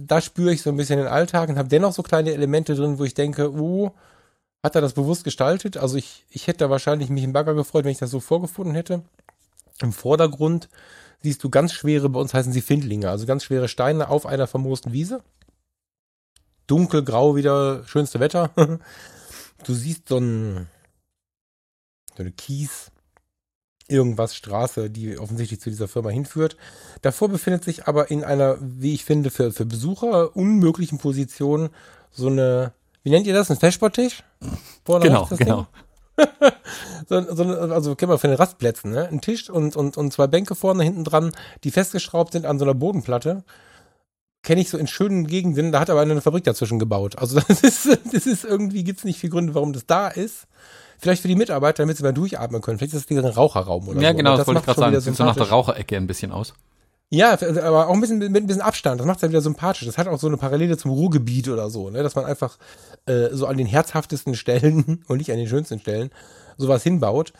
Da spüre ich so ein bisschen den Alltag und habe dennoch so kleine Elemente drin, wo ich denke, uh, hat er das bewusst gestaltet? Also ich, ich hätte da wahrscheinlich mich im Bagger gefreut, wenn ich das so vorgefunden hätte. Im Vordergrund siehst du ganz schwere, bei uns heißen sie Findlinge, also ganz schwere Steine auf einer vermoosten Wiese. Dunkelgrau wieder, schönste Wetter. [laughs] du siehst so ein, so eine Kies, irgendwas Straße, die offensichtlich zu dieser Firma hinführt. Davor befindet sich aber in einer, wie ich finde, für, für Besucher unmöglichen Position so eine, wie nennt ihr das, ein Festsporttisch? Genau, genau. [laughs] so, so, also kennen wir von den Rastplätzen, ne? Ein Tisch und, und, und zwei Bänke vorne hinten dran, die festgeschraubt sind an so einer Bodenplatte. Kenne ich so in schönen Gegenden, da hat aber eine Fabrik dazwischen gebaut. Also [laughs] das ist, das ist irgendwie, gibt es nicht viele Gründe, warum das da ist. Vielleicht für die Mitarbeiter, damit sie mal durchatmen können. Vielleicht ist das dieser Raucherraum oder ja, so. genau, das, das wollte ich gerade sagen. Sieht so nach der Raucherecke ein bisschen aus. Ja, aber auch ein bisschen mit ein bisschen Abstand. Das macht es ja wieder sympathisch. Das hat auch so eine Parallele zum Ruhrgebiet oder so, ne? dass man einfach äh, so an den herzhaftesten Stellen [laughs] und nicht an den schönsten Stellen sowas hinbaut.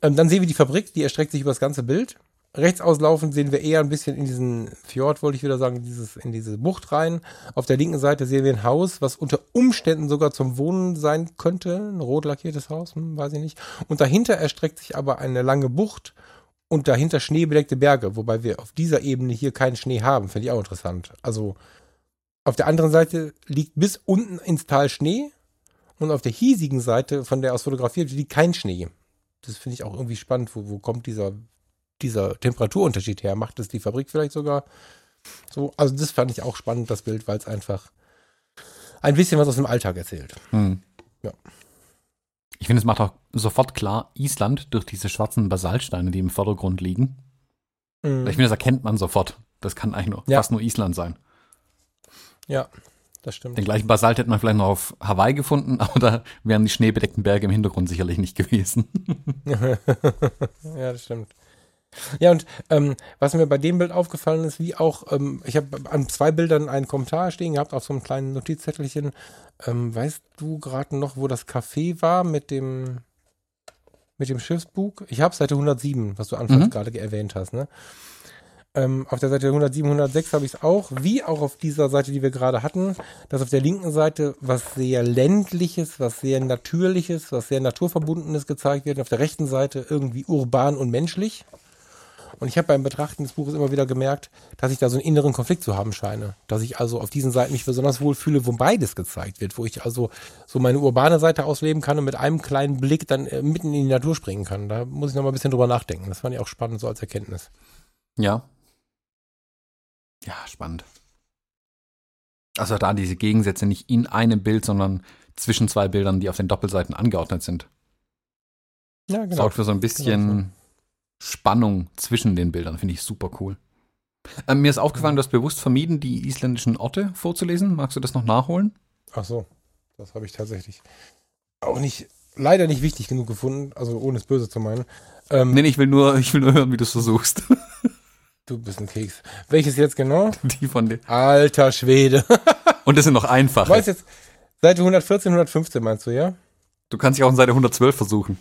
Ähm, dann sehen wir die Fabrik, die erstreckt sich über das ganze Bild. Rechts auslaufend sehen wir eher ein bisschen in diesen Fjord, wollte ich wieder sagen, dieses, in diese Bucht rein. Auf der linken Seite sehen wir ein Haus, was unter Umständen sogar zum Wohnen sein könnte. Ein rot lackiertes Haus, hm, weiß ich nicht. Und dahinter erstreckt sich aber eine lange Bucht und dahinter schneebedeckte Berge, wobei wir auf dieser Ebene hier keinen Schnee haben. Finde ich auch interessant. Also auf der anderen Seite liegt bis unten ins Tal Schnee und auf der hiesigen Seite, von der aus fotografiert liegt kein Schnee. Das finde ich auch irgendwie spannend. Wo, wo kommt dieser dieser Temperaturunterschied her? Macht es die Fabrik vielleicht sogar so? Also das fand ich auch spannend, das Bild, weil es einfach ein bisschen was aus dem Alltag erzählt. Hm. Ja. Ich finde, es macht auch sofort klar, Island durch diese schwarzen Basaltsteine, die im Vordergrund liegen. Mhm. Ich finde, das erkennt man sofort. Das kann eigentlich nur, ja. fast nur Island sein. Ja, das stimmt. Den gleichen Basalt hätte man vielleicht noch auf Hawaii gefunden, [laughs] aber da wären die schneebedeckten Berge im Hintergrund sicherlich nicht gewesen. [laughs] ja, das stimmt. Ja, und ähm, was mir bei dem Bild aufgefallen ist, wie auch, ähm, ich habe an zwei Bildern einen Kommentar stehen gehabt auf so einem kleinen Notizzettelchen. Ähm, weißt du gerade noch, wo das Café war mit dem mit dem Schiffsbug? Ich habe Seite 107, was du anfangs mhm. gerade erwähnt hast, ne? Ähm, auf der Seite 107, 106 habe ich es auch, wie auch auf dieser Seite, die wir gerade hatten, dass auf der linken Seite was sehr ländliches, was sehr natürliches, was sehr naturverbundenes gezeigt wird, und auf der rechten Seite irgendwie urban und menschlich. Und ich habe beim Betrachten des Buches immer wieder gemerkt, dass ich da so einen inneren Konflikt zu haben scheine. Dass ich also auf diesen Seiten mich besonders wohl fühle, wo beides gezeigt wird, wo ich also so meine urbane Seite ausleben kann und mit einem kleinen Blick dann äh, mitten in die Natur springen kann. Da muss ich noch mal ein bisschen drüber nachdenken. Das fand ich auch spannend so als Erkenntnis. Ja. Ja, spannend. Also da diese Gegensätze nicht in einem Bild, sondern zwischen zwei Bildern, die auf den Doppelseiten angeordnet sind. Ja, genau. Sorgt für so ein bisschen genau Spannung zwischen den Bildern. Finde ich super cool. Ähm, mir ist aufgefallen, du hast bewusst vermieden, die isländischen Orte vorzulesen. Magst du das noch nachholen? Ach so, das habe ich tatsächlich auch nicht, leider nicht wichtig genug gefunden, also ohne es böse zu meinen. Ähm, nee, ich will nur, [laughs] ich will nur hören, wie du es versuchst. [laughs] Du bist ein Keks. Welches jetzt genau? Die von dir. Alter Schwede. [laughs] Und das sind noch einfache. Du meinst jetzt Seite 114, 115 meinst du, ja? Du kannst dich auch in Seite 112 versuchen.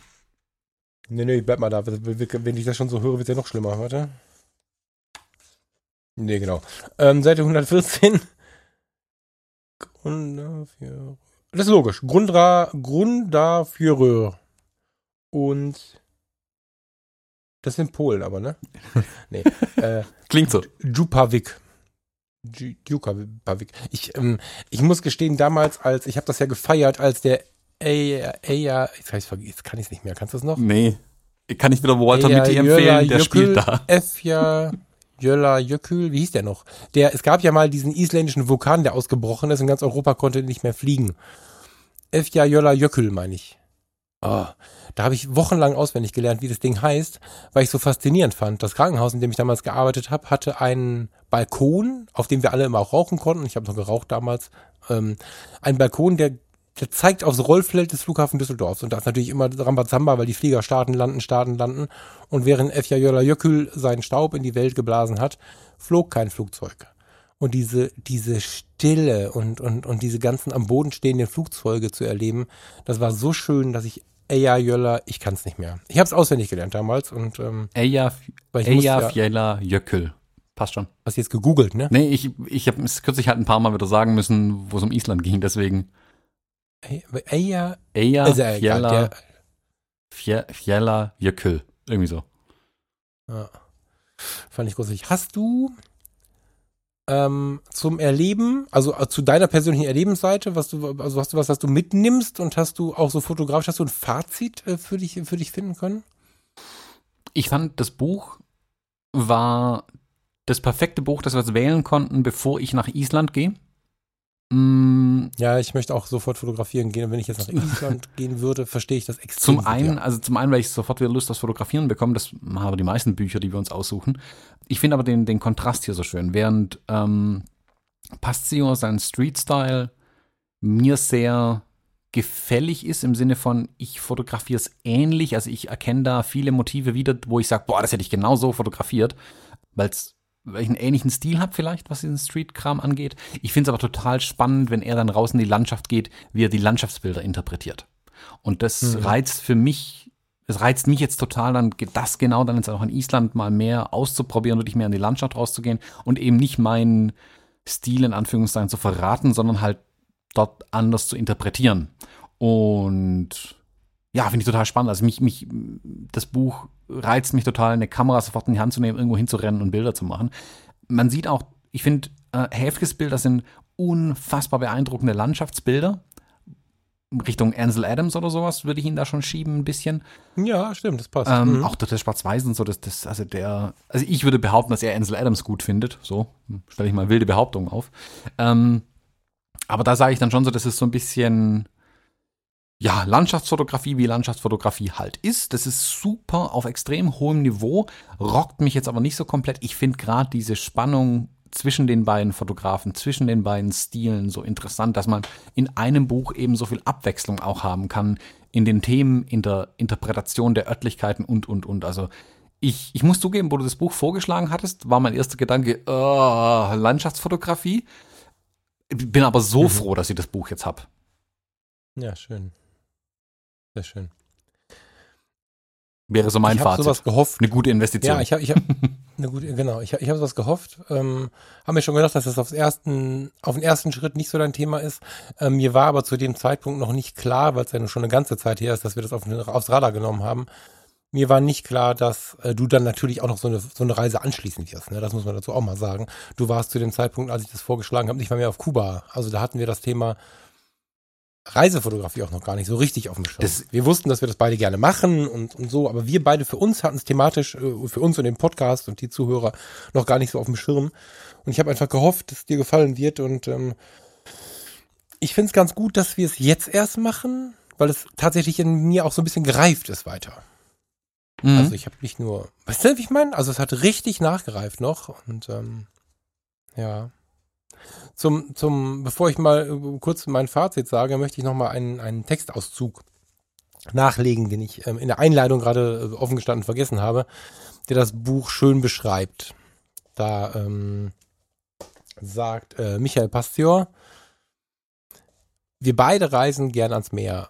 Nee, nee, bleib mal da. Wenn ich das schon so höre, wird es ja noch schlimmer. Warte. Nee, genau. Ähm, Seite 114. Grunddafür. Das ist logisch. Grundra, Grunddafür. Und das sind Polen aber, ne? [laughs] nee. Äh, Klingt so. Djupavik. Djupavik. Ich, ähm, ich muss gestehen, damals, als ich habe das ja gefeiert, als der Eja, Eja, jetzt, jetzt kann ich es nicht mehr. Kannst du es noch? Nee. Ich kann nicht wieder Walter Eja, Mitty empfehlen, Jöla, der Jökül, spielt da. Efja, Jölla, Jökül, wie hieß der noch? Der, es gab ja mal diesen isländischen Vulkan, der ausgebrochen ist und ganz Europa konnte nicht mehr fliegen. Efja, Jölla, Jökül, meine ich. Oh, da habe ich wochenlang auswendig gelernt, wie das Ding heißt, weil ich so faszinierend fand. Das Krankenhaus, in dem ich damals gearbeitet habe, hatte einen Balkon, auf dem wir alle immer auch rauchen konnten. Ich habe noch geraucht damals. Ähm, ein Balkon, der, der zeigt aufs Rollfeld des Flughafen Düsseldorfs. Und da ist natürlich immer Rambazamba, weil die Flieger starten, landen, starten, landen. Und während Efja Jökül seinen Staub in die Welt geblasen hat, flog kein Flugzeug. Und diese, diese Stille und, und, und diese ganzen am Boden stehenden Flugzeuge zu erleben, das war so schön, dass ich Eja Jöller, ich kann es nicht mehr. Ich habe es auswendig gelernt damals und ähm, Eja, Eja Fjella Jökül. Passt schon. Hast du jetzt gegoogelt, ne? Nee, ich, ich habe es kürzlich halt ein paar Mal wieder sagen müssen, wo es um Island ging, deswegen. Eja, Eja Fjella, Fjella Jökül. Irgendwie so. Ja. Fand ich großartig. Hast du ähm, zum Erleben, also äh, zu deiner persönlichen Erlebensseite, was du, also hast du was, was du mitnimmst und hast du auch so fotografisch, hast du ein Fazit äh, für dich, für dich finden können? Ich fand, das Buch war das perfekte Buch, das wir jetzt wählen konnten, bevor ich nach Island gehe. Mm. Ja, ich möchte auch sofort fotografieren gehen. Und wenn ich jetzt nach Island [laughs] gehen würde, verstehe ich das extrem. Zum einen, ja. also zum einen, weil ich sofort wieder Lust aufs Fotografieren bekomme. Das haben die meisten Bücher, die wir uns aussuchen. Ich finde aber den, den Kontrast hier so schön. Während ähm, Pastio sein Street-Style mir sehr gefällig ist im Sinne von, ich fotografiere es ähnlich. Also ich erkenne da viele Motive wieder, wo ich sage, boah, das hätte ich genau so fotografiert, weil es weil ich einen ähnlichen Stil habe vielleicht, was diesen Street-Kram angeht. Ich finde es aber total spannend, wenn er dann raus in die Landschaft geht, wie er die Landschaftsbilder interpretiert. Und das mhm. reizt für mich, es reizt mich jetzt total, dann das genau dann jetzt auch in Island mal mehr auszuprobieren, wirklich mehr in die Landschaft rauszugehen und eben nicht meinen Stil in Anführungszeichen zu verraten, sondern halt dort anders zu interpretieren. Und ja, finde ich total spannend. Also mich, mich, das Buch reizt mich total, eine Kamera sofort in die Hand zu nehmen, irgendwo hinzurennen und Bilder zu machen. Man sieht auch, ich finde, äh, Häfkes Bilder sind unfassbar beeindruckende Landschaftsbilder. Richtung Ansel Adams oder sowas würde ich ihn da schon schieben, ein bisschen. Ja, stimmt, das passt. Ähm, mhm. Auch das Schwarz-Weiß und so, das, das, also der, also ich würde behaupten, dass er Ansel Adams gut findet. So, stelle ich mal wilde Behauptungen auf. Ähm, aber da sage ich dann schon so, das ist so ein bisschen, ja, Landschaftsfotografie, wie Landschaftsfotografie halt ist. Das ist super auf extrem hohem Niveau, rockt mich jetzt aber nicht so komplett. Ich finde gerade diese Spannung zwischen den beiden Fotografen, zwischen den beiden Stilen so interessant, dass man in einem Buch eben so viel Abwechslung auch haben kann in den Themen, in der Interpretation der Örtlichkeiten und, und, und. Also ich, ich muss zugeben, wo du das Buch vorgeschlagen hattest, war mein erster Gedanke, oh, Landschaftsfotografie. Bin aber so mhm. froh, dass ich das Buch jetzt habe. Ja, schön. Sehr schön. Wäre so mein ich Fazit. sowas gehofft. Eine gute Investition. Ja, ich habe ich hab, [laughs] eine gute, genau, ich, ich habe sowas gehofft. Ähm, haben mir schon gedacht, dass das aufs ersten, auf den ersten Schritt nicht so dein Thema ist. Ähm, mir war aber zu dem Zeitpunkt noch nicht klar, weil es ja schon eine ganze Zeit her ist, dass wir das auf, aufs Radar genommen haben. Mir war nicht klar, dass äh, du dann natürlich auch noch so eine, so eine Reise anschließen wirst. Ne? Das muss man dazu auch mal sagen. Du warst zu dem Zeitpunkt, als ich das vorgeschlagen habe, nicht mal mehr auf Kuba. Also da hatten wir das Thema Reisefotografie auch noch gar nicht so richtig auf dem Schirm. Das, wir wussten, dass wir das beide gerne machen und, und so, aber wir beide für uns hatten es thematisch, äh, für uns und den Podcast und die Zuhörer noch gar nicht so auf dem Schirm. Und ich habe einfach gehofft, dass es dir gefallen wird und ähm, ich finde es ganz gut, dass wir es jetzt erst machen, weil es tatsächlich in mir auch so ein bisschen gereift ist weiter. Mhm. Also ich habe nicht nur, weißt du, wie ich meine? Also es hat richtig nachgereift noch und ähm, ja. Zum, zum, bevor ich mal äh, kurz mein Fazit sage, möchte ich nochmal einen, einen Textauszug nachlegen, den ich ähm, in der Einleitung gerade äh, offen gestanden vergessen habe, der das Buch schön beschreibt. Da ähm, sagt äh, Michael Pasteur, wir beide reisen gern ans Meer.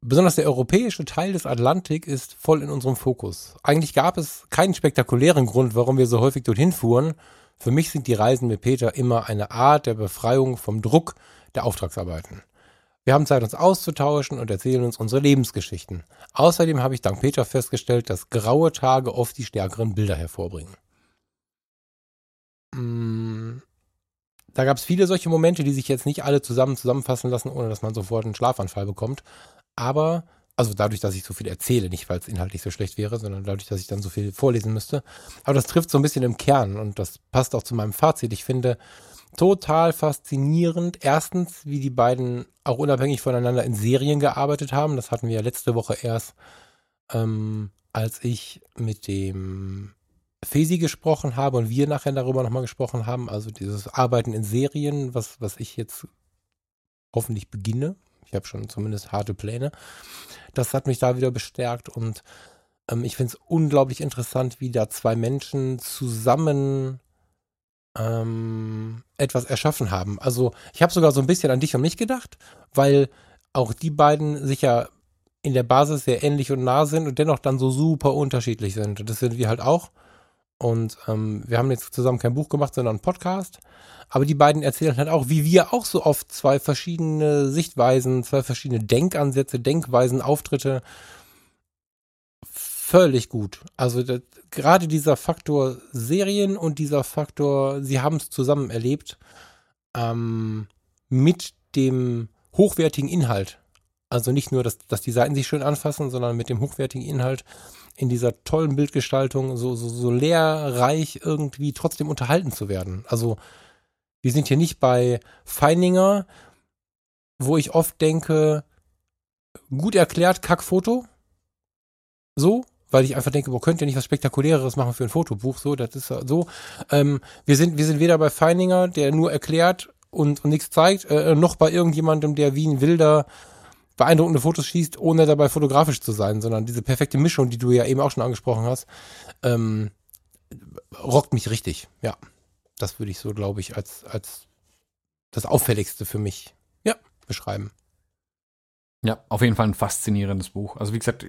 Besonders der europäische Teil des Atlantik ist voll in unserem Fokus. Eigentlich gab es keinen spektakulären Grund, warum wir so häufig dorthin fuhren, für mich sind die Reisen mit Peter immer eine Art der Befreiung vom Druck der Auftragsarbeiten. Wir haben Zeit, uns auszutauschen und erzählen uns unsere Lebensgeschichten. Außerdem habe ich dank Peter festgestellt, dass graue Tage oft die stärkeren Bilder hervorbringen. Mm, da gab es viele solche Momente, die sich jetzt nicht alle zusammen zusammenfassen lassen, ohne dass man sofort einen Schlafanfall bekommt. Aber also dadurch, dass ich so viel erzähle, nicht weil es inhaltlich so schlecht wäre, sondern dadurch, dass ich dann so viel vorlesen müsste. Aber das trifft so ein bisschen im Kern und das passt auch zu meinem Fazit. Ich finde, total faszinierend. Erstens, wie die beiden auch unabhängig voneinander in Serien gearbeitet haben. Das hatten wir ja letzte Woche erst, ähm, als ich mit dem Fesi gesprochen habe und wir nachher darüber nochmal gesprochen haben. Also dieses Arbeiten in Serien, was, was ich jetzt hoffentlich beginne. Ich habe schon zumindest harte Pläne. Das hat mich da wieder bestärkt und ähm, ich finde es unglaublich interessant, wie da zwei Menschen zusammen ähm, etwas erschaffen haben. Also ich habe sogar so ein bisschen an dich und mich gedacht, weil auch die beiden sich ja in der Basis sehr ähnlich und nah sind und dennoch dann so super unterschiedlich sind. Und das sind wir halt auch. Und ähm, wir haben jetzt zusammen kein Buch gemacht, sondern einen Podcast. Aber die beiden erzählen halt auch, wie wir auch so oft zwei verschiedene Sichtweisen, zwei verschiedene Denkansätze, Denkweisen, Auftritte völlig gut. Also das, gerade dieser Faktor Serien und dieser Faktor, sie haben es zusammen erlebt, ähm, mit dem hochwertigen Inhalt. Also nicht nur, dass, dass die Seiten sich schön anfassen, sondern mit dem hochwertigen Inhalt in dieser tollen Bildgestaltung so, so, so lehrreich irgendwie trotzdem unterhalten zu werden. Also wir sind hier nicht bei Feininger, wo ich oft denke, gut erklärt, Kackfoto. So, weil ich einfach denke, wo könnt ihr nicht was Spektakuläres machen für ein Fotobuch? So, das ist so. Ähm, wir sind, wir sind weder bei Feininger, der nur erklärt und, und nichts zeigt, äh, noch bei irgendjemandem, der wie ein Wilder beeindruckende Fotos schießt, ohne dabei fotografisch zu sein, sondern diese perfekte Mischung, die du ja eben auch schon angesprochen hast, ähm, rockt mich richtig. Ja, das würde ich so, glaube ich, als, als das Auffälligste für mich, ja, beschreiben. Ja, auf jeden Fall ein faszinierendes Buch. Also wie gesagt,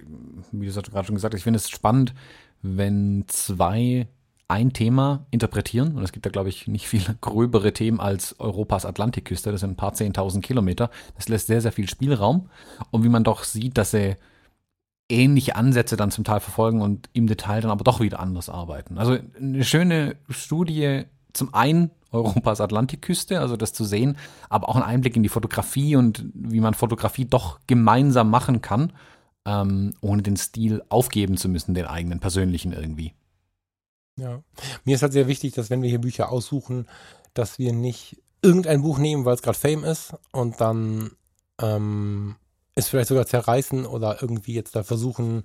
wie du gerade schon gesagt hast, ich finde es spannend, wenn zwei ein Thema interpretieren. Und es gibt da, glaube ich, nicht viel gröbere Themen als Europas Atlantikküste. Das sind ein paar zehntausend Kilometer. Das lässt sehr, sehr viel Spielraum. Und wie man doch sieht, dass sie ähnliche Ansätze dann zum Teil verfolgen und im Detail dann aber doch wieder anders arbeiten. Also eine schöne Studie zum einen Europas Atlantikküste, also das zu sehen, aber auch ein Einblick in die Fotografie und wie man Fotografie doch gemeinsam machen kann, ähm, ohne den Stil aufgeben zu müssen, den eigenen persönlichen irgendwie. Ja, mir ist halt sehr wichtig, dass wenn wir hier Bücher aussuchen, dass wir nicht irgendein Buch nehmen, weil es gerade Fame ist und dann ähm, es vielleicht sogar zerreißen oder irgendwie jetzt da versuchen,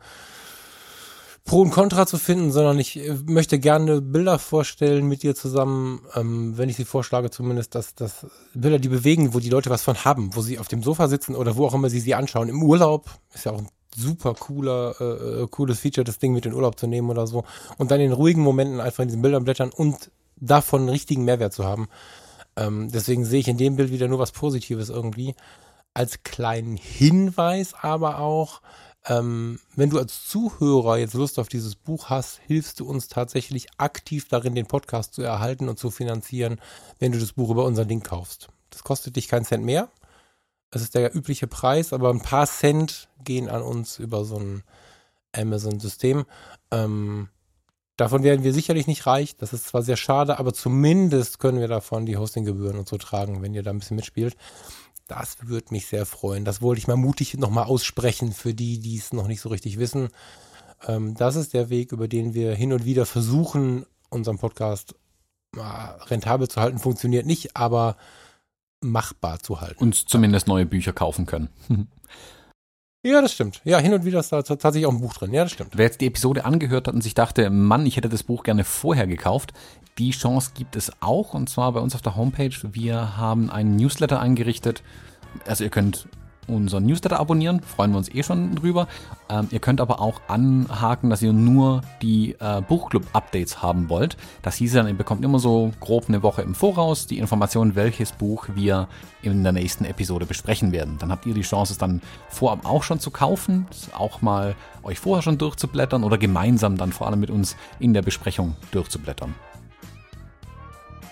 Pro und Contra zu finden, sondern ich äh, möchte gerne Bilder vorstellen mit dir zusammen, ähm, wenn ich sie vorschlage zumindest, dass, dass Bilder, die bewegen, wo die Leute was von haben, wo sie auf dem Sofa sitzen oder wo auch immer sie sie anschauen. Im Urlaub ist ja auch ein super cooler, äh, äh, cooles Feature, das Ding mit in den Urlaub zu nehmen oder so. Und dann in ruhigen Momenten einfach in diesen Bildern blättern und davon einen richtigen Mehrwert zu haben. Ähm, deswegen sehe ich in dem Bild wieder nur was Positives irgendwie. Als kleinen Hinweis aber auch, ähm, wenn du als Zuhörer jetzt Lust auf dieses Buch hast, hilfst du uns tatsächlich aktiv darin, den Podcast zu erhalten und zu finanzieren, wenn du das Buch über unseren Link kaufst. Das kostet dich keinen Cent mehr. Es ist der übliche Preis, aber ein paar Cent gehen an uns über so ein Amazon-System. Ähm, davon werden wir sicherlich nicht reich. Das ist zwar sehr schade, aber zumindest können wir davon die Hostinggebühren und so tragen, wenn ihr da ein bisschen mitspielt. Das würde mich sehr freuen. Das wollte ich mal mutig nochmal aussprechen für die, die es noch nicht so richtig wissen. Ähm, das ist der Weg, über den wir hin und wieder versuchen, unseren Podcast rentabel zu halten. Funktioniert nicht, aber machbar zu halten. Und zumindest neue Bücher kaufen können. [laughs] Ja, das stimmt. Ja, hin und wieder ist da tatsächlich auch ein Buch drin. Ja, das stimmt. Wer jetzt die Episode angehört hat und sich dachte, Mann, ich hätte das Buch gerne vorher gekauft, die Chance gibt es auch und zwar bei uns auf der Homepage. Wir haben einen Newsletter eingerichtet. Also ihr könnt unseren Newsletter abonnieren, freuen wir uns eh schon drüber. Ähm, ihr könnt aber auch anhaken, dass ihr nur die äh, Buchclub-Updates haben wollt. Das hieß dann, ihr bekommt immer so grob eine Woche im Voraus die Information, welches Buch wir in der nächsten Episode besprechen werden. Dann habt ihr die Chance, es dann vorab auch schon zu kaufen, auch mal euch vorher schon durchzublättern oder gemeinsam dann vor allem mit uns in der Besprechung durchzublättern.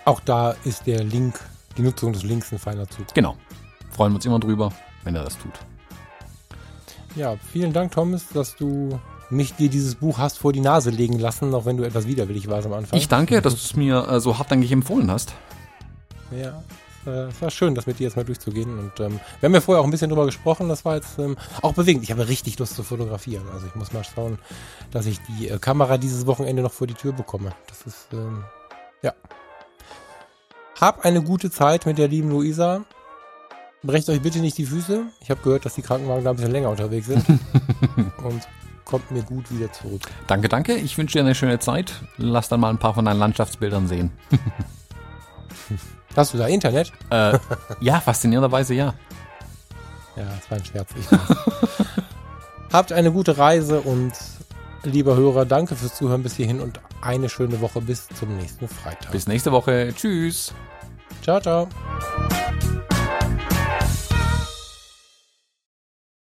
Auch da ist der Link, die Nutzung des Links ein feiner Zug. Genau. Freuen wir uns immer drüber, wenn er das tut. Ja, vielen Dank, Thomas, dass du mich dir dieses Buch hast vor die Nase legen lassen, auch wenn du etwas widerwillig warst am Anfang. Ich danke, dass du es mir äh, so hartnäckig empfohlen hast. Ja, es war schön, das mit dir jetzt mal durchzugehen. Und ähm, wir haben ja vorher auch ein bisschen drüber gesprochen. Das war jetzt ähm, auch bewegend. Ich habe richtig Lust zu fotografieren. Also ich muss mal schauen, dass ich die äh, Kamera dieses Wochenende noch vor die Tür bekomme. Das ist, ähm, ja, Hab eine gute Zeit mit der lieben Luisa. Brecht euch bitte nicht die Füße. Ich habe gehört, dass die Krankenwagen da ein bisschen länger unterwegs sind. [laughs] Und kommt mir gut wieder zurück. Danke, danke. Ich wünsche dir eine schöne Zeit. Lass dann mal ein paar von deinen Landschaftsbildern sehen. Hast du da Internet? Äh, ja, faszinierenderweise ja. Ja, das war ein Scherz. [laughs] Habt eine gute Reise und lieber Hörer, danke fürs Zuhören bis hierhin und eine schöne Woche bis zum nächsten Freitag. Bis nächste Woche. Tschüss. Ciao, ciao.